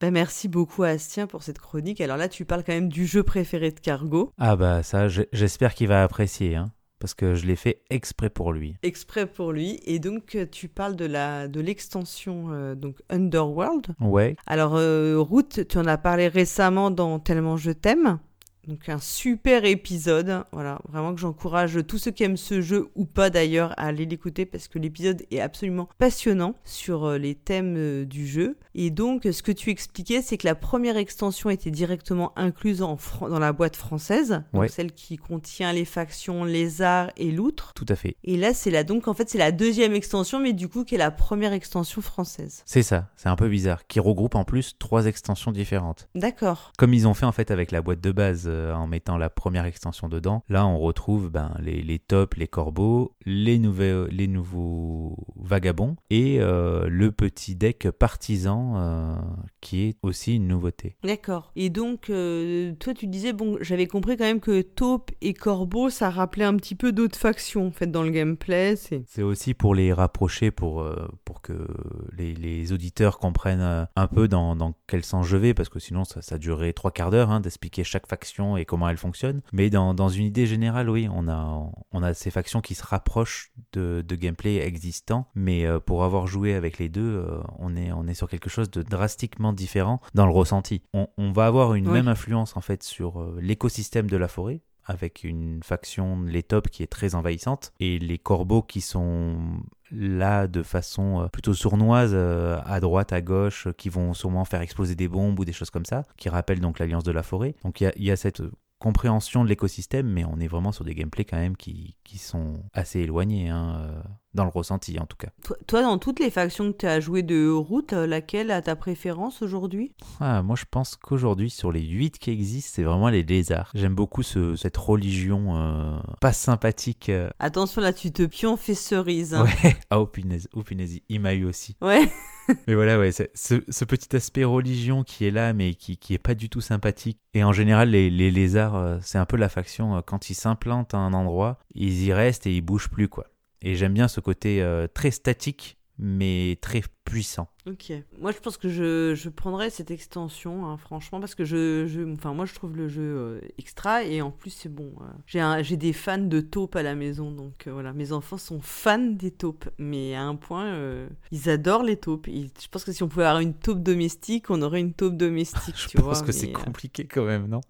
bah, merci beaucoup Astien pour cette chronique. Alors là, tu parles quand même du jeu préféré de Cargo. Ah bah ça, j'espère qu'il va apprécier, hein, parce que je l'ai fait exprès pour lui. Exprès pour lui. Et donc euh, tu parles de la de l'extension euh, donc Underworld. Ouais. Alors euh, Route, tu en as parlé récemment dans Tellement je t'aime. Donc un super épisode, voilà, vraiment que j'encourage tous ceux qui aiment ce jeu ou pas d'ailleurs à aller l'écouter parce que l'épisode est absolument passionnant sur euh, les thèmes euh, du jeu. Et donc ce que tu expliquais, c'est que la première extension était directement incluse en dans la boîte française, donc celle qui contient les factions lézard et loutre. Tout à fait. Et là c'est la donc en fait c'est la deuxième extension, mais du coup qui est la première extension française. C'est ça, c'est un peu bizarre, qui regroupe en plus trois extensions différentes. D'accord. Comme ils ont fait en fait avec la boîte de base en mettant la première extension dedans. Là, on retrouve ben, les, les tops, les corbeaux, les, nouveaux vagabonds et euh, le petit deck partisan euh, qui est aussi une nouveauté. D'accord. Et donc, toi, tu disais, bon, j'avais compris quand même que taupe et corbeau, ça rappelait un petit peu d'autres factions en fait dans le gameplay. C'est aussi pour les rapprocher, pour, pour que les, les auditeurs comprennent un peu dans, dans, quel sens je vais, parce que sinon ça, ça durerait trois quarts d'heure hein, d'expliquer chaque faction et comment elle fonctionne. Mais dans, dans, une idée générale, oui, on a, on a ces factions qui se rapprochent de, de gameplay existant, mais euh, pour avoir joué avec les deux, euh, on, est, on est sur quelque chose de drastiquement différent dans le ressenti. On, on va avoir une même influence en fait sur euh, l'écosystème de la forêt, avec une faction, les tops, qui est très envahissante, et les corbeaux qui sont là de façon plutôt sournoise à droite, à gauche, qui vont sûrement faire exploser des bombes ou des choses comme ça, qui rappellent donc l'Alliance de la Forêt. Donc il y, a, cette compréhension de l'écosystème, mais on est vraiment sur des gameplays quand même qui, qui sont assez éloignés, hein, euh, dans le ressenti en tout cas. Toi, dans toutes les factions que tu as joué de route, euh, laquelle a ta préférence aujourd'hui? Ah, Moi je pense qu'aujourd'hui sur les 8 qui existent, c'est vraiment les lézards. J'aime beaucoup ce, cette religion euh, pas sympathique. Attention là, tu te pions fait cerise. Hein. Ouais, ah oh punaise, oh punaise, il m'a eu aussi. Ouais. mais voilà, ouais, ce, ce, petit aspect religion qui est là, mais qui, qui est pas du tout sympathique. Et en général, les, les lézards, euh, c'est un peu la faction, euh, quand ils s'implantent à un endroit, ils y restent et ils bougent plus, quoi. Et j'aime bien ce côté euh, très statique, mais très puissant. Ok. Moi, je pense que je, je prendrais cette extension, hein, franchement, parce que je, je, enfin, moi, je trouve le jeu euh, extra et en plus, c'est bon. euh, j'ai des fans de taupes à la maison, donc euh, voilà, mes enfants sont fans des taupes, mais à un point, ils adorent les taupes. Et je pense que si on pouvait avoir une taupe domestique, on aurait une taupe domestique. Je tu pense vois, que c'est compliqué quand même, non?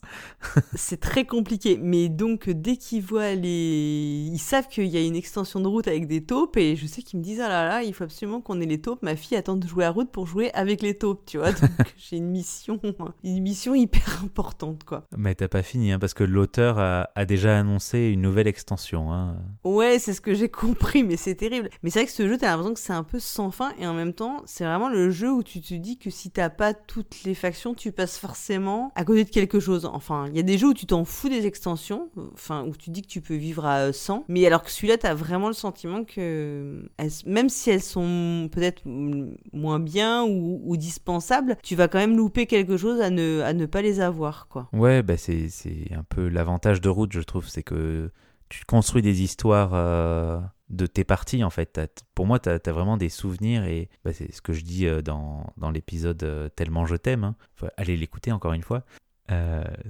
C'est très compliqué. Mais donc, dès qu'ils voient les. Ils savent qu'il y a une extension de route avec des taupes, et je sais qu'ils me disent Ah là là, il faut absolument qu'on ait les taupes. Ma fille attend de jouer à route pour jouer avec les taupes, tu vois. Donc, j'ai une mission, une mission hyper importante, quoi. Mais t'as pas fini, hein, parce que l'auteur a, a déjà annoncé une nouvelle extension. hein. Ouais, c'est ce que j'ai compris, mais c'est terrible. Mais c'est vrai que ce jeu, t'as l'impression que c'est un peu sans fin, et en même temps, c'est vraiment le jeu où tu te dis que si t'as pas toutes les factions, tu passes forcément à côté de quelque chose. Enfin, il y a des jeux où tu t'en fous des extensions, enfin, où tu dis que tu peux vivre à euh, 100, mais alors que celui-là, t'as vraiment le sentiment que, elles- même si elles sont peut-être moins bien ou, ou dispensables, tu vas quand même louper quelque chose à ne, à ne pas les avoir, quoi. Ouais, bah c'est un peu l'avantage de route, je trouve, c'est que tu construis des histoires euh, de tes parties, en fait. Pour moi, tu as, vraiment des souvenirs, et bah, c'est ce que je dis euh, dans, dans l'épisode euh, Tellement je t'aime. Hein. Aller l'écouter encore une fois.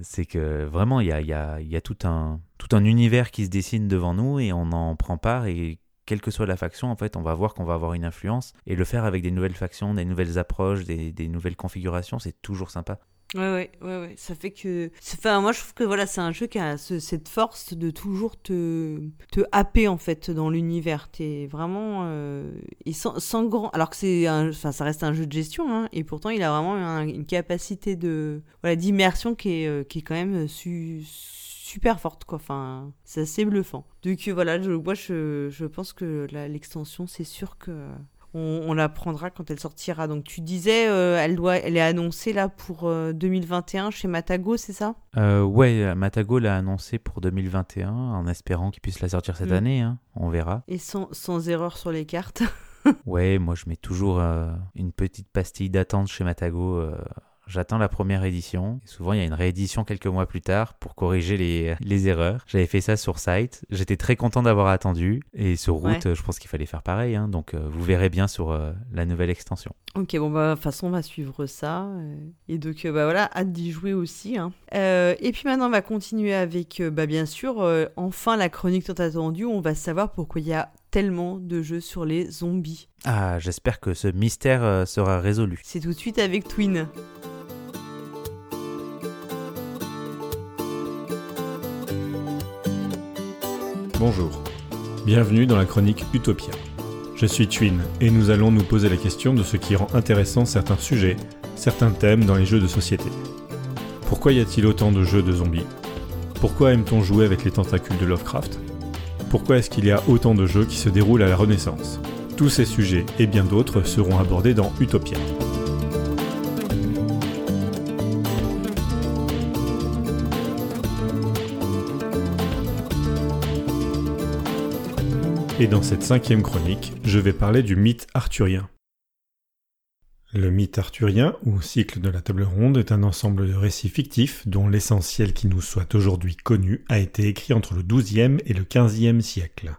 C'est que vraiment, il y a, y a- y a tout, un, tout un univers qui se dessine devant nous, et on en prend part, et quelle que soit la faction, en fait, on va voir qu'on va avoir une influence, et le faire avec des nouvelles factions, des nouvelles approches, des, des nouvelles configurations, c'est toujours sympa. Ouais, ouais, ouais, ouais. Ça fait que. Enfin, moi, je trouve que voilà, c'est un jeu qui a ce- cette force de toujours te, te happer, en fait, dans l'univers. T'es vraiment. euh, sans, grand. Alors que c'est. Enfin, ça reste un jeu de gestion, hein. Et pourtant, il a vraiment un- une capacité de. Voilà, d'immersion qui est, euh, qui est quand même su- super forte, quoi. Enfin, c'est assez bluffant. Donc, euh, voilà, je, moi, je, je pense que l'extension, c'est sûr que. On, on la prendra quand elle sortira. Donc tu disais, euh, elle doit, elle est annoncée là pour euh, 2021 chez Matago, c'est ça? Euh, ouais, Matago l'a annoncé pour 2021 en espérant qu'il puisse la sortir cette Mm. année. hein. On verra. Et sans, sans erreur sur les cartes. Ouais, moi je mets toujours euh, une petite pastille d'attente chez Matago. J'attends la première édition. Et souvent, il y a une réédition quelques mois plus tard pour corriger les, les erreurs. J'avais fait ça sur site. J'étais très content d'avoir attendu. Et sur route, Ouais. je pense qu'il fallait faire pareil. hein. Donc, euh, vous verrez bien sur euh, la nouvelle extension. ok, bon bah de toute façon on va suivre ça. euh, et donc bah voilà, hâte d'y jouer aussi. hein. Euh, et puis maintenant on va continuer avec, bah bien sûr, enfin la chronique tant attendue. On va savoir pourquoi il y a tellement de jeux sur les zombies. Ah, j'espère que ce mystère sera résolu. C'est tout de suite avec Twin. Bonjour, bienvenue dans la chronique Utopia. Je suis Twin et nous allons nous poser la question de ce qui rend intéressant certains sujets, certains thèmes dans les jeux de société. Pourquoi y a-t-il autant de jeux de zombies? Pourquoi aime-t-on jouer avec les tentacules de Lovecraft? Pourquoi est-ce qu'il y a autant de jeux qui se déroulent à la Renaissance? Tous ces sujets et bien d'autres seront abordés dans Utopia. Et dans cette cinquième chronique, je vais parler du mythe arthurien. Le mythe arthurien, ou cycle de la table ronde, est un ensemble de récits fictifs dont l'essentiel qui nous soit aujourd'hui connu a été écrit entre le XIIe et le XVe siècle.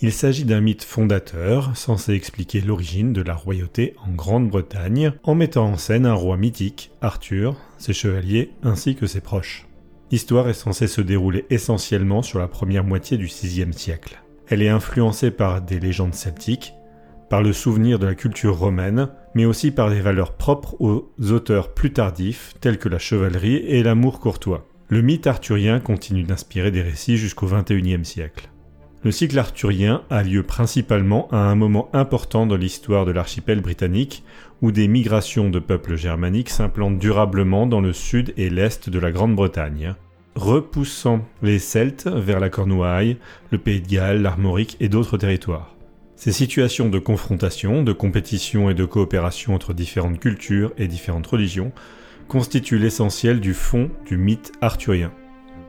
Il s'agit d'un mythe fondateur, censé expliquer l'origine de la royauté en Grande-Bretagne, en mettant en scène un roi mythique, Arthur, ses chevaliers ainsi que ses proches. L'histoire est censée se dérouler essentiellement sur la première moitié du VIe siècle. Elle est influencée par des légendes celtiques, par le souvenir de la culture romaine, mais aussi par des valeurs propres aux auteurs plus tardifs tels que la chevalerie et l'amour courtois. Le mythe arthurien continue d'inspirer des récits jusqu'au XXIe siècle. Le cycle arthurien a lieu principalement à un moment important dans l'histoire de l'archipel britannique, où des migrations de peuples germaniques s'implantent durablement dans le sud et l'est de la Grande-Bretagne, repoussant les Celtes vers la Cornouaille, le Pays de Galles, l'Armorique et d'autres territoires. Ces situations de confrontation, de compétition et de coopération entre différentes cultures et différentes religions constituent l'essentiel du fond du mythe arthurien.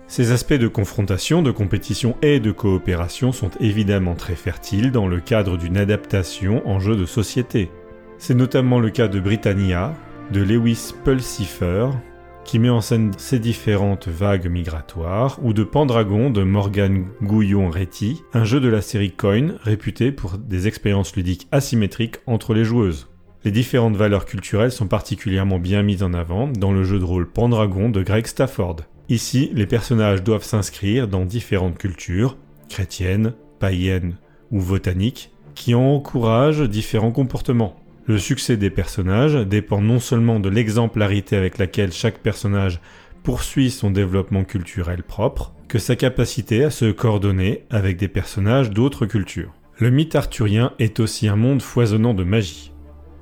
Ces aspects de confrontation, de compétition et de coopération sont évidemment très fertiles dans le cadre d'une adaptation en jeu de société. C'est notamment le cas de Britannia, de Lewis Pulsifer, qui met en scène ces différentes vagues migratoires, ou de Pendragon de Morgan Gouillon-Réty, un jeu de la série Coin réputé pour des expériences ludiques asymétriques entre les joueuses. Les différentes valeurs culturelles sont particulièrement bien mises en avant dans le jeu de rôle Pendragon de Greg Stafford. Ici, les personnages doivent s'inscrire dans différentes cultures, chrétiennes, païennes ou botaniques, qui encouragent différents comportements. Le succès des personnages dépend non seulement de l'exemplarité avec laquelle chaque personnage poursuit son développement culturel propre, que sa capacité à se coordonner avec des personnages d'autres cultures. Le mythe arthurien est aussi un monde foisonnant de magie.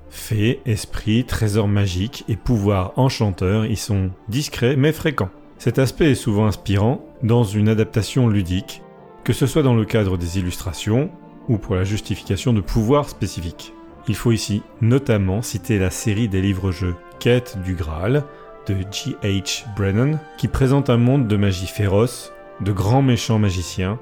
Fées, esprits, trésors magiques et pouvoirs enchanteurs y sont discrets mais fréquents. Cet aspect est souvent inspirant dans une adaptation ludique, que ce soit dans le cadre des illustrations ou pour la justification de pouvoirs spécifiques. Il faut ici notamment citer la série des livres-jeux Quête du Graal de G.H. Brennan, qui présente un monde de magie féroce, de grands méchants magiciens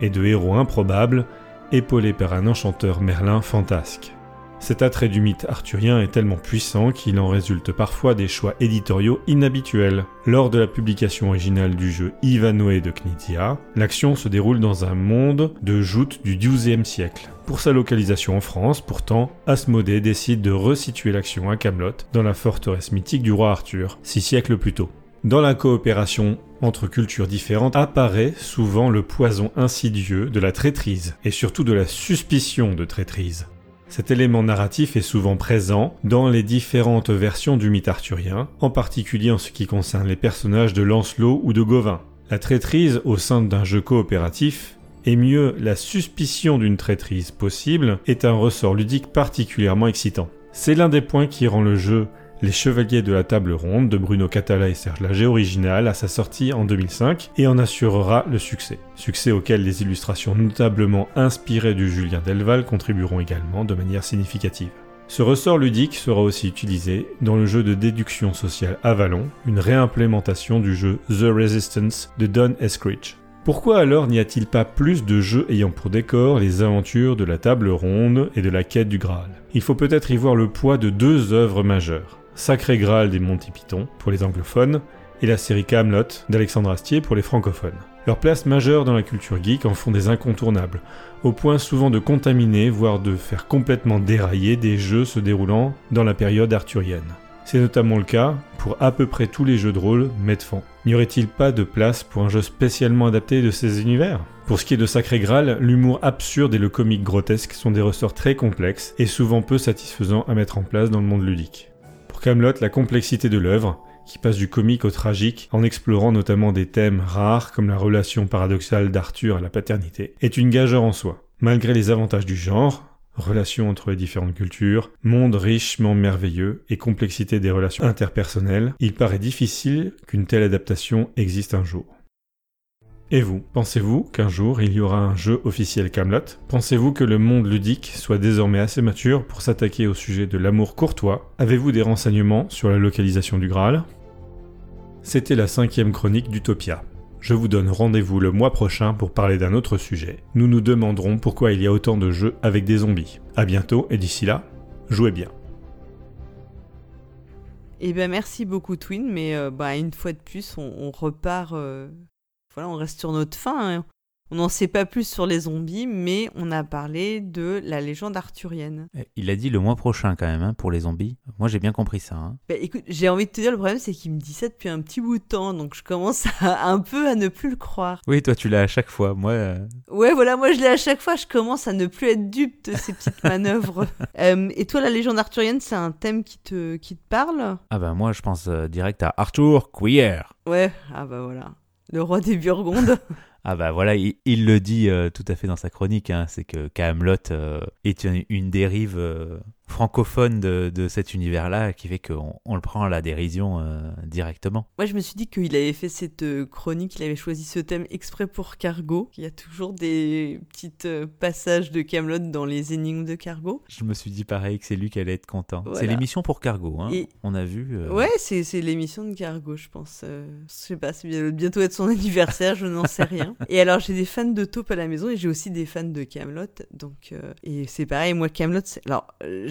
et de héros improbables épaulés par un enchanteur Merlin fantasque. Cet attrait du mythe arthurien est tellement puissant qu'il en résulte parfois des choix éditoriaux inhabituels. Lors de la publication originale du jeu Ivanhoe de Knizia, l'action se déroule dans un monde de joutes du XIIe siècle. Pour sa localisation en France, pourtant, Asmodée décide de resituer l'action à Camelot, dans la forteresse mythique du roi Arthur, six siècles plus tôt. Dans la coopération entre cultures différentes apparaît souvent le poison insidieux de la traîtrise, et surtout de la suspicion de traîtrise. Cet élément narratif est souvent présent dans les différentes versions du mythe arthurien, en particulier en ce qui concerne les personnages de Lancelot ou de Gauvin. La traîtrise au sein d'un jeu coopératif, et mieux la suspicion d'une traîtrise possible, est un ressort ludique particulièrement excitant. C'est l'un des points qui rend le jeu les Chevaliers de la Table Ronde de Bruno Catala et Serge Lager original à sa sortie en 2005 et en assurera le succès. Succès auquel les illustrations notablement inspirées du Julien Delval contribueront également de manière significative. Ce ressort ludique sera aussi utilisé dans le jeu de déduction sociale Avalon, une réimplémentation du jeu The Resistance de Don Eskridge. Pourquoi alors n'y a-t-il pas plus de jeux ayant pour décor les aventures de la table ronde et de la quête du Graal? Il faut peut-être y voir le poids de deux œuvres majeures. Sacré Graal des Monty Python pour les anglophones et la série Camelot d'Alexandre Astier pour les francophones. Leur place majeure dans la culture geek en font des incontournables, au point souvent de contaminer, voire de faire complètement dérailler des jeux se déroulant dans la période arthurienne. C'est notamment le cas pour à peu près tous les jeux de rôle Medfan. N'y aurait-il pas de place pour un jeu spécialement adapté de ces univers? Pour ce qui est de Sacré Graal, l'humour absurde et le comique grotesque sont des ressorts très complexes et souvent peu satisfaisants à mettre en place dans le monde ludique. Pour Camelot, la complexité de l'œuvre, qui passe du comique au tragique en explorant notamment des thèmes rares comme la relation paradoxale d'Arthur à la paternité, est une gageure en soi. Malgré les avantages du genre, relations entre les différentes cultures, monde richement merveilleux et complexité des relations interpersonnelles, il paraît difficile qu'une telle adaptation existe un jour. Et vous, pensez-vous qu'un jour il y aura un jeu officiel Camelot? Pensez-vous que le monde ludique soit désormais assez mature pour s'attaquer au sujet de l'amour courtois? Avez-vous des renseignements sur la localisation du Graal? C'était la cinquième chronique d'Utopia. Je vous donne rendez-vous le mois prochain pour parler d'un autre sujet. Nous nous demanderons pourquoi il y a autant de jeux avec des zombies. A bientôt et d'ici là, jouez bien. Eh ben merci beaucoup Twin, mais euh, bah, une fois de plus, on, repart. euh, Voilà, on reste sur notre fin. hein. On n'en sait pas plus sur les zombies, mais on a parlé de la légende arthurienne. Eh, Il a dit le mois prochain quand même hein, pour les zombies. Moi j'ai bien compris ça. hein. Bah écoute, j'ai envie de te dire, le problème c'est qu'il me dit ça depuis un petit bout de temps, donc je commence à, un peu à ne plus le croire. Oui, toi tu l'as à chaque fois. Moi, euh, Ouais, voilà, moi je l'ai à chaque fois, je commence à ne plus être dupe de ces petites manœuvres. Euh, et toi, la légende arthurienne, c'est un thème qui te, qui te parle? Ah bah moi je pense euh, direct à Arthur Queer. Ouais, ah bah voilà. Le roi des Burgondes. Ah bah voilà, il, le dit euh, tout à fait dans sa chronique, hein, c'est que Camelot euh, est une, une dérive euh, francophone de, de cet univers-là qui fait qu'on on le prend à la dérision euh, directement. Moi, je me suis dit qu'il avait fait cette euh, chronique, il avait choisi ce thème exprès pour Cargo. Il y a toujours des petits euh, passages de Camelot dans les énigmes de Cargo. Je me suis dit pareil que c'est lui qui allait être content. Voilà. C'est l'émission pour Cargo, hein. Et- on a vu. euh, Ouais, c'est c'est l'émission de Cargo, je pense. Euh, je sais pas, c'est bien- bientôt être son anniversaire, je n'en sais rien. Et alors, j'ai des fans de taupe à la maison et j'ai aussi des fans de Camelot. Donc, et c'est pareil, moi, Camelot, alors,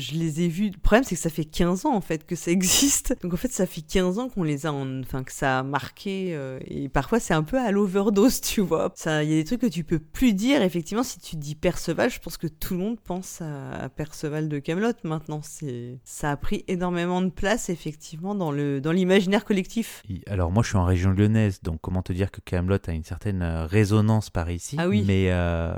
je les ai vus. Le problème, c'est que ça fait 15 ans en fait que ça existe. Donc en fait, ça fait 15 ans qu'on les a, en... enfin que ça a marqué. euh, et parfois, c'est un peu à l'overdose, tu vois. Ça, il y a des trucs que tu peux plus dire. Effectivement, si tu dis Perceval, je pense que tout le monde pense à, Perceval de Camelot. Maintenant, c'est ça a pris énormément de place effectivement dans le dans l'imaginaire collectif. Alors moi je suis en région lyonnaise, donc comment te dire que Camelot a une certaine euh, résonance par ici? Ah oui. Mais euh,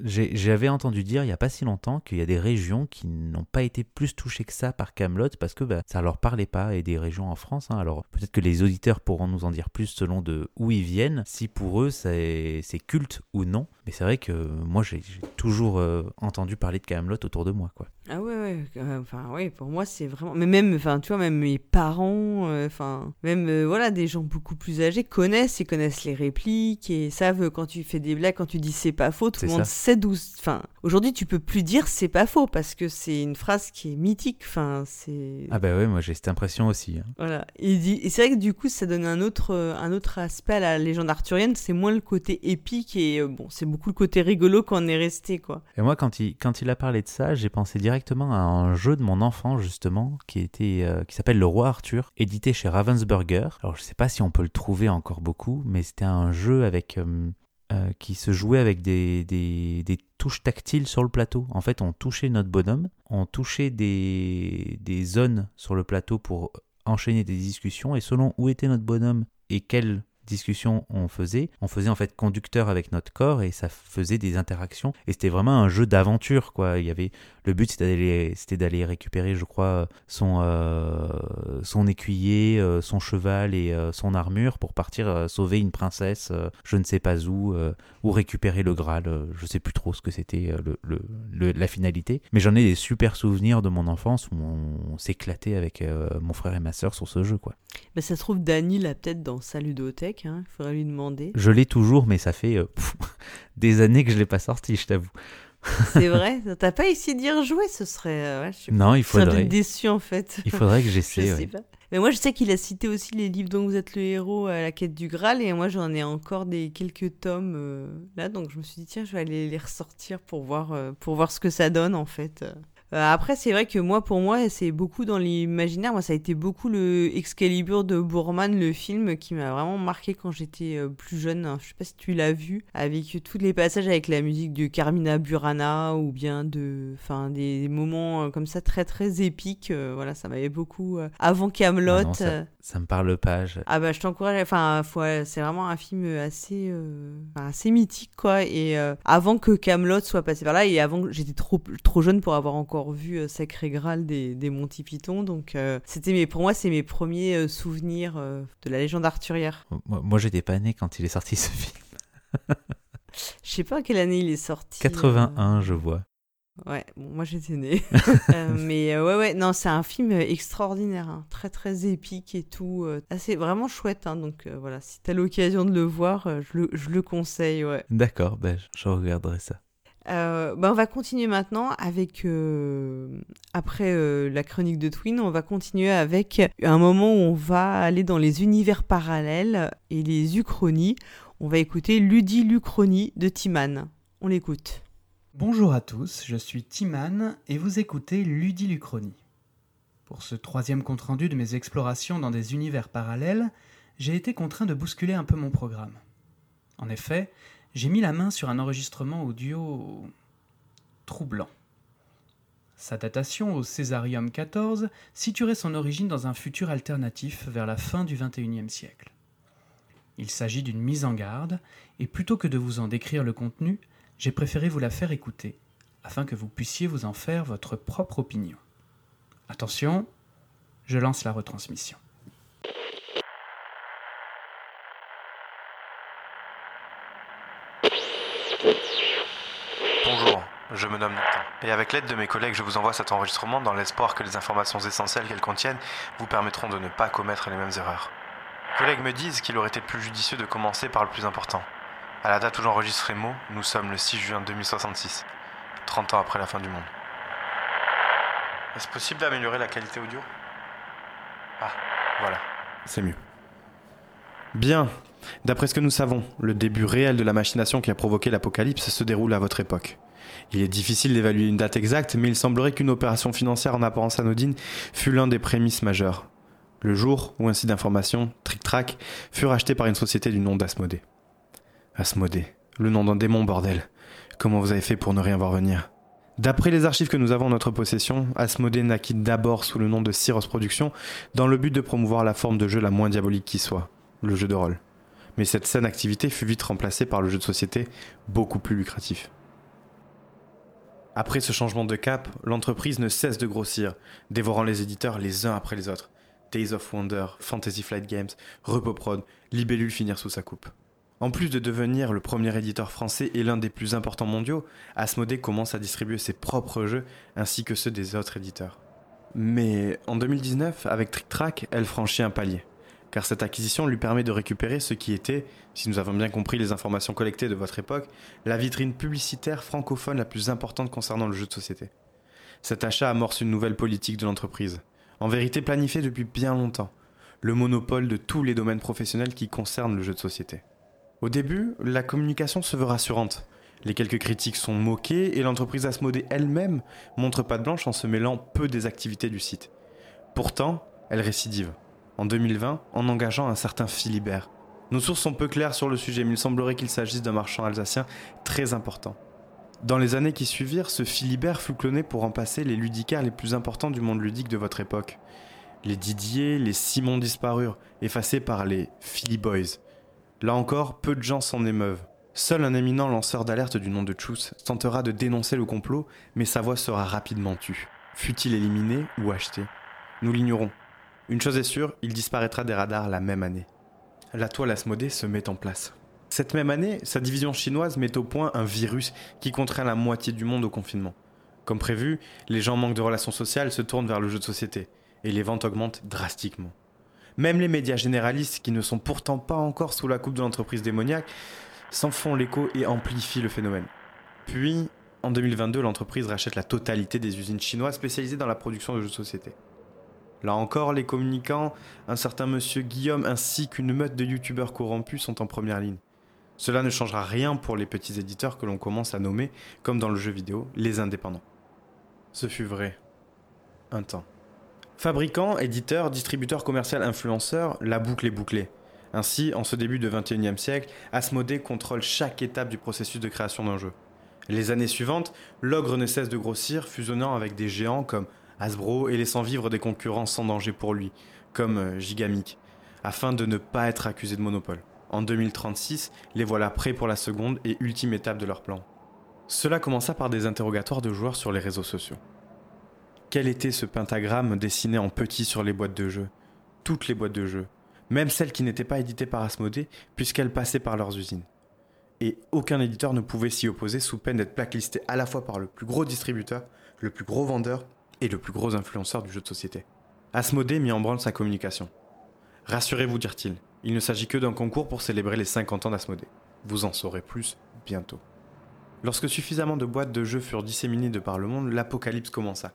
j'avais entendu dire il y a pas si longtemps qu'il y a des régions qui n'ont pas été plus touchées que ça par Camelot parce que bah, ça leur parlait pas et des régions en France. hein. Alors peut-être que les auditeurs pourront nous en dire plus selon de où ils viennent, si pour eux c'est culte ou non. Mais c'est vrai que moi j'ai j'ai toujours euh, entendu parler de Camelot autour de moi quoi. Ah ouais, ouais. euh, Enfin, ouais, pour moi, c'est vraiment. Mais même, enfin, tu vois, même mes parents, euh, enfin, même, euh, voilà, des gens beaucoup plus âgés connaissent, ils connaissent les répliques et savent quand tu fais des blagues, quand tu dis c'est pas faux, tout le monde sait d'où. Enfin, aujourd'hui, tu peux plus dire c'est pas faux parce que c'est une phrase qui est mythique. Enfin, c'est. Ah bah ouais, moi j'ai cette impression aussi. hein. Voilà. Et, et c'est vrai que du coup, ça donne un autre, euh, un autre aspect à la légende arthurienne. C'est moins le côté épique et bon, c'est beaucoup le côté rigolo qu'on est resté, quoi. Et moi, quand il, quand il a parlé de ça, j'ai pensé directement à un jeu de mon enfant, justement, qui, était, euh, qui s'appelle Le Roi Arthur, édité chez Ravensburger. Alors, je sais pas si on peut le trouver encore beaucoup, mais c'était un jeu avec, euh, euh, qui se jouait avec des, des, touches tactiles sur le plateau. En fait, on touchait notre bonhomme, on touchait des, des zones sur le plateau pour enchaîner des discussions, et selon où était notre bonhomme et quelle discussion on faisait, on faisait en fait conducteur avec notre corps et ça faisait des interactions et c'était vraiment un jeu d'aventure quoi. Il y avait le but c'était d'aller récupérer je crois son euh, son écuyer, euh, son cheval et euh, son armure pour partir euh, sauver une princesse euh, je ne sais pas où euh, ou récupérer le Graal, euh, je sais plus trop ce que c'était euh, le, le- la finalité, mais j'en ai des super souvenirs de mon enfance où on, s'éclatait avec euh, mon frère et ma sœur sur ce jeu quoi. Bah, ça se trouve, Dany l'a peut-être dans sa ludothèque. Hein. Il faudrait lui demander. Je l'ai toujours, mais ça fait euh, pff, des années que je l'ai pas sorti, je t'avoue. C'est vrai T'as pas essayé d'y rejouer Ce serait. euh, ouais, je sais Non, il Je faudrait. déçu en fait. Il faudrait que je j'essaie. sais ouais. pas. Mais moi, je sais qu'il a cité aussi les livres dont vous êtes le héros à la quête du Graal. Et moi, j'en ai encore des quelques tomes euh, là. Donc, je me suis dit, tiens, je vais aller les ressortir pour voir, euh, pour voir ce que ça donne en fait. Euh, après, c'est vrai que moi, pour moi, c'est beaucoup dans l'imaginaire. Moi, ça a été beaucoup le Excalibur de Boorman, le film qui m'a vraiment marqué quand j'étais euh, plus jeune. hein. Je sais pas si tu l'as vu, avec tous les passages avec la musique de Carmina Burana ou bien de, enfin, des moments euh, comme ça très très épiques. Euh, voilà, ça m'avait beaucoup. avant Camelot. Ah ça, ça me parle pas. je- Ah bah je t'encourage, enfin c'est vraiment un film assez euh, assez mythique quoi et avant que Camelot soit passé par là et avant que j'étais trop trop jeune pour avoir encore vu euh, Sacré Graal des, des Monty Python donc euh, c'était mes pour moi c'est mes premiers euh, souvenirs de la légende arthurière. Moi, moi, j'étais pas né quand il est sorti ce film. Je sais pas à quelle année il est sorti. 81, je vois. Ouais, bon, moi j'étais née. Euh, mais euh, ouais, ouais, non, c'est un film extraordinaire, hein, très très épique et tout. euh, assez, vraiment chouette, hein, donc voilà, si t'as l'occasion de le voir, je, le, je le conseille, ouais. D'accord, ben, je regarderai ça. Euh, bah, on va continuer maintenant avec, euh, après euh, la chronique de Twin, on va continuer avec un moment où on va aller dans les univers parallèles et les uchronies. On va écouter Ludi Lucronie de Timan. On l'écoute. Bonjour à tous, je suis Timan et vous écoutez Ludiluchronie. Pour ce troisième compte-rendu de mes explorations dans des univers parallèles, j'ai été contraint de bousculer un peu mon programme. En effet, j'ai mis la main sur un enregistrement audio troublant. Sa datation au Césarium XIV situerait son origine dans un futur alternatif vers la fin du XXIe siècle. Il s'agit d'une mise en garde, et plutôt que de vous en décrire le contenu, j'ai préféré vous la faire écouter, afin que vous puissiez vous en faire votre propre opinion. Attention, je lance la retransmission. Bonjour, je me nomme Nathan. Et avec l'aide de mes collègues, je vous envoie cet enregistrement dans l'espoir que les informations essentielles qu'elles contiennent vous permettront de ne pas commettre les mêmes erreurs. Mes collègues me disent qu'il aurait été plus judicieux de commencer par le plus important. À la date où j'enregistre ces mots, nous sommes le 6 juin 2066, 30 ans après la fin du monde. Est-ce possible d'améliorer la qualité audio? Ah, voilà, c'est mieux. Bien. D'après ce que nous savons, le début réel de la machination qui a provoqué l'apocalypse se déroule à votre époque. Il est difficile d'évaluer une date exacte, mais il semblerait qu'une opération financière en apparence anodine fut l'un des prémices majeures. Le jour où un site d'information, TrickTrack, fut racheté par une société du nom d'Asmodée. Asmodée, le nom d'un démon bordel. Comment vous avez fait pour ne rien voir venir? D'après les archives que nous avons en notre possession, Asmodée naquit d'abord sous le nom de Cyros Productions dans le but de promouvoir la forme de jeu la moins diabolique qui soit, le jeu de rôle. Mais cette saine activité fut vite remplacée par le jeu de société, beaucoup plus lucratif. Après ce changement de cap, l'entreprise ne cesse de grossir, dévorant les éditeurs les uns après les autres. Days of Wonder, Fantasy Flight Games, Repoprod, Libellule finirent sous sa coupe. En plus de devenir le premier éditeur français et l'un des plus importants mondiaux, Asmodee commence à distribuer ses propres jeux ainsi que ceux des autres éditeurs. Mais en 2019, avec Trick Track, elle franchit un palier car cette acquisition lui permet de récupérer ce qui était, si nous avons bien compris les informations collectées de votre époque, la vitrine publicitaire francophone la plus importante concernant le jeu de société. Cet achat amorce une nouvelle politique de l'entreprise, en vérité planifiée depuis bien longtemps, le monopole de tous les domaines professionnels qui concernent le jeu de société. Au début, la communication se veut rassurante. Les quelques critiques sont moquées et l'entreprise Asmodée elle-même montre pas de blanche en se mêlant peu des activités du site. Pourtant, elle récidive en 2020 en engageant un certain Philibert. Nos sources sont peu claires sur le sujet, mais il semblerait qu'il s'agisse d'un marchand alsacien très important. Dans les années qui suivirent, ce Philibert fut cloné pour remplacer les ludicaires les plus importants du monde ludique de votre époque. Les Didier, les Simon disparurent, effacés par les Philly Boys. Là encore, peu de gens s'en émeuvent. Seul un éminent lanceur d'alerte du nom de Chus tentera de dénoncer le complot, mais sa voix sera rapidement tue. Fut-il éliminé ou acheté? Nous l'ignorons. Une chose est sûre, il disparaîtra des radars la même année. La toile Asmodée se met en place. Cette même année, sa division chinoise met au point un virus qui contraint la moitié du monde au confinement. Comme prévu, les gens manquent de relations sociales se tournent vers le jeu de société, et les ventes augmentent drastiquement. Même les médias généralistes, qui ne sont pourtant pas encore sous la coupe de l'entreprise démoniaque, s'en font l'écho et amplifient le phénomène. Puis, en 2022, l'entreprise rachète la totalité des usines chinoises spécialisées dans la production de jeux de société. Là encore, les communicants, un certain monsieur Guillaume ainsi qu'une meute de youtubeurs corrompus sont en première ligne. Cela ne changera rien pour les petits éditeurs que l'on commence à nommer, comme dans le jeu vidéo, les indépendants. Ce fut vrai. Un temps. Fabricants, éditeurs, distributeurs commerciaux, influenceurs, la boucle est bouclée. Ainsi, en ce début de 21e siècle, Asmodée contrôle chaque étape du processus de création d'un jeu. Les années suivantes, l'ogre ne cesse de grossir, fusionnant avec des géants comme Hasbro et laissant vivre des concurrents sans danger pour lui, comme euh, Gigamic, afin de ne pas être accusé de monopole. En 2036, les voilà prêts pour la seconde et ultime étape de leur plan. Cela commença par des interrogatoires de joueurs sur les réseaux sociaux. Quel était ce pentagramme dessiné en petit sur les boîtes de jeux? Toutes les boîtes de jeux, même celles qui n'étaient pas éditées par Asmodée, puisqu'elles passaient par leurs usines. Et aucun éditeur ne pouvait s'y opposer sous peine d'être blacklisté à la fois par le plus gros distributeur, le plus gros vendeur et le plus gros influenceur du jeu de société. Asmodée mit en branle sa communication. Rassurez-vous, dirent-ils, il ne s'agit que d'un concours pour célébrer les 50 ans d'Asmodée. Vous en saurez plus bientôt. Lorsque suffisamment de boîtes de jeux furent disséminées de par le monde, l'apocalypse commença.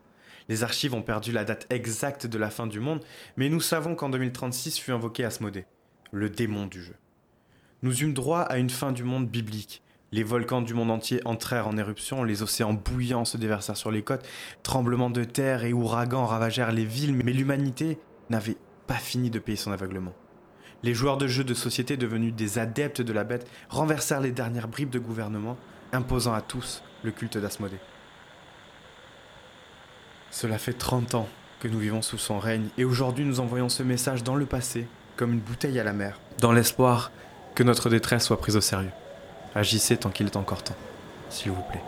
Les archives ont perdu la date exacte de la fin du monde, mais nous savons qu'en 2036 fut invoqué Asmodée, le démon du jeu. Nous eûmes droit à une fin du monde biblique, les volcans du monde entier entrèrent en éruption, les océans bouillants se déversèrent sur les côtes, tremblements de terre et ouragans ravagèrent les villes, mais l'humanité n'avait pas fini de payer son aveuglement. Les joueurs de jeux de société devenus des adeptes de la bête renversèrent les dernières bribes de gouvernement, imposant à tous le culte d'Asmodée. Cela fait 30 ans que nous vivons sous son règne, et aujourd'hui nous envoyons ce message dans le passé, comme une bouteille à la mer, dans l'espoir que notre détresse soit prise au sérieux. Agissez tant qu'il est encore temps, s'il vous plaît.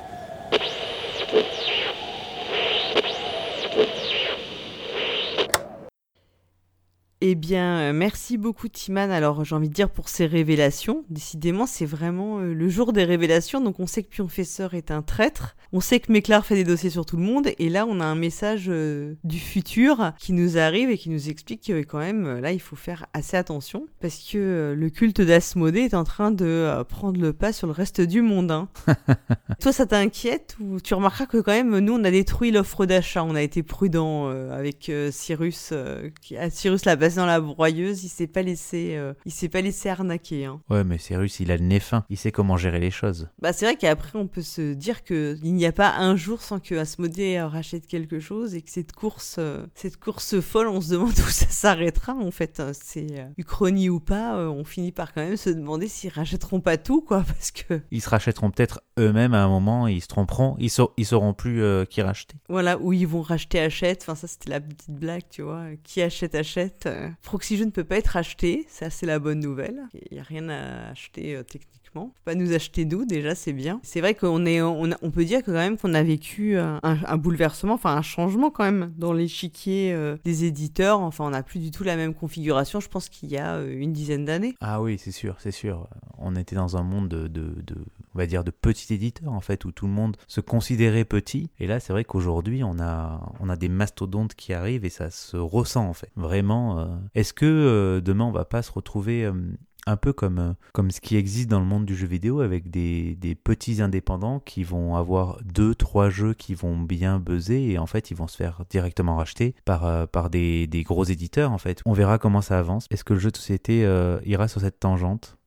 Eh bien, euh, merci beaucoup Timan. Alors, j'ai envie de dire pour ces révélations. Décidément, c'est vraiment euh, le jour des révélations. Donc, on sait que Pionfesseur est un traître. On sait que Méclar fait des dossiers sur tout le monde. Et là, on a un message euh, du futur qui nous arrive et qui nous explique que quand même, là, il faut faire assez attention parce que le culte d'Asmodée est en train de prendre le pas sur le reste du monde. hein. Toi, ça t'inquiète ou tu remarqueras que quand même, nous, on a détruit l'offre d'achat. On a été prudent avec Cyrus, qui, ah, Cyrus l'a dans la broyeuse, il s'est pas laissé, euh, il s'est pas laissé arnaquer. Hein. Ouais, mais Cyrus, il a le nez fin. Il sait comment gérer les choses. Bah, c'est vrai qu'après, on peut se dire que il n'y a pas un jour sans que Asmodée rachète quelque chose et que cette course, euh, cette course folle, on se demande où ça s'arrêtera en fait. hein. C'est euh, Uchronie ou pas, euh, on finit par quand même se demander s'ils rachèteront pas tout, quoi, parce que Ils se rachèteront peut-être eux-mêmes à un moment, ils se tromperont, ils, sau- ils sauront plus qui racheter. voilà, où ils vont racheter achète. Enfin, ça c'était la petite blague, tu vois. Qui achète achète. Proxygen ne peut pas être acheté, ça c'est la bonne nouvelle. Il n'y a rien à acheter euh, Faut Pas nous acheter d'où déjà, c'est bien. C'est vrai qu'on est, on, peut dire que quand même qu'on a vécu euh, un, bouleversement, enfin un changement quand même dans l'échiquier euh, des éditeurs. Enfin, on n'a plus du tout la même configuration. Je pense qu'il y a euh, une dizaine d'années. Ah oui, c'est sûr, c'est sûr. On était dans un monde de, on va dire, de petits éditeurs, en fait, où tout le monde se considérait petit. Et là, c'est vrai qu'aujourd'hui, on a, on a des mastodontes qui arrivent et ça se ressent, en fait. Vraiment. Est-ce que demain, on va pas se retrouver un peu comme, euh, comme ce qui existe dans le monde du jeu vidéo avec des, des petits indépendants qui vont avoir deux, trois jeux qui vont bien buzzer et en fait ils vont se faire directement racheter par, euh, par des, des gros éditeurs en fait. On verra comment ça avance. Est-ce que le jeu de société euh, ira sur cette tangente?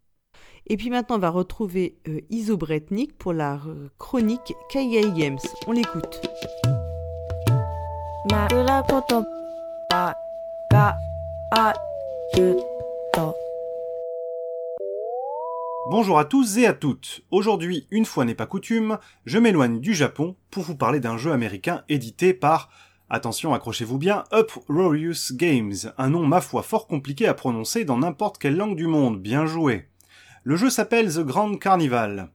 Et puis maintenant, on va retrouver euh, Iso Bretnik pour la euh, chronique Kaigai Games. On l'écoute. Bonjour à tous et à toutes. Aujourd'hui, une fois n'est pas coutume, je m'éloigne du Japon pour vous parler d'un jeu américain édité par, attention, accrochez-vous bien, Uproarious Games, un nom ma foi fort compliqué à prononcer dans n'importe quelle langue du monde, bien joué. Le jeu s'appelle The Grand Carnival.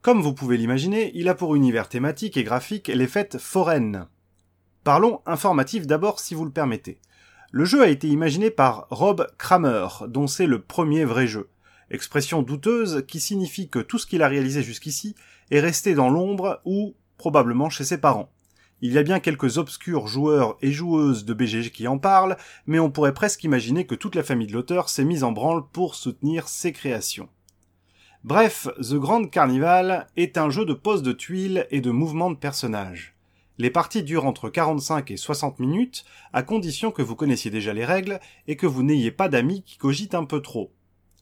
Comme vous pouvez l'imaginer, il a pour univers thématique et graphique les fêtes foraines. Parlons informatif d'abord si vous le permettez. Le jeu a été imaginé par Rob Kramer, dont c'est le premier vrai jeu. Expression douteuse qui signifie que tout ce qu'il a réalisé jusqu'ici est resté dans l'ombre ou probablement chez ses parents. Il y a bien quelques obscurs joueurs et joueuses de BGG qui en parlent, mais on pourrait presque imaginer que toute la famille de l'auteur s'est mise en branle pour soutenir ses créations. Bref, The Grand Carnival est un jeu de pose de tuiles et de mouvements de personnages. Les parties durent entre 45 et 60 minutes, à condition que vous connaissiez déjà les règles et que vous n'ayez pas d'amis qui cogitent un peu trop.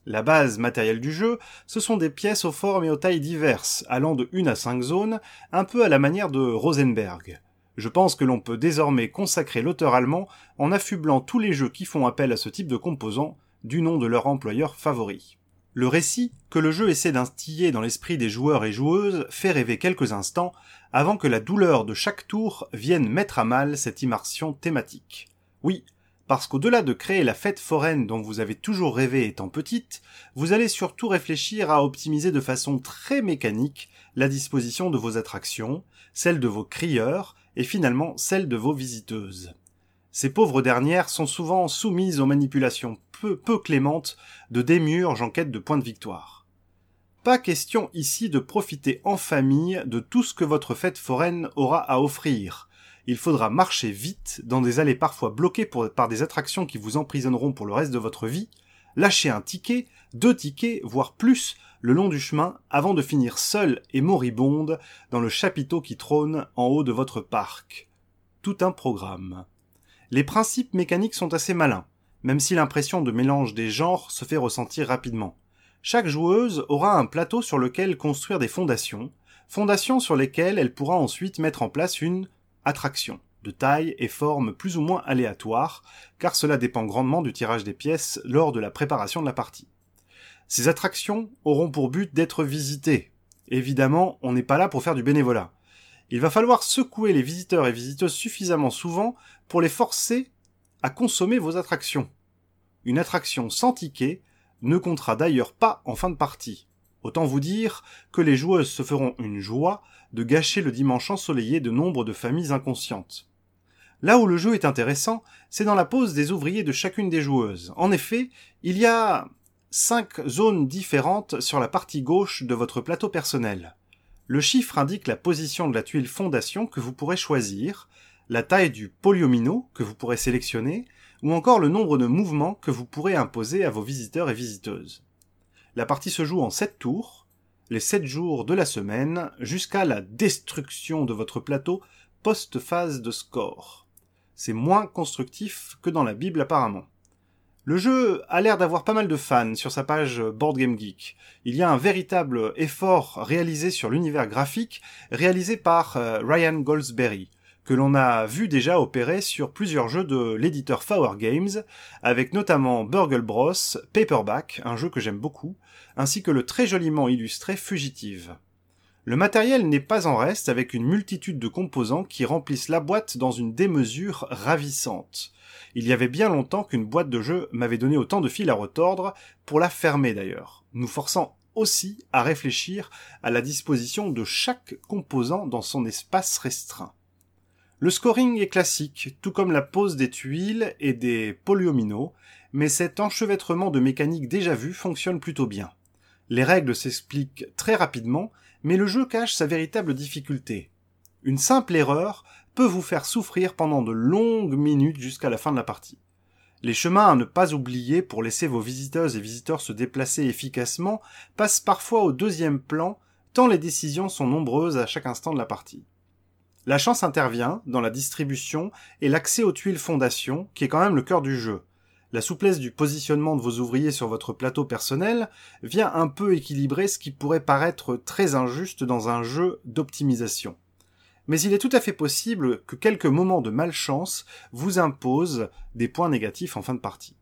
La base matérielle du jeu, ce sont des pièces aux formes et aux tailles diverses, allant de 1 à 5 zones, un peu à la manière de Rosenberg. Je pense que l'on peut désormais consacrer l'auteur allemand en affublant tous les jeux qui font appel à ce type de composants du nom de leur employeur favori. Le récit que le jeu essaie d'instiller dans l'esprit des joueurs et joueuses fait rêver quelques instants avant que la douleur de chaque tour vienne mettre à mal cette immersion thématique. Oui, parce qu'au-delà de créer la fête foraine dont vous avez toujours rêvé étant petite, vous allez surtout réfléchir à optimiser de façon très mécanique la disposition de vos attractions, celle de vos crieurs et finalement celle de vos visiteuses. Ces pauvres dernières sont souvent soumises aux manipulations peu, peu clémentes de démiurges en quête de points de victoire. Pas question ici de profiter en famille de tout ce que votre fête foraine aura à offrir. Il faudra marcher vite dans des allées parfois bloquées par des attractions qui vous emprisonneront pour le reste de votre vie, lâcher un ticket, deux tickets, voire plus, le long du chemin avant de finir seul et moribonde dans le chapiteau qui trône en haut de votre parc. Tout un programme. Les principes mécaniques sont assez malins, même si l'impression de mélange des genres se fait ressentir rapidement. Chaque joueuse aura un plateau sur lequel construire des fondations, fondations sur lesquelles elle pourra ensuite mettre en place une attraction, de taille et forme plus ou moins aléatoire, car cela dépend grandement du tirage des pièces lors de la préparation de la partie. Ces attractions auront pour but d'être visitées. Évidemment, on n'est pas là pour faire du bénévolat. Il va falloir secouer les visiteurs et visiteuses suffisamment souvent pour les forcer à consommer vos attractions. Une attraction sans ticket ne comptera d'ailleurs pas en fin de partie. Autant vous dire que les joueuses se feront une joie de gâcher le dimanche ensoleillé de nombre de familles inconscientes. Là où le jeu est intéressant, c'est dans la pose des ouvriers de chacune des joueuses. En effet, il y a cinq zones différentes sur la partie gauche de votre plateau personnel. Le chiffre indique la position de la tuile fondation que vous pourrez choisir, la taille du poliomino que vous pourrez sélectionner, ou encore le nombre de mouvements que vous pourrez imposer à vos visiteurs et visiteuses. La partie se joue en 7 tours, les 7 jours de la semaine, jusqu'à la destruction de votre plateau post-phase de score. C'est moins constructif que dans la Bible apparemment. Le jeu a l'air d'avoir pas mal de fans sur sa page Board Game Geek. Il y a un véritable effort réalisé sur l'univers graphique, réalisé par euh, Ryan Goldsberry, que l'on a vu déjà opérer sur plusieurs jeux de l'éditeur Flower Games, avec notamment Burgle Bros, Paperback, un jeu que j'aime beaucoup, ainsi que le très joliment illustré Fugitive. Le matériel n'est pas en reste avec une multitude de composants qui remplissent la boîte dans une démesure ravissante. Il y avait bien longtemps qu'une boîte de jeu m'avait donné autant de fil à retordre, pour la fermer d'ailleurs, nous forçant aussi à réfléchir à la disposition de chaque composant dans son espace restreint. Le scoring est classique, tout comme la pose des tuiles et des polyomino, mais cet enchevêtrement de mécaniques déjà vues fonctionne plutôt bien. Les règles s'expliquent très rapidement, mais le jeu cache sa véritable difficulté. Une simple erreur peut vous faire souffrir pendant de longues minutes jusqu'à la fin de la partie. Les chemins à ne pas oublier pour laisser vos visiteuses et visiteurs se déplacer efficacement passent parfois au deuxième plan, tant les décisions sont nombreuses à chaque instant de la partie. La chance intervient dans la distribution et l'accès aux tuiles fondation, qui est quand même le cœur du jeu. La souplesse du positionnement de vos ouvriers sur votre plateau personnel vient un peu équilibrer ce qui pourrait paraître très injuste dans un jeu d'optimisation mais il est tout à fait possible que quelques moments de malchance vous imposent des points négatifs en fin de partie.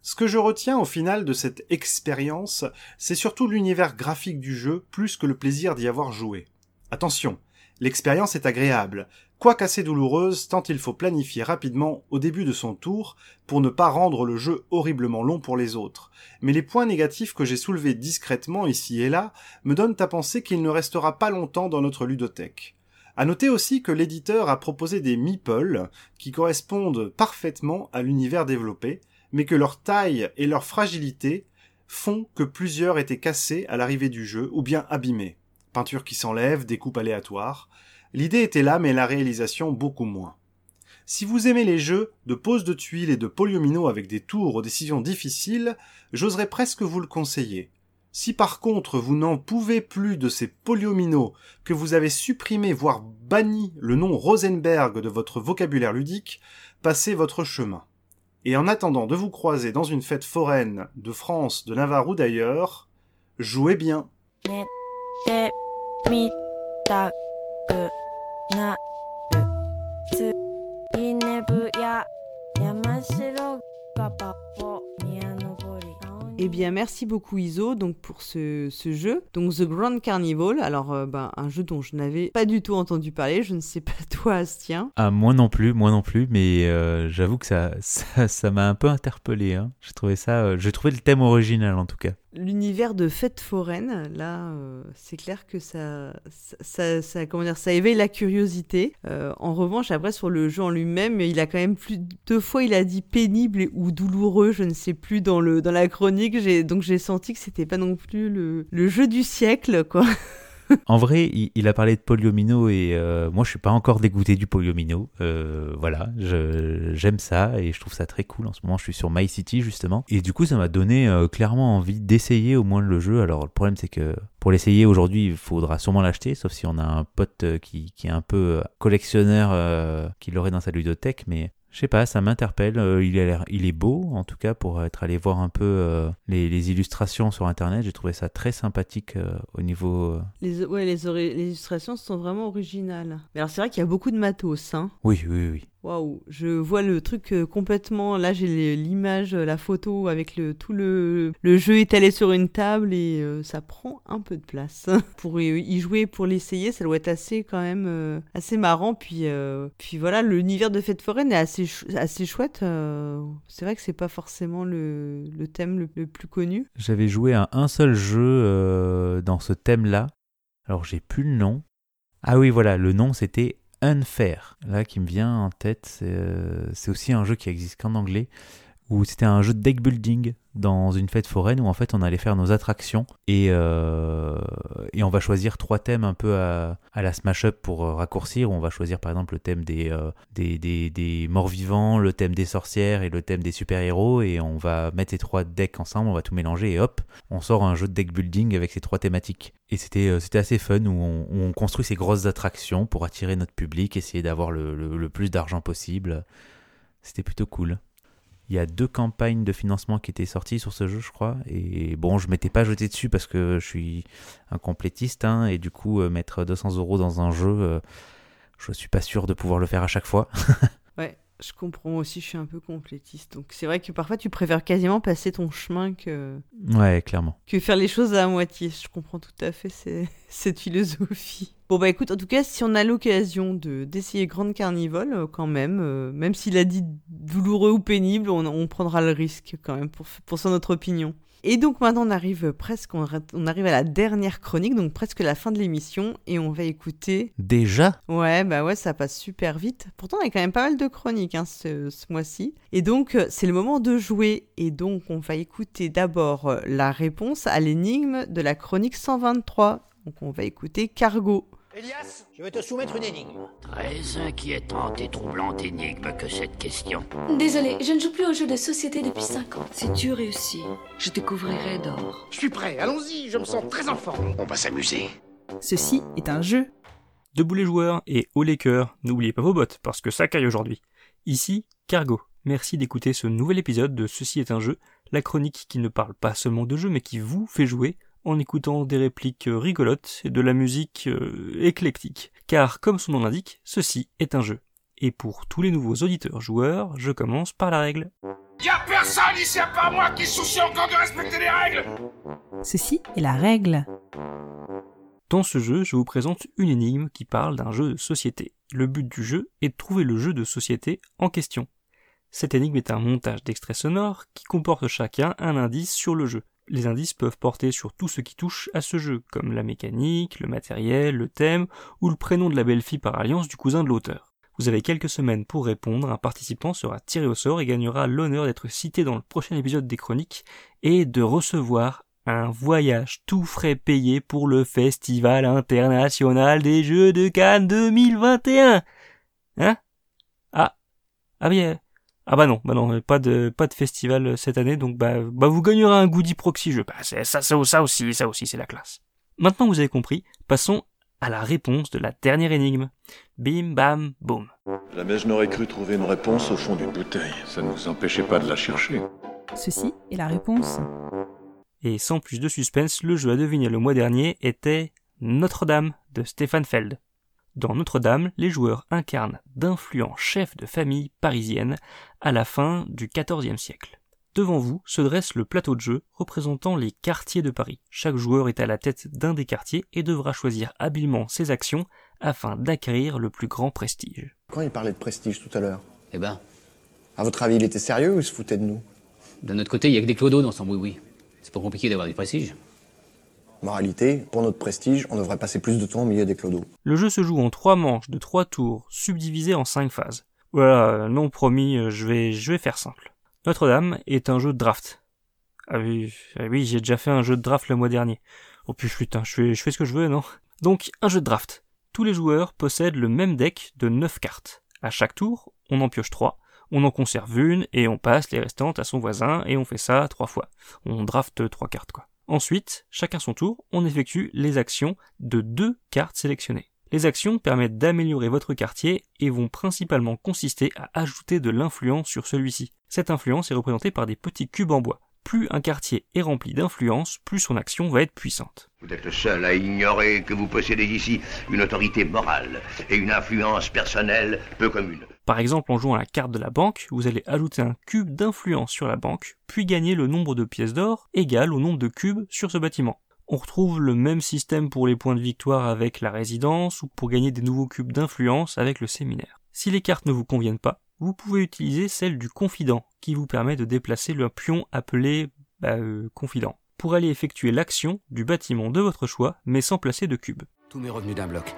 Ce que je retiens au final de cette expérience, c'est surtout l'univers graphique du jeu plus que le plaisir d'y avoir joué. Attention, l'expérience est agréable, quoique assez douloureuse tant il faut planifier rapidement au début de son tour pour ne pas rendre le jeu horriblement long pour les autres. Mais les points négatifs que j'ai soulevés discrètement ici et là me donnent à penser qu'il ne restera pas longtemps dans notre ludothèque. À noter aussi que l'éditeur a proposé des meeples qui correspondent parfaitement à l'univers développé, mais que leur taille et leur fragilité font que plusieurs étaient cassés à l'arrivée du jeu ou bien abîmés. Peinture qui s'enlève, découpe aléatoire. L'idée était là, mais la réalisation beaucoup moins. Si vous aimez les jeux de pose de tuiles et de polyomino avec des tours aux décisions difficiles, j'oserais presque vous le conseiller. Si par contre vous n'en pouvez plus de ces polyomino, que vous avez supprimé voire banni le nom Rosenberg de votre vocabulaire ludique, passez votre chemin. Et en attendant de vous croiser dans une fête foraine de France, de Navarre ou d'ailleurs, jouez bien. 寝てみたくなる次ねぶや山城がパポ宮登り Eh bien, merci beaucoup Iso donc pour ce, ce jeu. Donc The Grand Carnival, alors euh, ben, un jeu dont je n'avais pas du tout entendu parler. Je ne sais pas toi, Astien. Ah, moi non plus, moi non plus, mais euh, j'avoue que ça ça ça m'a un peu interpellé. Hein. J'ai trouvé ça, euh, j'ai trouvé le thème original en tout cas. L'univers de fête foraine, là, euh, c'est clair que ça, ça, ça, comment dire, ça éveille la curiosité. Euh, en revanche, après sur le jeu en lui-même, il a quand même plus deux fois, il a dit pénible ou douloureux, je ne sais plus dans le dans la chronique. Donc j'ai senti que c'était pas non plus le, le jeu du siècle, quoi. En vrai, il, a parlé de polyomino et euh, moi je suis pas encore dégoûté du polyomino. Euh, voilà, j'aime ça et je trouve ça très cool. En ce moment, je suis sur My City justement et du coup, ça m'a donné euh, clairement envie d'essayer au moins le jeu. Alors le problème c'est que pour l'essayer aujourd'hui, il faudra sûrement l'acheter, sauf si on a un pote qui, est un peu collectionneur euh, qui l'aurait dans sa ludothèque, mais je sais pas, ça m'interpelle. Euh, il, a l'air- il est beau, en tout cas, pour être allé voir un peu euh, les, les illustrations sur internet. J'ai trouvé ça très sympathique euh, au niveau. Les, ouais, les, les illustrations sont vraiment originales. Mais alors c'est vrai qu'il y a beaucoup de matos, hein. Oui, oui, oui. Waouh, je vois le truc euh, complètement. Là, j'ai l'image, la photo avec le tout le, le jeu étalé sur une table et euh, ça prend un peu de place. pour y jouer, pour l'essayer, ça doit être assez quand même euh, assez marrant. Puis, puis voilà, l'univers de fête foraine est assez, assez chouette. c'est vrai que c'est pas forcément le, le thème le, le plus connu. J'avais joué à un seul jeu dans ce thème-là. Alors, j'ai plus le nom. Ah oui, voilà, le nom c'était Unfair. Là, qui me vient en tête, c'est euh, aussi un jeu qui existe qu'en anglais, où c'était un jeu de deck building dans une fête foraine où en fait on allait faire nos attractions et, euh, et on va choisir trois thèmes un peu à, à la smash up pour euh, raccourcir. On va choisir par exemple le thème des, euh, des, des, des morts vivants, le thème des sorcières et le thème des super-héros et on va mettre ces trois decks ensemble, on va tout mélanger et hop, on sort un jeu de deck building avec ces trois thématiques. Et c'était assez fun où on, où on construit ces grosses attractions pour attirer notre public, essayer d'avoir le- le plus d'argent possible. C'était plutôt cool. Il y a deux campagnes de financement qui étaient sorties sur ce jeu, je crois. Et bon, je m'étais pas jeté dessus parce que je suis un complétiste. hein, et du coup, euh, mettre 200 euros dans un jeu, euh, je suis pas sûr de pouvoir le faire à chaque fois. Je comprends aussi, je suis un peu complétiste. Donc c'est vrai que parfois tu préfères quasiment passer ton chemin que, ouais, clairement. que faire les choses à moitié. Je comprends tout à fait ces- cette philosophie. Bon bah écoute, en tout cas, si on a l'occasion de d'essayer Grande Carnivore, euh, quand même, euh, même s'il a dit douloureux ou pénible, on, on prendra le risque quand même pour, pour son notre opinion. Et donc maintenant on arrive presque, on, on arrive à la dernière chronique, donc presque la fin de l'émission, et on va écouter Déjà? Ouais, bah ouais, ça passe super vite. Pourtant, il y a quand même pas mal de chroniques hein, ce, ce mois-ci. Et donc, euh, c'est le moment de jouer. Et donc, on va écouter d'abord euh, la réponse à l'énigme de la chronique 123. Donc, on va écouter Cargo. Elias, je vais te soumettre une énigme. Très inquiétante et troublante énigme que cette question. Désolé, je ne joue plus aux jeux de société depuis 5 ans. Si tu réussis, je te couvrirai d'or. Je suis prêt, allons-y, je me sens très en forme. On va s'amuser. Ceci est un jeu. Debout les joueurs et haut les cœurs, n'oubliez pas vos bottes parce que ça caille aujourd'hui. Ici, Cargo. Merci d'écouter ce nouvel épisode de Ceci est un jeu, la chronique qui ne parle pas seulement de jeu mais qui vous fait jouer en écoutant des répliques euh, rigolotes et de la musique euh, éclectique. Car comme son nom l'indique, ceci est un jeu. Et pour tous les nouveaux auditeurs joueurs, je commence par la règle. Y'a personne ici à part moi qui soucie encore de respecter les règles Ceci est la règle. Dans ce jeu, je vous présente une énigme qui parle d'un jeu de société. Le but du jeu est de trouver le jeu de société en question. Cette énigme est un montage d'extraits sonores qui comporte chacun un indice sur le jeu. Les indices peuvent porter sur tout ce qui touche à ce jeu, comme la mécanique, le matériel, le thème ou le prénom de la belle-fille par alliance du cousin de l'auteur. Vous avez quelques semaines pour répondre, un participant sera tiré au sort et gagnera l'honneur d'être cité dans le prochain épisode des chroniques et de recevoir un voyage tout frais payé pour le Festival international des Jeux de Cannes 2021. Hein? Ah, ah bien, ah bah non, bah non, pas de pas de festival cette année, donc bah bah vous gagnerez un goodie proxy jeu. Bah c'est ça, ça, ça aussi, ça aussi c'est la classe. Maintenant vous avez compris, passons à la réponse de la dernière énigme. Bim bam boum. Jamais je n'aurais cru trouver une réponse au fond d'une bouteille. Ça ne vous empêchait pas de la chercher. Ceci est la réponse. Et sans plus de suspense, le jeu à deviner le mois dernier était Notre-Dame de Stéphane Feld. Dans Notre-Dame, les joueurs incarnent d'influents chefs de famille parisiennes à la fin du XIVe siècle. Devant vous se dresse le plateau de jeu représentant les quartiers de Paris. Chaque joueur est à la tête d'un des quartiers et devra choisir habilement ses actions afin d'acquérir le plus grand prestige. Quand il parlait de prestige tout à l'heure, Eh ben, à votre avis, il était sérieux ou il se foutait de nous? De notre côté, il y a que des clodos dans son oui-oui. C'est pas compliqué d'avoir du prestige. Moralité, pour notre prestige, on devrait passer plus de temps au milieu des clodos. Le jeu se joue en trois manches de trois tours, subdivisés en cinq phases. Voilà, non promis, euh, je vais, je vais faire simple. Notre-Dame est un jeu de draft. Ah oui, ah j'ai déjà fait un jeu de draft le mois dernier. Oh putain, je fais, ce que je veux, non? Donc, un jeu de draft. Tous les joueurs possèdent le même deck de 9 cartes. À chaque tour, on en pioche 3, on en conserve une, et on passe les restantes à son voisin, et on fait ça trois fois. On draft trois cartes, quoi. Ensuite, chacun son tour, on effectue les actions de deux cartes sélectionnées. Les actions permettent d'améliorer votre quartier et vont principalement consister à ajouter de l'influence sur celui-ci. Cette influence est représentée par des petits cubes en bois. Plus un quartier est rempli d'influence, plus son action va être puissante. Vous êtes le seul à ignorer que vous possédez ici une autorité morale et une influence personnelle peu commune. Par exemple, en jouant à la carte de la banque, vous allez ajouter un cube d'influence sur la banque, puis gagner le nombre de pièces d'or égal au nombre de cubes sur ce bâtiment. On retrouve le même système pour les points de victoire avec la résidence ou pour gagner des nouveaux cubes d'influence avec le séminaire. Si les cartes ne vous conviennent pas, vous pouvez utiliser celle du confident qui vous permet de déplacer le pion appelé bah, euh, confident pour aller effectuer l'action du bâtiment de votre choix mais sans placer de cube. Tout m'est revenu d'un bloc.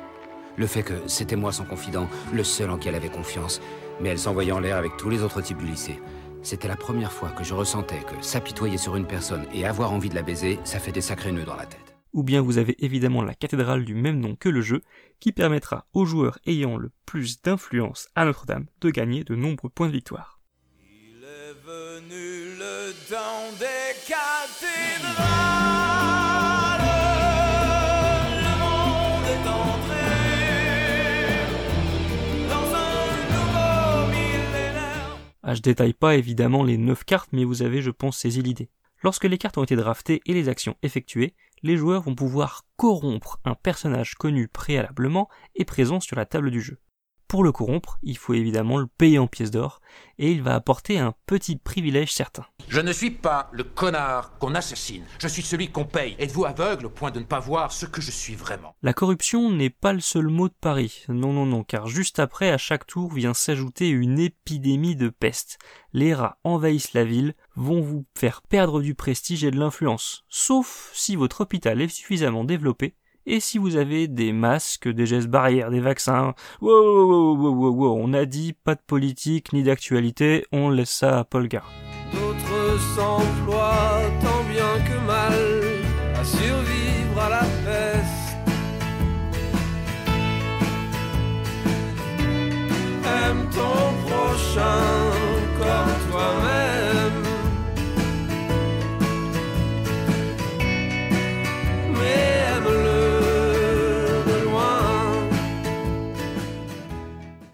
Le fait que c'était moi son confident, le seul en qui elle avait confiance, mais elle s'envoyait en l'air avec tous les autres types du lycée. C'était la première fois que je ressentais que s'apitoyer sur une personne et avoir envie de la baiser, ça fait des sacrés nœuds dans la tête. Ou bien vous avez évidemment la cathédrale du même nom que le jeu, qui permettra aux joueurs ayant le plus d'influence à Notre-Dame de gagner de nombreux points de victoire. Venu le temps des cathédrales, le monde est entré dans un nouveau millénaire. Ah, je détaille pas évidemment les 9 cartes, mais vous avez, je pense, saisi l'idée. Lorsque les cartes ont été draftées et les actions effectuées, les joueurs vont pouvoir corrompre un personnage connu préalablement et présent sur la table du jeu. Pour le corrompre, il faut évidemment le payer en pièces d'or, et il va apporter un petit privilège certain. Je ne suis pas le connard qu'on assassine. Je suis celui qu'on paye. Êtes-vous aveugle au point de ne pas voir ce que je suis vraiment? La corruption n'est pas le seul mot de Paris. Non, non, non, car juste après, à chaque tour vient s'ajouter une épidémie de peste. Les rats envahissent la ville, vont vous faire perdre du prestige et de l'influence. Sauf si votre hôpital est suffisamment développé et si vous avez des masques, des gestes barrières, des vaccins, wow, wow, wow, on a dit pas de politique ni d'actualité, on laisse ça à Polgar. D'autres s'emploient tant bien que mal à survivre à la peste. Aime ton prochain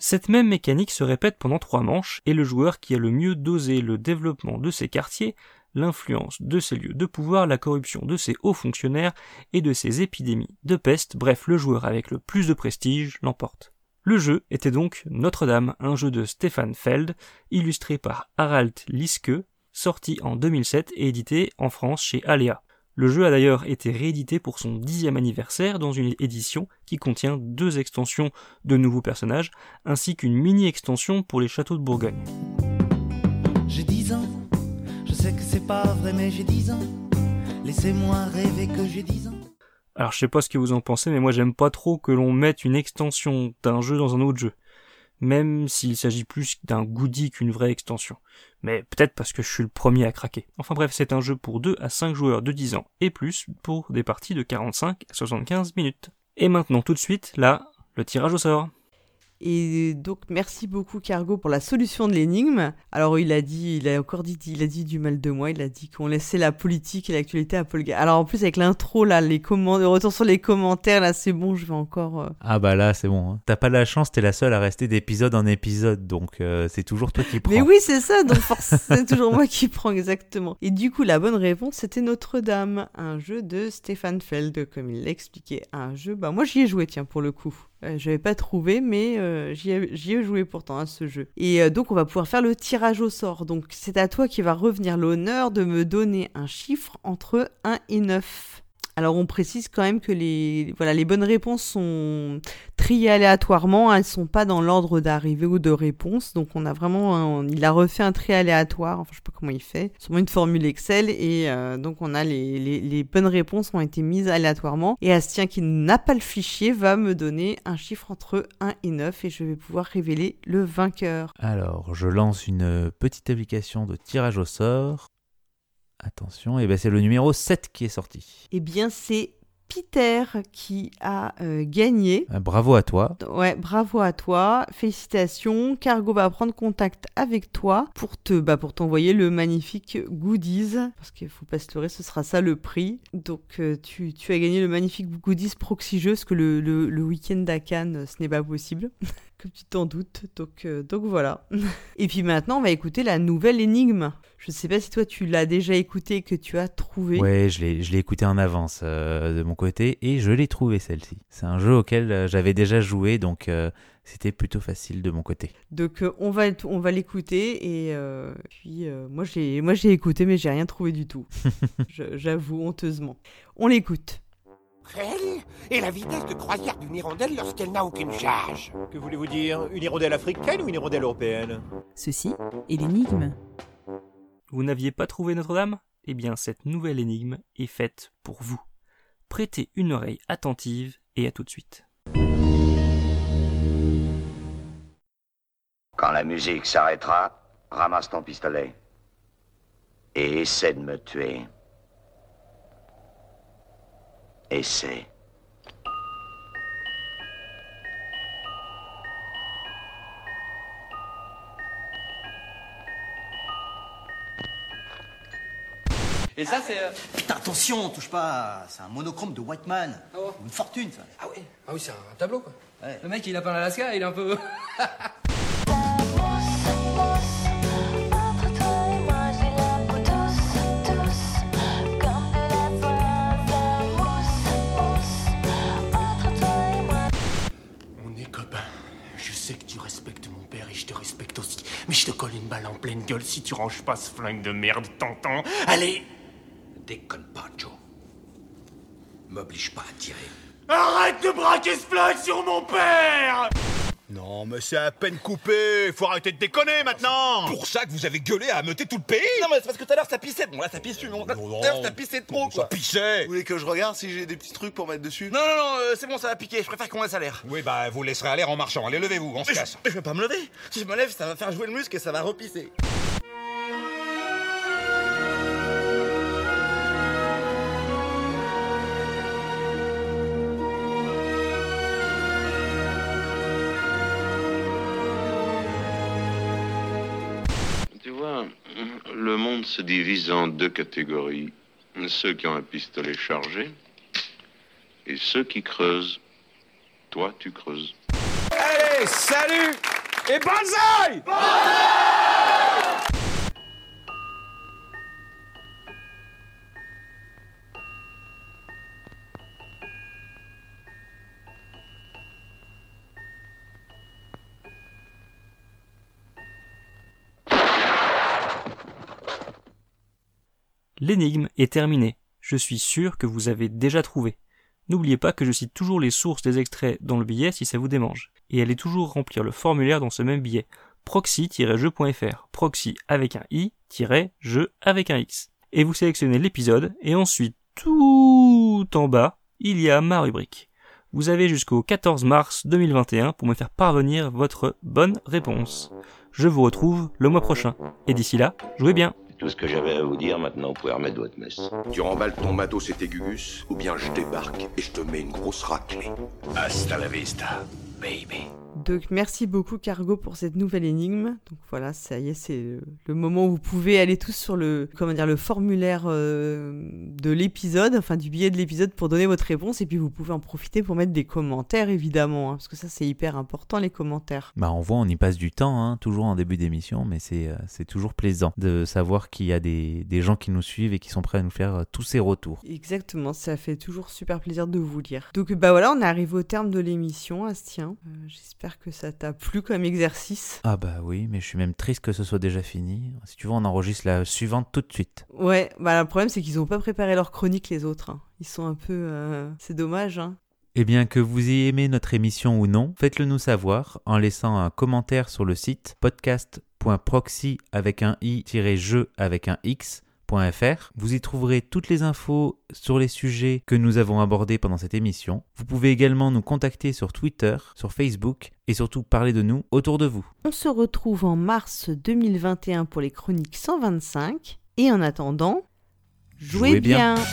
Cette même mécanique se répète pendant trois manches et le joueur qui a le mieux dosé le développement de ses quartiers, l'influence de ses lieux de pouvoir, la corruption de ses hauts fonctionnaires et de ses épidémies de peste, bref, le joueur avec le plus de prestige l'emporte. Le jeu était donc Notre-Dame, un jeu de Stefan Feld, illustré par Harald Liske, sorti en 2007 et édité en France chez Alea. Le jeu a d'ailleurs été réédité pour son dixième anniversaire dans une édition qui contient deux extensions de nouveaux personnages, ainsi qu'une mini-extension pour les châteaux de Bourgogne. J'ai 10 ans, je sais que c'est pas vrai, mais j'ai 10 ans. Laissez-moi rêver que j'ai 10 ans. Alors je sais pas ce que vous en pensez, mais moi j'aime pas trop que l'on mette une extension d'un jeu dans un autre jeu. Même s'il s'agit plus d'un goodie qu'une vraie extension. Mais peut-être parce que je suis le premier à craquer. Enfin bref, c'est un jeu pour 2 à 5 joueurs de 10 ans et plus pour des parties de 45 à 75 minutes. Et maintenant tout de suite, là, le tirage au sort. Et donc merci beaucoup Cargo pour la solution de l'énigme. Alors il a dit, il a encore dit, il a dit du mal de moi. Il a dit qu'on laissait la politique et l'actualité à Paul. Ga- Alors en plus avec l'intro là, les commentaires, le retour sur les commentaires là, c'est bon, je vais encore. euh, Ah bah là, c'est bon. hein. T'as pas la chance, t'es la seule à rester d'épisode en épisode, donc euh, c'est toujours toi qui prends. Mais oui, c'est ça. Donc c'est toujours moi qui prends exactement. Et du coup, la bonne réponse c'était Notre-Dame, un jeu de Stéphane Feld, comme il l'a expliqué. Un jeu, bah moi j'y ai joué, tiens pour le coup. Euh, je n'avais pas trouvé, mais euh, j'y ai, joué pourtant à ce jeu. Et euh, donc, on va pouvoir faire le tirage au sort. Donc, c'est à toi qui va revenir l'honneur de me donner un chiffre entre 1 et 9. Alors, on précise quand même que les, voilà, les bonnes réponses sont triées aléatoirement. Elles sont pas dans l'ordre d'arrivée ou de réponse. Donc, on a vraiment, il a refait un tri aléatoire. Enfin, je sais pas comment il fait. Sûrement une formule Excel. Et euh, donc, on a les, les, les bonnes réponses ont été mises aléatoirement. Et Astien, qui n'a pas le fichier, va me donner un chiffre entre 1 et 9. Et je vais pouvoir révéler le vainqueur. Alors, je lance une petite application de tirage au sort. Attention, et ben c'est le numéro 7 qui est sorti. Eh bien, c'est Peter qui a euh, gagné. Ah, Bravo à toi. Ouais, bravo à toi, félicitations. Cargo va prendre contact avec toi pour te, bah, pour t'envoyer le magnifique goodies, parce qu'il faut pas se leurrer, ce sera ça le prix. Donc euh, tu, tu as gagné le magnifique goodies proxy jeu, parce que le, le, le week-end à Cannes, ce n'est pas possible, comme tu t'en doutes. Donc, euh, donc voilà. Et puis maintenant, on va écouter la nouvelle énigme. Je sais pas si toi tu l'as déjà écouté, que tu as trouvé. Ouais, je l'ai, je l'ai écouté en avance euh, de mon côté et je l'ai trouvé celle-ci. C'est un jeu auquel euh, j'avais déjà joué, donc euh, c'était plutôt facile de mon côté. Donc euh, on va on va l'écouter et euh, puis euh, moi j'ai moi j'ai écouté mais j'ai rien trouvé du tout. J'avoue honteusement. On l'écoute. Quelle est la vitesse de croisière d'une hirondelle lorsqu'elle n'a aucune charge Que voulez-vous dire? Une hirondelle africaine ou une hirondelle européenne? Ceci est l'énigme. Vous n'aviez pas trouvé Notre-Dame? Eh bien, cette nouvelle énigme est faite pour vous. Prêtez une oreille attentive et à tout de suite. Quand la musique s'arrêtera, ramasse ton pistolet. Et essaie de me tuer. Essaie. ça, c'est. Euh, Putain, attention, touche pas. C'est un monochrome de Whiteman. Ah ouais Une fortune, ça. Ah oui, ah oui c'est un tableau quoi. Le mec il a peint l'Alaska, il est un peu. On est copains. Je sais que tu respectes mon père et je te respecte aussi. Mais je te colle une balle en pleine gueule si tu ranges pas ce flingue de merde, t'entends? Allez Déconne pas, Joe. M'oblige pas à tirer. Arrête de braquer ce flingue sur mon père Non, mais c'est à peine coupé. Faut arrêter de déconner maintenant. Pour ça que vous avez gueulé à ameuter tout le pays Non, mais c'est parce que tout à l'heure ça pissait. Bon, là ça pisse plus. Bon, tout à l'heure ça pissait trop, quoi. Ça pissait Vous voulez que je regarde si j'ai des petits trucs pour mettre dessus? Non, non, non, euh, c'est bon, ça va piquer. Je préfère qu'on laisse à l'air. Oui, bah vous laisserez à l'air en marchant. Allez, levez-vous, on se Mais je, casse. mais je vais pas me lever. Si je me lève, ça va faire jouer le muscle et ça va repisser. Monde se divise en deux catégories. Ceux qui ont un pistolet chargé et ceux qui creusent. Toi, tu creuses. Allez, salut et banzai L'énigme est terminée. Je suis sûr que vous avez déjà trouvé. N'oubliez pas que je cite toujours les sources des extraits dans le billet si ça vous démange. Et allez toujours remplir le formulaire dans ce même billet. proxy-jeu.fr. Proxy avec un i, jeu avec un x. Et vous sélectionnez l'épisode et ensuite tout en bas, il y a ma rubrique. Vous avez jusqu'au 14 mars 2021 pour me faire parvenir votre bonne réponse. Je vous retrouve le mois prochain. Et d'ici là, jouez bien. Tout ce que j'avais à vous dire, maintenant, vous pouvez remettre votre messe. Tu remballes ton matos et tes gugus, ou bien je débarque et je te mets une grosse raclée. Hasta la vista, baby. Donc merci beaucoup Cargo pour cette nouvelle énigme. Donc voilà, ça y est, c'est le, moment où vous pouvez aller tous sur le comment dire le formulaire euh, de l'épisode, enfin du billet de l'épisode pour donner votre réponse et puis vous pouvez en profiter pour mettre des commentaires évidemment hein, parce que ça c'est hyper important les commentaires. Bah on voit, on y passe du temps, hein, toujours en début d'émission, mais c'est euh, c'est toujours plaisant de savoir qu'il y a des, des gens qui nous suivent et qui sont prêts à nous faire euh, tous ces retours. Exactement, ça fait toujours super plaisir de vous lire. Donc bah voilà, on est arrivé au terme de l'émission, Astien. Euh, J'espère que ça t'a plu comme exercice. Ah bah oui, mais je suis même triste que ce soit déjà fini. Si tu veux, on enregistre la suivante tout de suite. Ouais, bah le problème c'est qu'ils ont pas préparé leur chronique les autres. hein. Ils sont un peu... euh, C'est dommage, hein. Eh bien, que vous ayez aimé notre émission ou non, faites-le nous savoir en laissant un commentaire sur le site podcast.proxy avec un i-jeu avec un x. Vous y trouverez toutes les infos sur les sujets que nous avons abordés pendant cette émission. Vous pouvez également nous contacter sur Twitter, sur Facebook et surtout parler de nous autour de vous. On se retrouve en mars 2021 pour les chroniques 125. Et en attendant, jouez, Jouez bien. bien.